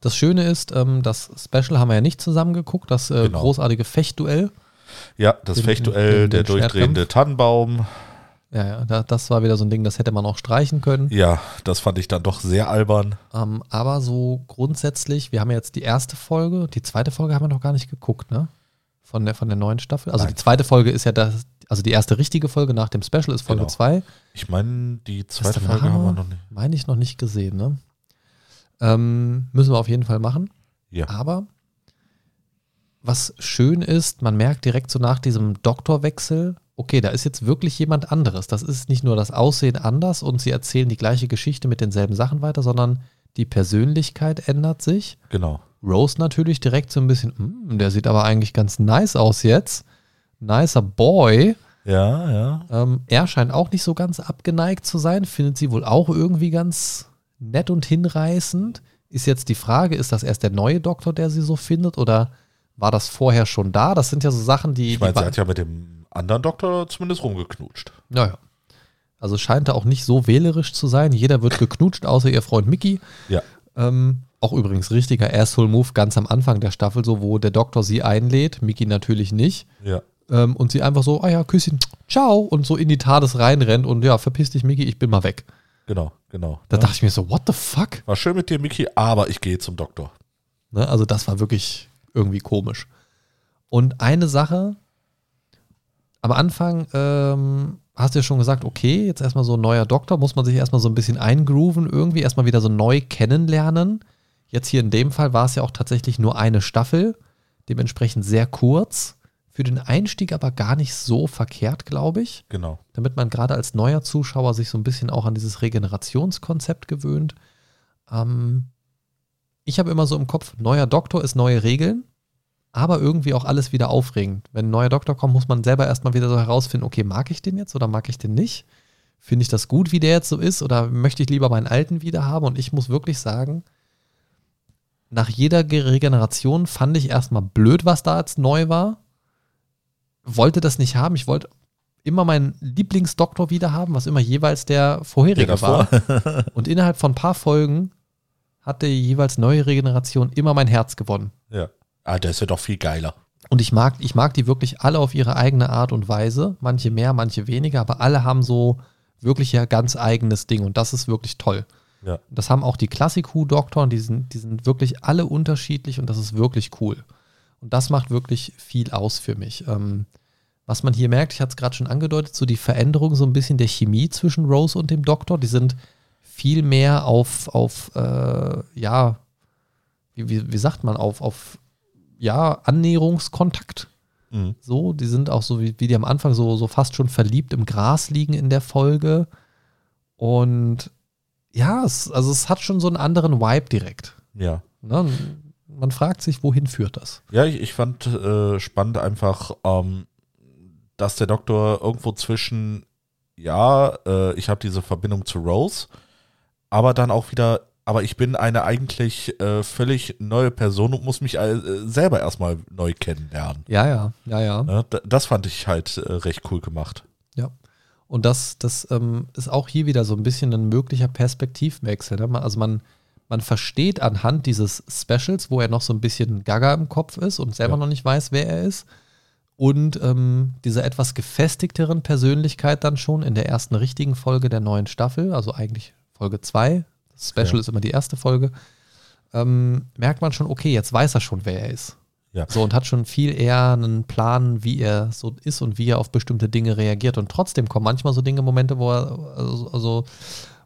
Das Schöne ist, ähm, das Special haben wir ja nicht zusammen geguckt, das Genau. großartige Fechtduell. Ja, das Den- Fechtduell, den- der den durchdrehende Tannenbaum. Ja, ja, da, das war wieder so ein Ding, das hätte man auch streichen können. Ja, das fand ich dann doch sehr albern. Ähm, aber so grundsätzlich, wir haben ja jetzt die erste Folge, die zweite Folge haben wir noch gar nicht geguckt, ne? Von der, von der neuen Staffel. Also Nein. die zweite Folge ist ja das, also die erste richtige Folge nach dem Special ist Folge Genau. 2. Ich meine, die zweite Folge haben wir noch? noch nicht. Meine ich noch nicht gesehen, ne? Ähm, müssen wir auf jeden Fall machen. Ja. Aber was schön ist, man merkt direkt so nach diesem Doktorwechsel, okay, da ist jetzt wirklich jemand anderes. Das ist nicht nur das Aussehen anders und sie erzählen die gleiche Geschichte mit denselben Sachen weiter, sondern die Persönlichkeit ändert sich. Genau. Rose natürlich direkt so ein bisschen, "Hm, der sieht aber eigentlich ganz nice aus jetzt. Nicer Boy. Ja, ja. Ähm, er scheint auch nicht so ganz abgeneigt zu sein, findet sie wohl auch irgendwie ganz nett und hinreißend. Ist jetzt die Frage, ist das erst der neue Doktor, der sie so findet, oder war das vorher schon da? Das sind ja so Sachen, die. Ich meine, sie hat ja mit dem anderen Doktor zumindest rumgeknutscht. naja. Also scheint er auch nicht so wählerisch zu sein. Jeder wird geknutscht, außer ihr Freund Mickey. Ja. Ähm, auch übrigens richtiger Asshole-Move ganz am Anfang der Staffel, so wo der Doktor sie einlädt, Mickey natürlich nicht. Ja. Ähm, und sie einfach so, ah ja, Küsschen, ciao, und so in die TARDIS reinrennt und ja, verpiss dich, Mickey, ich bin mal weg. Genau, genau. Da ja. dachte ich mir so, what the fuck? War schön mit dir, Miki, aber ich gehe zum Doktor. Ne? Also das war wirklich irgendwie komisch. Und eine Sache, am Anfang ähm, hast du ja schon gesagt, okay, jetzt erstmal so ein neuer Doktor, muss man sich erstmal so ein bisschen eingrooven, irgendwie erstmal wieder so neu kennenlernen. Jetzt hier in dem Fall war es ja auch tatsächlich nur eine Staffel, dementsprechend sehr kurz. Für den Einstieg aber gar nicht so verkehrt, glaube ich. Genau. damit man gerade als neuer Zuschauer sich so ein bisschen auch an dieses Regenerationskonzept gewöhnt. Ähm, ich habe immer so im Kopf, neuer Doktor ist neue Regeln, aber irgendwie auch alles wieder aufregend. Wenn ein neuer Doktor kommt, muss man selber erstmal wieder so herausfinden, okay, mag ich den jetzt oder mag ich den nicht? Finde ich das gut, wie der jetzt so ist oder möchte ich lieber meinen alten wieder haben? Und ich muss wirklich sagen, nach jeder Ge- Regeneration fand ich erstmal blöd, was da jetzt neu war. wollte das nicht haben. Ich wollte immer meinen Lieblingsdoktor wieder haben, was immer jeweils der vorherige Der war. Und innerhalb von ein paar Folgen hat die jeweils neue Regeneration immer mein Herz gewonnen. ja. Ah, der ist ja doch viel geiler. Und ich mag, ich mag die wirklich alle auf ihre eigene Art und Weise. Manche mehr, manche weniger, aber alle haben so wirklich ja ganz eigenes Ding und das ist wirklich toll. Ja. Das haben auch die Klassik-Who-Doktoren, die sind, die sind wirklich alle unterschiedlich und das ist wirklich cool. Und das macht wirklich viel aus für mich. Ähm, was man hier merkt, ich hatte es gerade schon angedeutet, so die Veränderung so ein bisschen der Chemie zwischen Rose und dem Doktor, die sind viel mehr auf, auf äh, ja, wie, wie, wie sagt man, auf, auf ja, Annäherungskontakt. Mhm. So, die sind auch so, wie, wie die am Anfang so, so fast schon verliebt im Gras liegen in der Folge. Und ja, es, also es hat schon so einen anderen Vibe direkt. Ja. Ne? Man fragt sich, wohin führt das? Ja, ich, ich fand äh, spannend einfach, ähm, dass der Doktor irgendwo zwischen, ja, äh, ich habe diese Verbindung zu Rose, aber dann auch wieder, aber ich bin eine eigentlich äh, völlig neue Person und muss mich äh, selber erstmal neu kennenlernen. Ja, ja, ja, ja. Ne? Das fand ich halt äh, recht cool gemacht. Ja. Und das, das ähm, ist auch hier wieder so ein bisschen ein möglicher Perspektivwechsel. Ne? Also man, man versteht anhand dieses Specials, wo er noch so ein bisschen gaga im Kopf ist und selber Ja. noch nicht weiß, wer er ist. Und ähm, dieser etwas gefestigteren Persönlichkeit dann schon in der ersten richtigen Folge der neuen Staffel, also eigentlich Folge 2, das Special Ja. ist immer die erste Folge, ähm, merkt man schon, okay, jetzt weiß er schon, wer er ist. Ja. So und hat schon viel eher einen Plan, wie er so ist und wie er auf bestimmte Dinge reagiert. Und trotzdem kommen manchmal so Dinge, Momente, wo er, also, also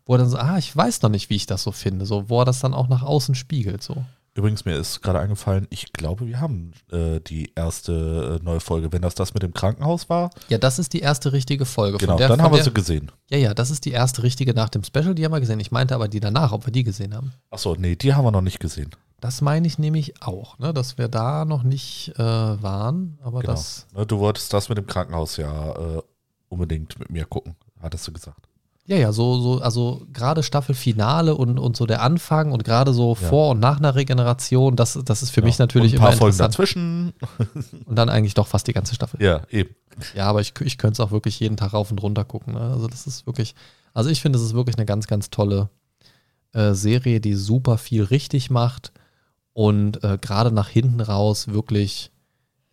wo er dann so, ah, ich weiß noch nicht, wie ich das so finde, so, wo er das dann auch nach außen spiegelt, so. Übrigens, mir ist gerade eingefallen, ich glaube, wir haben äh, die erste äh, neue Folge. Wenn das das mit dem Krankenhaus war, Ja, das ist die erste richtige Folge. genau, der, dann haben wir der, sie gesehen. Ja, ja, das ist die erste richtige nach dem Special, die haben wir gesehen. Ich meinte aber die danach, ob wir die gesehen haben. Achso, nee, die haben wir noch nicht gesehen. Das meine ich nämlich auch, ne, dass wir da noch nicht äh, waren, aber Genau. das, Ne, Du wolltest das mit dem Krankenhaus ja äh, unbedingt mit mir gucken, hattest du gesagt. Ja, ja, so, so, also gerade Staffelfinale und, und so der Anfang und gerade so Ja. vor und nach einer Regeneration, das, das ist für mich Ja. natürlich Und ein paar immer Folgen dazwischen. Und dann eigentlich doch fast die ganze Staffel. Ja, eben. Ja, aber ich, ich könnte es auch wirklich jeden Tag rauf und runter gucken. Ne? Also das ist wirklich, also ich finde, es ist wirklich eine ganz, ganz tolle äh, Serie, die super viel richtig macht und äh, gerade nach hinten raus wirklich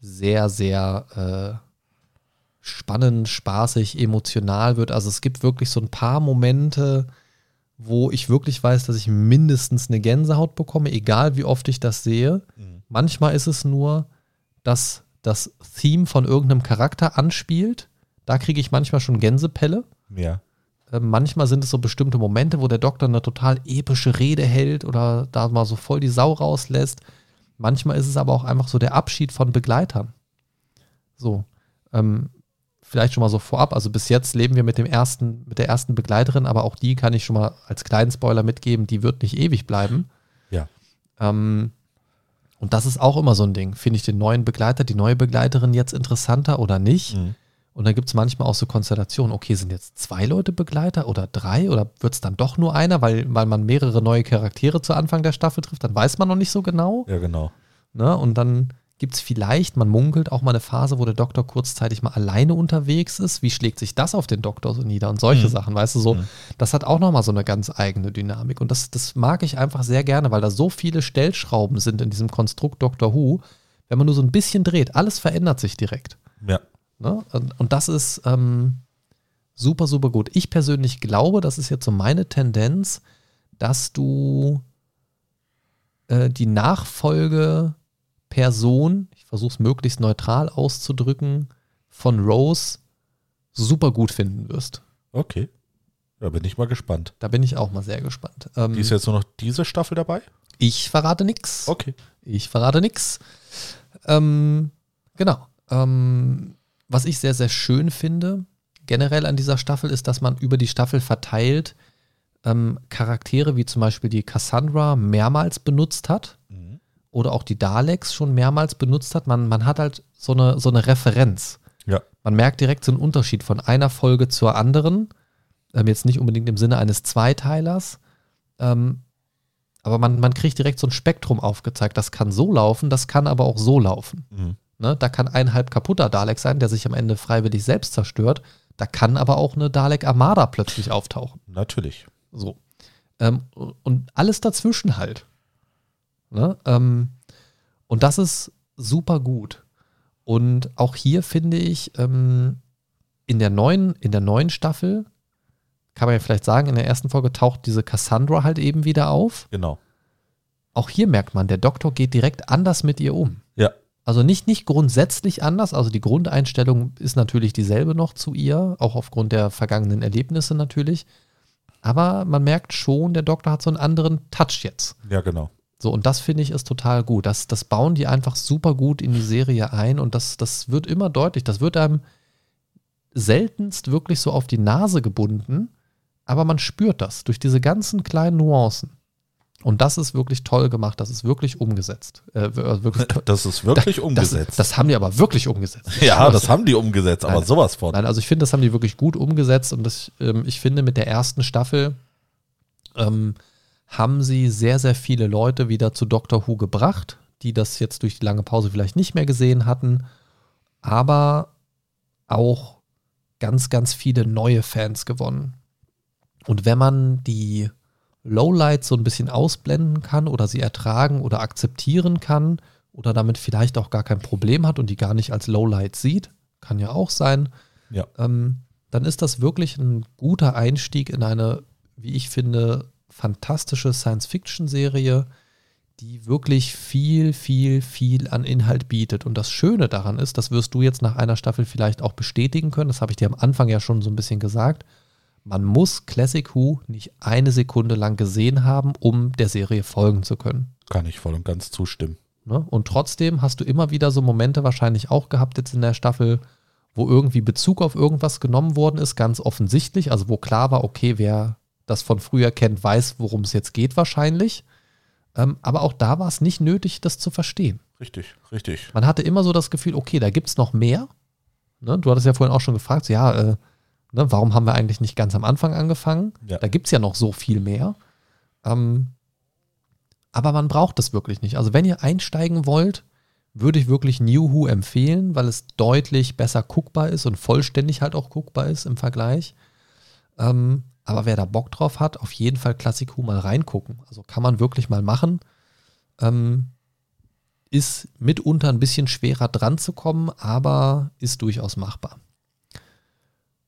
sehr, sehr äh, spannend, spaßig, emotional wird. Also es gibt wirklich so ein paar Momente, wo ich wirklich weiß, dass ich mindestens eine Gänsehaut bekomme, egal wie oft ich das sehe. Mhm. Manchmal ist es nur, dass das Theme von irgendeinem Charakter anspielt. Da kriege ich manchmal schon Gänsepelle. Ja. Äh, manchmal sind es so bestimmte Momente, wo der Doktor eine total epische Rede hält oder da mal so voll die Sau rauslässt. Manchmal ist es aber auch einfach so der Abschied von Begleitern. So. Ähm, vielleicht schon mal so vorab. Also bis jetzt leben wir mit dem ersten, mit der ersten Begleiterin, aber auch die kann ich schon mal als kleinen Spoiler mitgeben, die wird nicht ewig bleiben. Ja. Ähm, und das ist auch immer so ein Ding. Finde ich den neuen Begleiter, die neue Begleiterin jetzt interessanter oder nicht? Mhm. Und dann gibt es manchmal auch so Konstellationen, okay, sind jetzt zwei Leute Begleiter oder drei oder wird es dann doch nur einer, weil, weil man mehrere neue Charaktere zu Anfang der Staffel trifft, dann weiß man noch nicht so genau. Ja, genau. Ne? Und dann gibt es vielleicht, man munkelt auch mal eine Phase, wo der Doktor kurzzeitig mal alleine unterwegs ist. Wie schlägt sich das auf den Doktor so nieder und solche Mhm. Sachen, weißt du, so, Mhm. das hat auch nochmal so eine ganz eigene Dynamik. Und das, das mag ich einfach sehr gerne, weil da so viele Stellschrauben sind in diesem Konstrukt Doctor Who. Wenn man nur so ein bisschen dreht, alles verändert sich direkt. Ja. Ne? Und, und das ist ähm, super, super gut. Ich persönlich glaube, das ist jetzt so meine Tendenz, dass du äh, die Nachfolgeperson, ich versuche es möglichst neutral auszudrücken, von Rose super gut finden wirst. Okay. Da bin ich mal gespannt. Da bin ich auch mal sehr gespannt. Ähm, Die ist jetzt nur noch diese Staffel dabei? ich verrate nichts. Okay. Ich verrate nichts. Ähm, genau. Ähm, was ich sehr, sehr schön finde, generell an dieser Staffel, ist, dass man über die Staffel verteilt ähm, Charaktere wie zum Beispiel die Cassandra mehrmals benutzt hat. Oder auch die Daleks schon mehrmals benutzt hat. Man, man hat halt so eine, so eine Referenz. Ja. Man merkt direkt so einen Unterschied von einer Folge zur anderen. Ähm, jetzt nicht unbedingt im Sinne eines Zweiteilers. Ähm, aber man, man kriegt direkt so ein Spektrum aufgezeigt. Das kann so laufen, das kann aber auch so laufen. Mhm. Ne? Da kann ein halb kaputter Dalek sein, der sich am Ende freiwillig selbst zerstört. Da kann aber auch eine Dalek Armada plötzlich auftauchen. Natürlich. So. Ähm, und alles dazwischen halt. Ne? Ähm, und das ist super gut. Und auch hier finde ich, ähm, in, der neuen, in der neuen Staffel, kann man ja vielleicht sagen, in der ersten Folge taucht diese Cassandra halt eben wieder auf. Genau. Auch hier merkt man, der Doktor geht direkt anders mit ihr um. Ja. Also nicht, nicht grundsätzlich anders, also die Grundeinstellung ist natürlich dieselbe noch zu ihr, auch aufgrund der vergangenen Erlebnisse natürlich. Aber man merkt schon, der Doktor hat so einen anderen Touch jetzt. Ja, genau. So, und das finde ich ist total gut. Das, das bauen die einfach super gut in die Serie ein und das, das wird immer deutlich. Das wird einem seltenst wirklich so auf die Nase gebunden, aber man spürt das durch diese ganzen kleinen Nuancen. Und das ist wirklich toll gemacht, das ist wirklich umgesetzt. Äh, wirklich toll. Das ist wirklich das, umgesetzt. Das, haben die aber wirklich umgesetzt. ja, das haben die umgesetzt, aber Nein. sowas von. Nein, also ich finde, das haben die wirklich gut umgesetzt und das, ähm, ich finde, mit der ersten Staffel ähm, haben sie sehr, sehr viele Leute wieder zu Doctor Who gebracht, die das jetzt durch die lange Pause vielleicht nicht mehr gesehen hatten, aber auch ganz, ganz viele neue Fans gewonnen. Und wenn man die Lowlights so ein bisschen ausblenden kann oder sie ertragen oder akzeptieren kann oder damit vielleicht auch gar kein Problem hat und die gar nicht als Lowlight sieht, kann ja auch sein, Ja. ähm, dann ist das wirklich ein guter Einstieg in eine, wie ich finde, fantastische Science-Fiction-Serie, die wirklich viel, viel, viel an Inhalt bietet. Und das Schöne daran ist, das wirst du jetzt nach einer Staffel vielleicht auch bestätigen können, das habe ich dir am Anfang ja schon so ein bisschen gesagt, man muss Classic Who nicht eine Sekunde lang gesehen haben, um der Serie folgen zu können. Kann ich voll und ganz zustimmen. Ne? Und trotzdem hast du immer wieder so Momente wahrscheinlich auch gehabt jetzt in der Staffel, wo irgendwie Bezug auf irgendwas genommen worden ist, ganz offensichtlich, also wo klar war, okay, wer das von früher kennt, weiß, worum es jetzt geht wahrscheinlich. Ähm, aber auch da war es nicht nötig, das zu verstehen. Richtig, richtig. Man hatte immer so das Gefühl, okay, da gibt es noch mehr. Ne? Du hattest ja vorhin auch schon gefragt, so, ja, äh, ne, warum haben wir eigentlich nicht ganz am Anfang angefangen? Ja. Da gibt es ja noch so viel mehr. Ähm, aber man braucht das wirklich nicht. Also wenn ihr einsteigen wollt, würde ich wirklich New Who empfehlen, weil es deutlich besser guckbar ist und vollständig halt auch guckbar ist im Vergleich. Ähm, aber wer da Bock drauf hat, auf jeden Fall Classic Who mal reingucken. Also kann man wirklich mal machen. Ähm, ist mitunter ein bisschen schwerer dran zu kommen, aber ist durchaus machbar.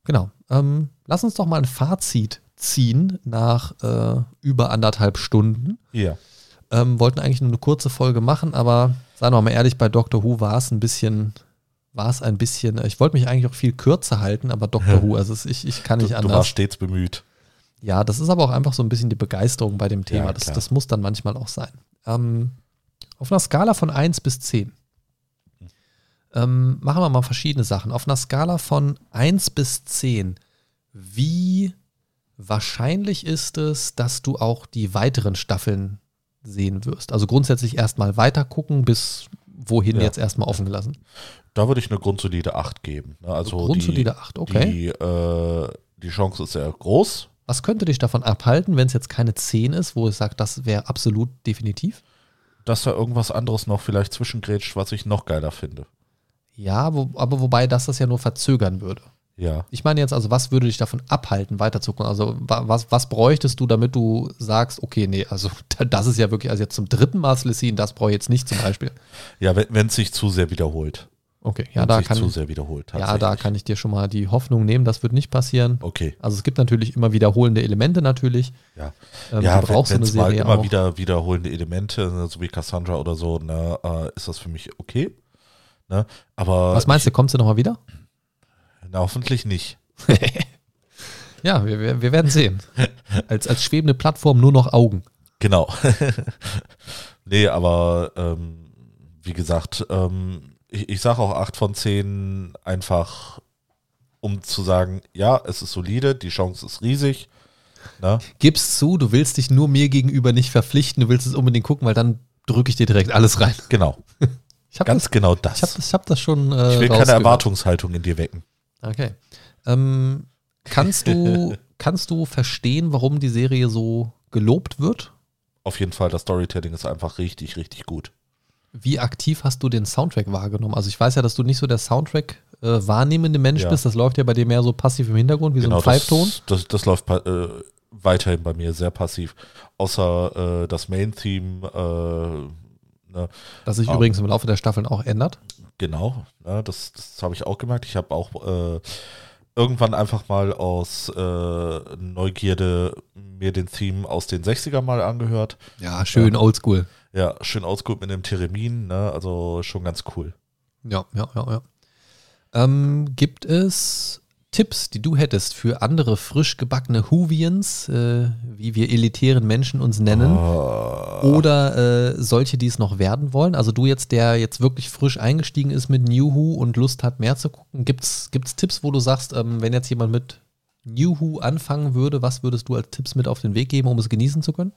Genau. Ähm, lass uns doch mal ein Fazit ziehen nach äh, über anderthalb Stunden. Ja. Ähm, wollten eigentlich nur eine kurze Folge machen, aber seien wir mal ehrlich, bei Doctor Who war es ein bisschen, war es ein bisschen, ich wollte mich eigentlich auch viel kürzer halten, aber Doctor Who, also ich, ich kann Du, nicht du anders. warst stets bemüht. Ja, das ist aber auch einfach so ein bisschen die Begeisterung bei dem Thema. Ja, das, das muss dann manchmal auch sein. Ähm, auf einer Skala von 1 bis 10 ähm, machen wir mal verschiedene Sachen. Auf einer Skala von 1 bis 10, wie wahrscheinlich ist es, dass du auch die weiteren Staffeln sehen wirst? Also grundsätzlich erstmal weiter gucken, bis wohin Ja. jetzt erstmal offen gelassen. Da würde ich eine grundsolide 8 geben. ne? Also Grundsolide die, 8, okay. Die, äh, die Chance ist sehr groß. Was könnte dich davon abhalten, wenn es jetzt keine 10 ist, wo ich sage, das wäre absolut definitiv? dass da irgendwas anderes noch vielleicht zwischengrätscht, was ich noch geiler finde. Ja, wo, aber wobei das das ja nur verzögern würde. Ja. Ich meine jetzt also, was würde dich davon abhalten, weiterzugucken? Also wa- was, was bräuchtest du, damit du sagst, okay, nee, also das ist ja wirklich, also jetzt zum dritten Mal Slicine, das brauche ich jetzt nicht zum Beispiel. Ja, wenn es sich zu sehr wiederholt. Okay, ja, Wenn da sich kann, zu sehr wiederholt. ja, da kann ich dir schon mal die Hoffnung nehmen, das wird nicht passieren. Okay. Also es gibt natürlich immer wiederholende Elemente natürlich. Ja, Ähm, ja wenn braucht so eine es mal Serie immer auch. wieder wiederholende Elemente, ne, so wie Cassandra oder so, ne, äh, ist das für mich okay. Ne? Aber Was meinst du, kommt sie nochmal wieder? Na, hoffentlich nicht. Ja, wir, wir, wir werden sehen. Als, als schwebende Plattform nur noch Augen. Genau. nee, aber ähm, wie gesagt, ähm, ich, ich sage auch 8 von 10 einfach, um zu sagen, ja, es ist solide, die Chance ist riesig. Ne? Gib's zu, du willst dich nur mir gegenüber nicht verpflichten, du willst es unbedingt gucken, weil dann drücke ich dir direkt alles rein. Genau, Ich habe ganz das, genau das. ich hab das, hab das schon. Äh, ich will keine. Erwartungshaltung in dir wecken. Okay. Ähm, kannst, du, kannst du verstehen, warum die Serie so gelobt wird? Auf jeden Fall, das Storytelling ist einfach richtig, richtig gut. Wie aktiv hast du den Soundtrack wahrgenommen? Also ich weiß ja, dass du nicht so der Soundtrack äh, wahrnehmende Mensch Ja. bist. Das läuft ja bei dir mehr so passiv im Hintergrund, wie so ein Pfeifton. Das, das, das läuft äh, weiterhin bei mir sehr passiv. Außer äh, das Main-Theme, äh, ne, Das sich Ah. übrigens im Laufe der Staffeln auch ändert. genau, ne, das, das habe ich auch gemerkt. Ich habe auch äh, irgendwann einfach mal aus äh, Neugierde mir den Theme aus den 60er mal angehört. Ja, schön Ja. oldschool. Ja, schön ausgut mit einem Theremin, ne, also schon ganz cool. Ja, ja, ja, ja. Ähm, gibt es Tipps, die du hättest für andere frisch gebackene Whovians, äh, wie wir elitären Menschen uns nennen? Ah. Oder äh, solche, die es noch werden wollen? Also du jetzt, der jetzt wirklich frisch eingestiegen ist mit New Who und Lust hat, mehr zu gucken, gibt's gibt's Tipps, wo du sagst, ähm, wenn jetzt jemand mit New Who anfangen würde, was würdest du als Tipps mit auf den Weg geben, um es genießen zu können?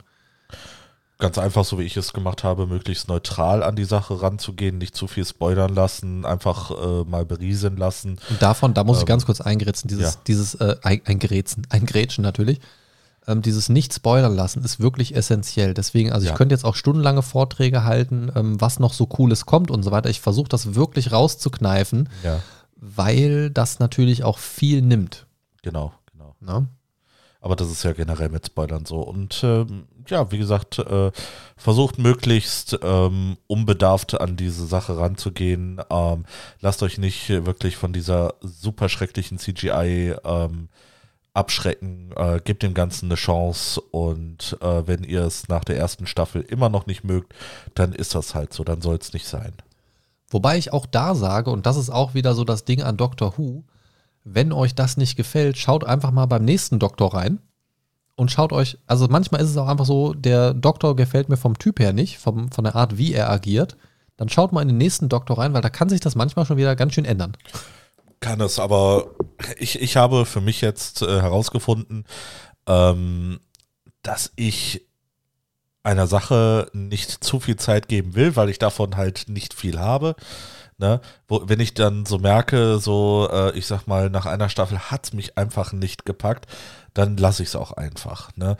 Ganz einfach, so wie ich es gemacht habe, möglichst neutral an die Sache ranzugehen, nicht zu viel spoilern lassen, einfach äh, mal berieseln lassen. Und davon, da muss ich Ähm, ganz kurz eingrätschen, dieses, ja. dieses äh, ein, eingrätschen, eingrätschen natürlich. Ähm, dieses nicht spoilern lassen ist wirklich essentiell. Deswegen, also Ja. ich könnte jetzt auch stundenlange Vorträge halten, ähm, was noch so Cooles kommt und so weiter. Ich versuche das wirklich rauszukneifen, Ja, weil das natürlich auch viel nimmt. genau, genau. Ne? Aber das ist ja generell mit Spoilern so. Und ähm, ja, wie gesagt, äh, versucht möglichst ähm, unbedarft an diese Sache ranzugehen. Ähm, lasst euch nicht wirklich von dieser super schrecklichen CGI ähm, abschrecken. Äh, gebt dem Ganzen eine Chance. Und äh, wenn ihr es nach der ersten Staffel immer noch nicht mögt, dann ist das halt so. Dann soll es nicht sein. Wobei ich auch da sage, und das ist auch wieder so das Ding an Doctor Who, wenn euch das nicht gefällt, schaut einfach mal beim nächsten Doktor rein und schaut euch, also manchmal ist es auch einfach so, der Doktor gefällt mir vom Typ her nicht, vom, von der Art, wie er agiert. Dann schaut mal in den nächsten Doktor rein, weil da kann sich das manchmal schon wieder ganz schön ändern. Kann es, aber ich, ich habe für mich jetzt äh, herausgefunden, ähm, dass ich einer Sache nicht zu viel Zeit geben will, weil ich davon halt nicht viel habe. Ne? Wo, wenn ich dann so merke, so, äh, ich sag mal, nach einer Staffel hat es mich einfach nicht gepackt, dann lasse ich es auch einfach. Ne?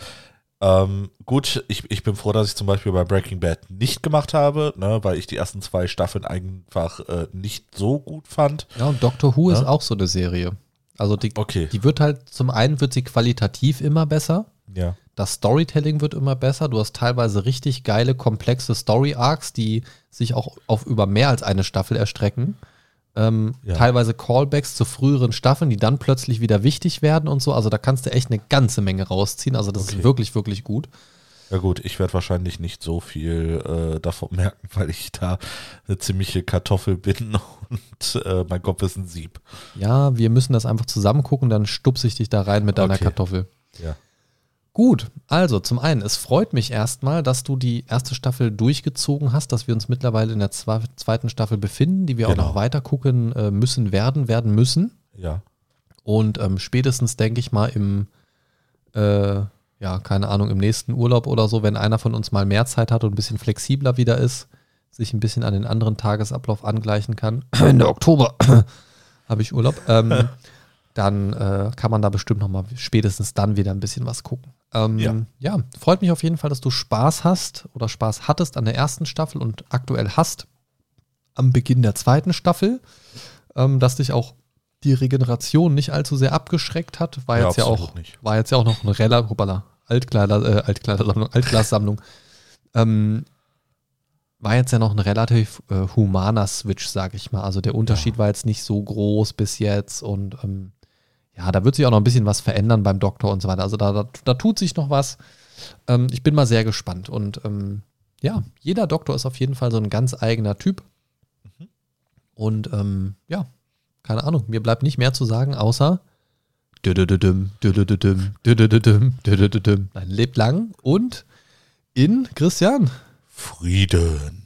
Ähm, gut, ich, ich bin froh, dass ich zum Beispiel bei Breaking Bad nicht gemacht habe, ne, weil ich die ersten zwei Staffeln einfach äh, nicht so gut fand. Ja, und Doctor Who Ja. ist auch so eine Serie. Also die, Okay. die wird halt, zum einen wird sie qualitativ immer besser, Ja. Das Storytelling wird immer besser. Du hast teilweise richtig geile, komplexe Story-Arcs, die sich auch auf über mehr als eine Staffel erstrecken. Ähm, Ja. Teilweise Callbacks zu früheren Staffeln, die dann plötzlich wieder wichtig werden und so. Also da kannst du echt eine ganze Menge rausziehen. Also das Okay. ist wirklich, wirklich gut. Ja gut, ich werde wahrscheinlich nicht so viel äh, davon merken, weil ich da eine ziemliche Kartoffel bin und äh, mein Kopf ist ein Sieb. Ja, wir müssen das einfach zusammen gucken, dann stupse ich dich da rein mit deiner Okay. Kartoffel. Ja. Gut, also zum einen, es freut mich erstmal, dass du die erste Staffel durchgezogen hast, dass wir uns mittlerweile in der zwe zweiten Staffel befinden, die wir auch Genau. noch weiter gucken äh, müssen, werden, werden müssen. Ja. Und ähm, spätestens, denke ich mal, im, äh, ja, keine Ahnung, im nächsten Urlaub oder so, wenn einer von uns mal mehr Zeit hat und ein bisschen flexibler wieder ist, sich ein bisschen an den anderen Tagesablauf angleichen kann. Ende Oktober habe ich Urlaub. Ähm, dann äh, kann man da bestimmt noch mal spätestens dann wieder ein bisschen was gucken. Ähm, ja. Ja. freut mich auf jeden Fall, dass du Spaß hast oder Spaß hattest an der ersten Staffel und aktuell hast am Beginn der zweiten Staffel, ähm, dass dich auch die Regeneration nicht allzu sehr abgeschreckt hat. War Ja, jetzt ja auch, nicht. war jetzt ja auch noch eine Rella, hoppala, Altkleider, äh, Altkleidersammlung, Altglassammlung. ähm, war jetzt ja noch ein relativ äh, humaner Switch, sag ich mal. Also der Unterschied war jetzt nicht so groß bis jetzt und ähm, ja, da wird sich auch noch ein bisschen was verändern beim Doktor und so weiter. Also da, da, da tut sich noch was. Ähm, ich bin mal sehr gespannt und ähm, ja, jeder Doktor ist auf jeden Fall so ein ganz eigener Typ. Und ähm, ja, keine Ahnung, mir bleibt nicht mehr zu sagen, außer. Nein, lebt lang und in Christian. Frieden.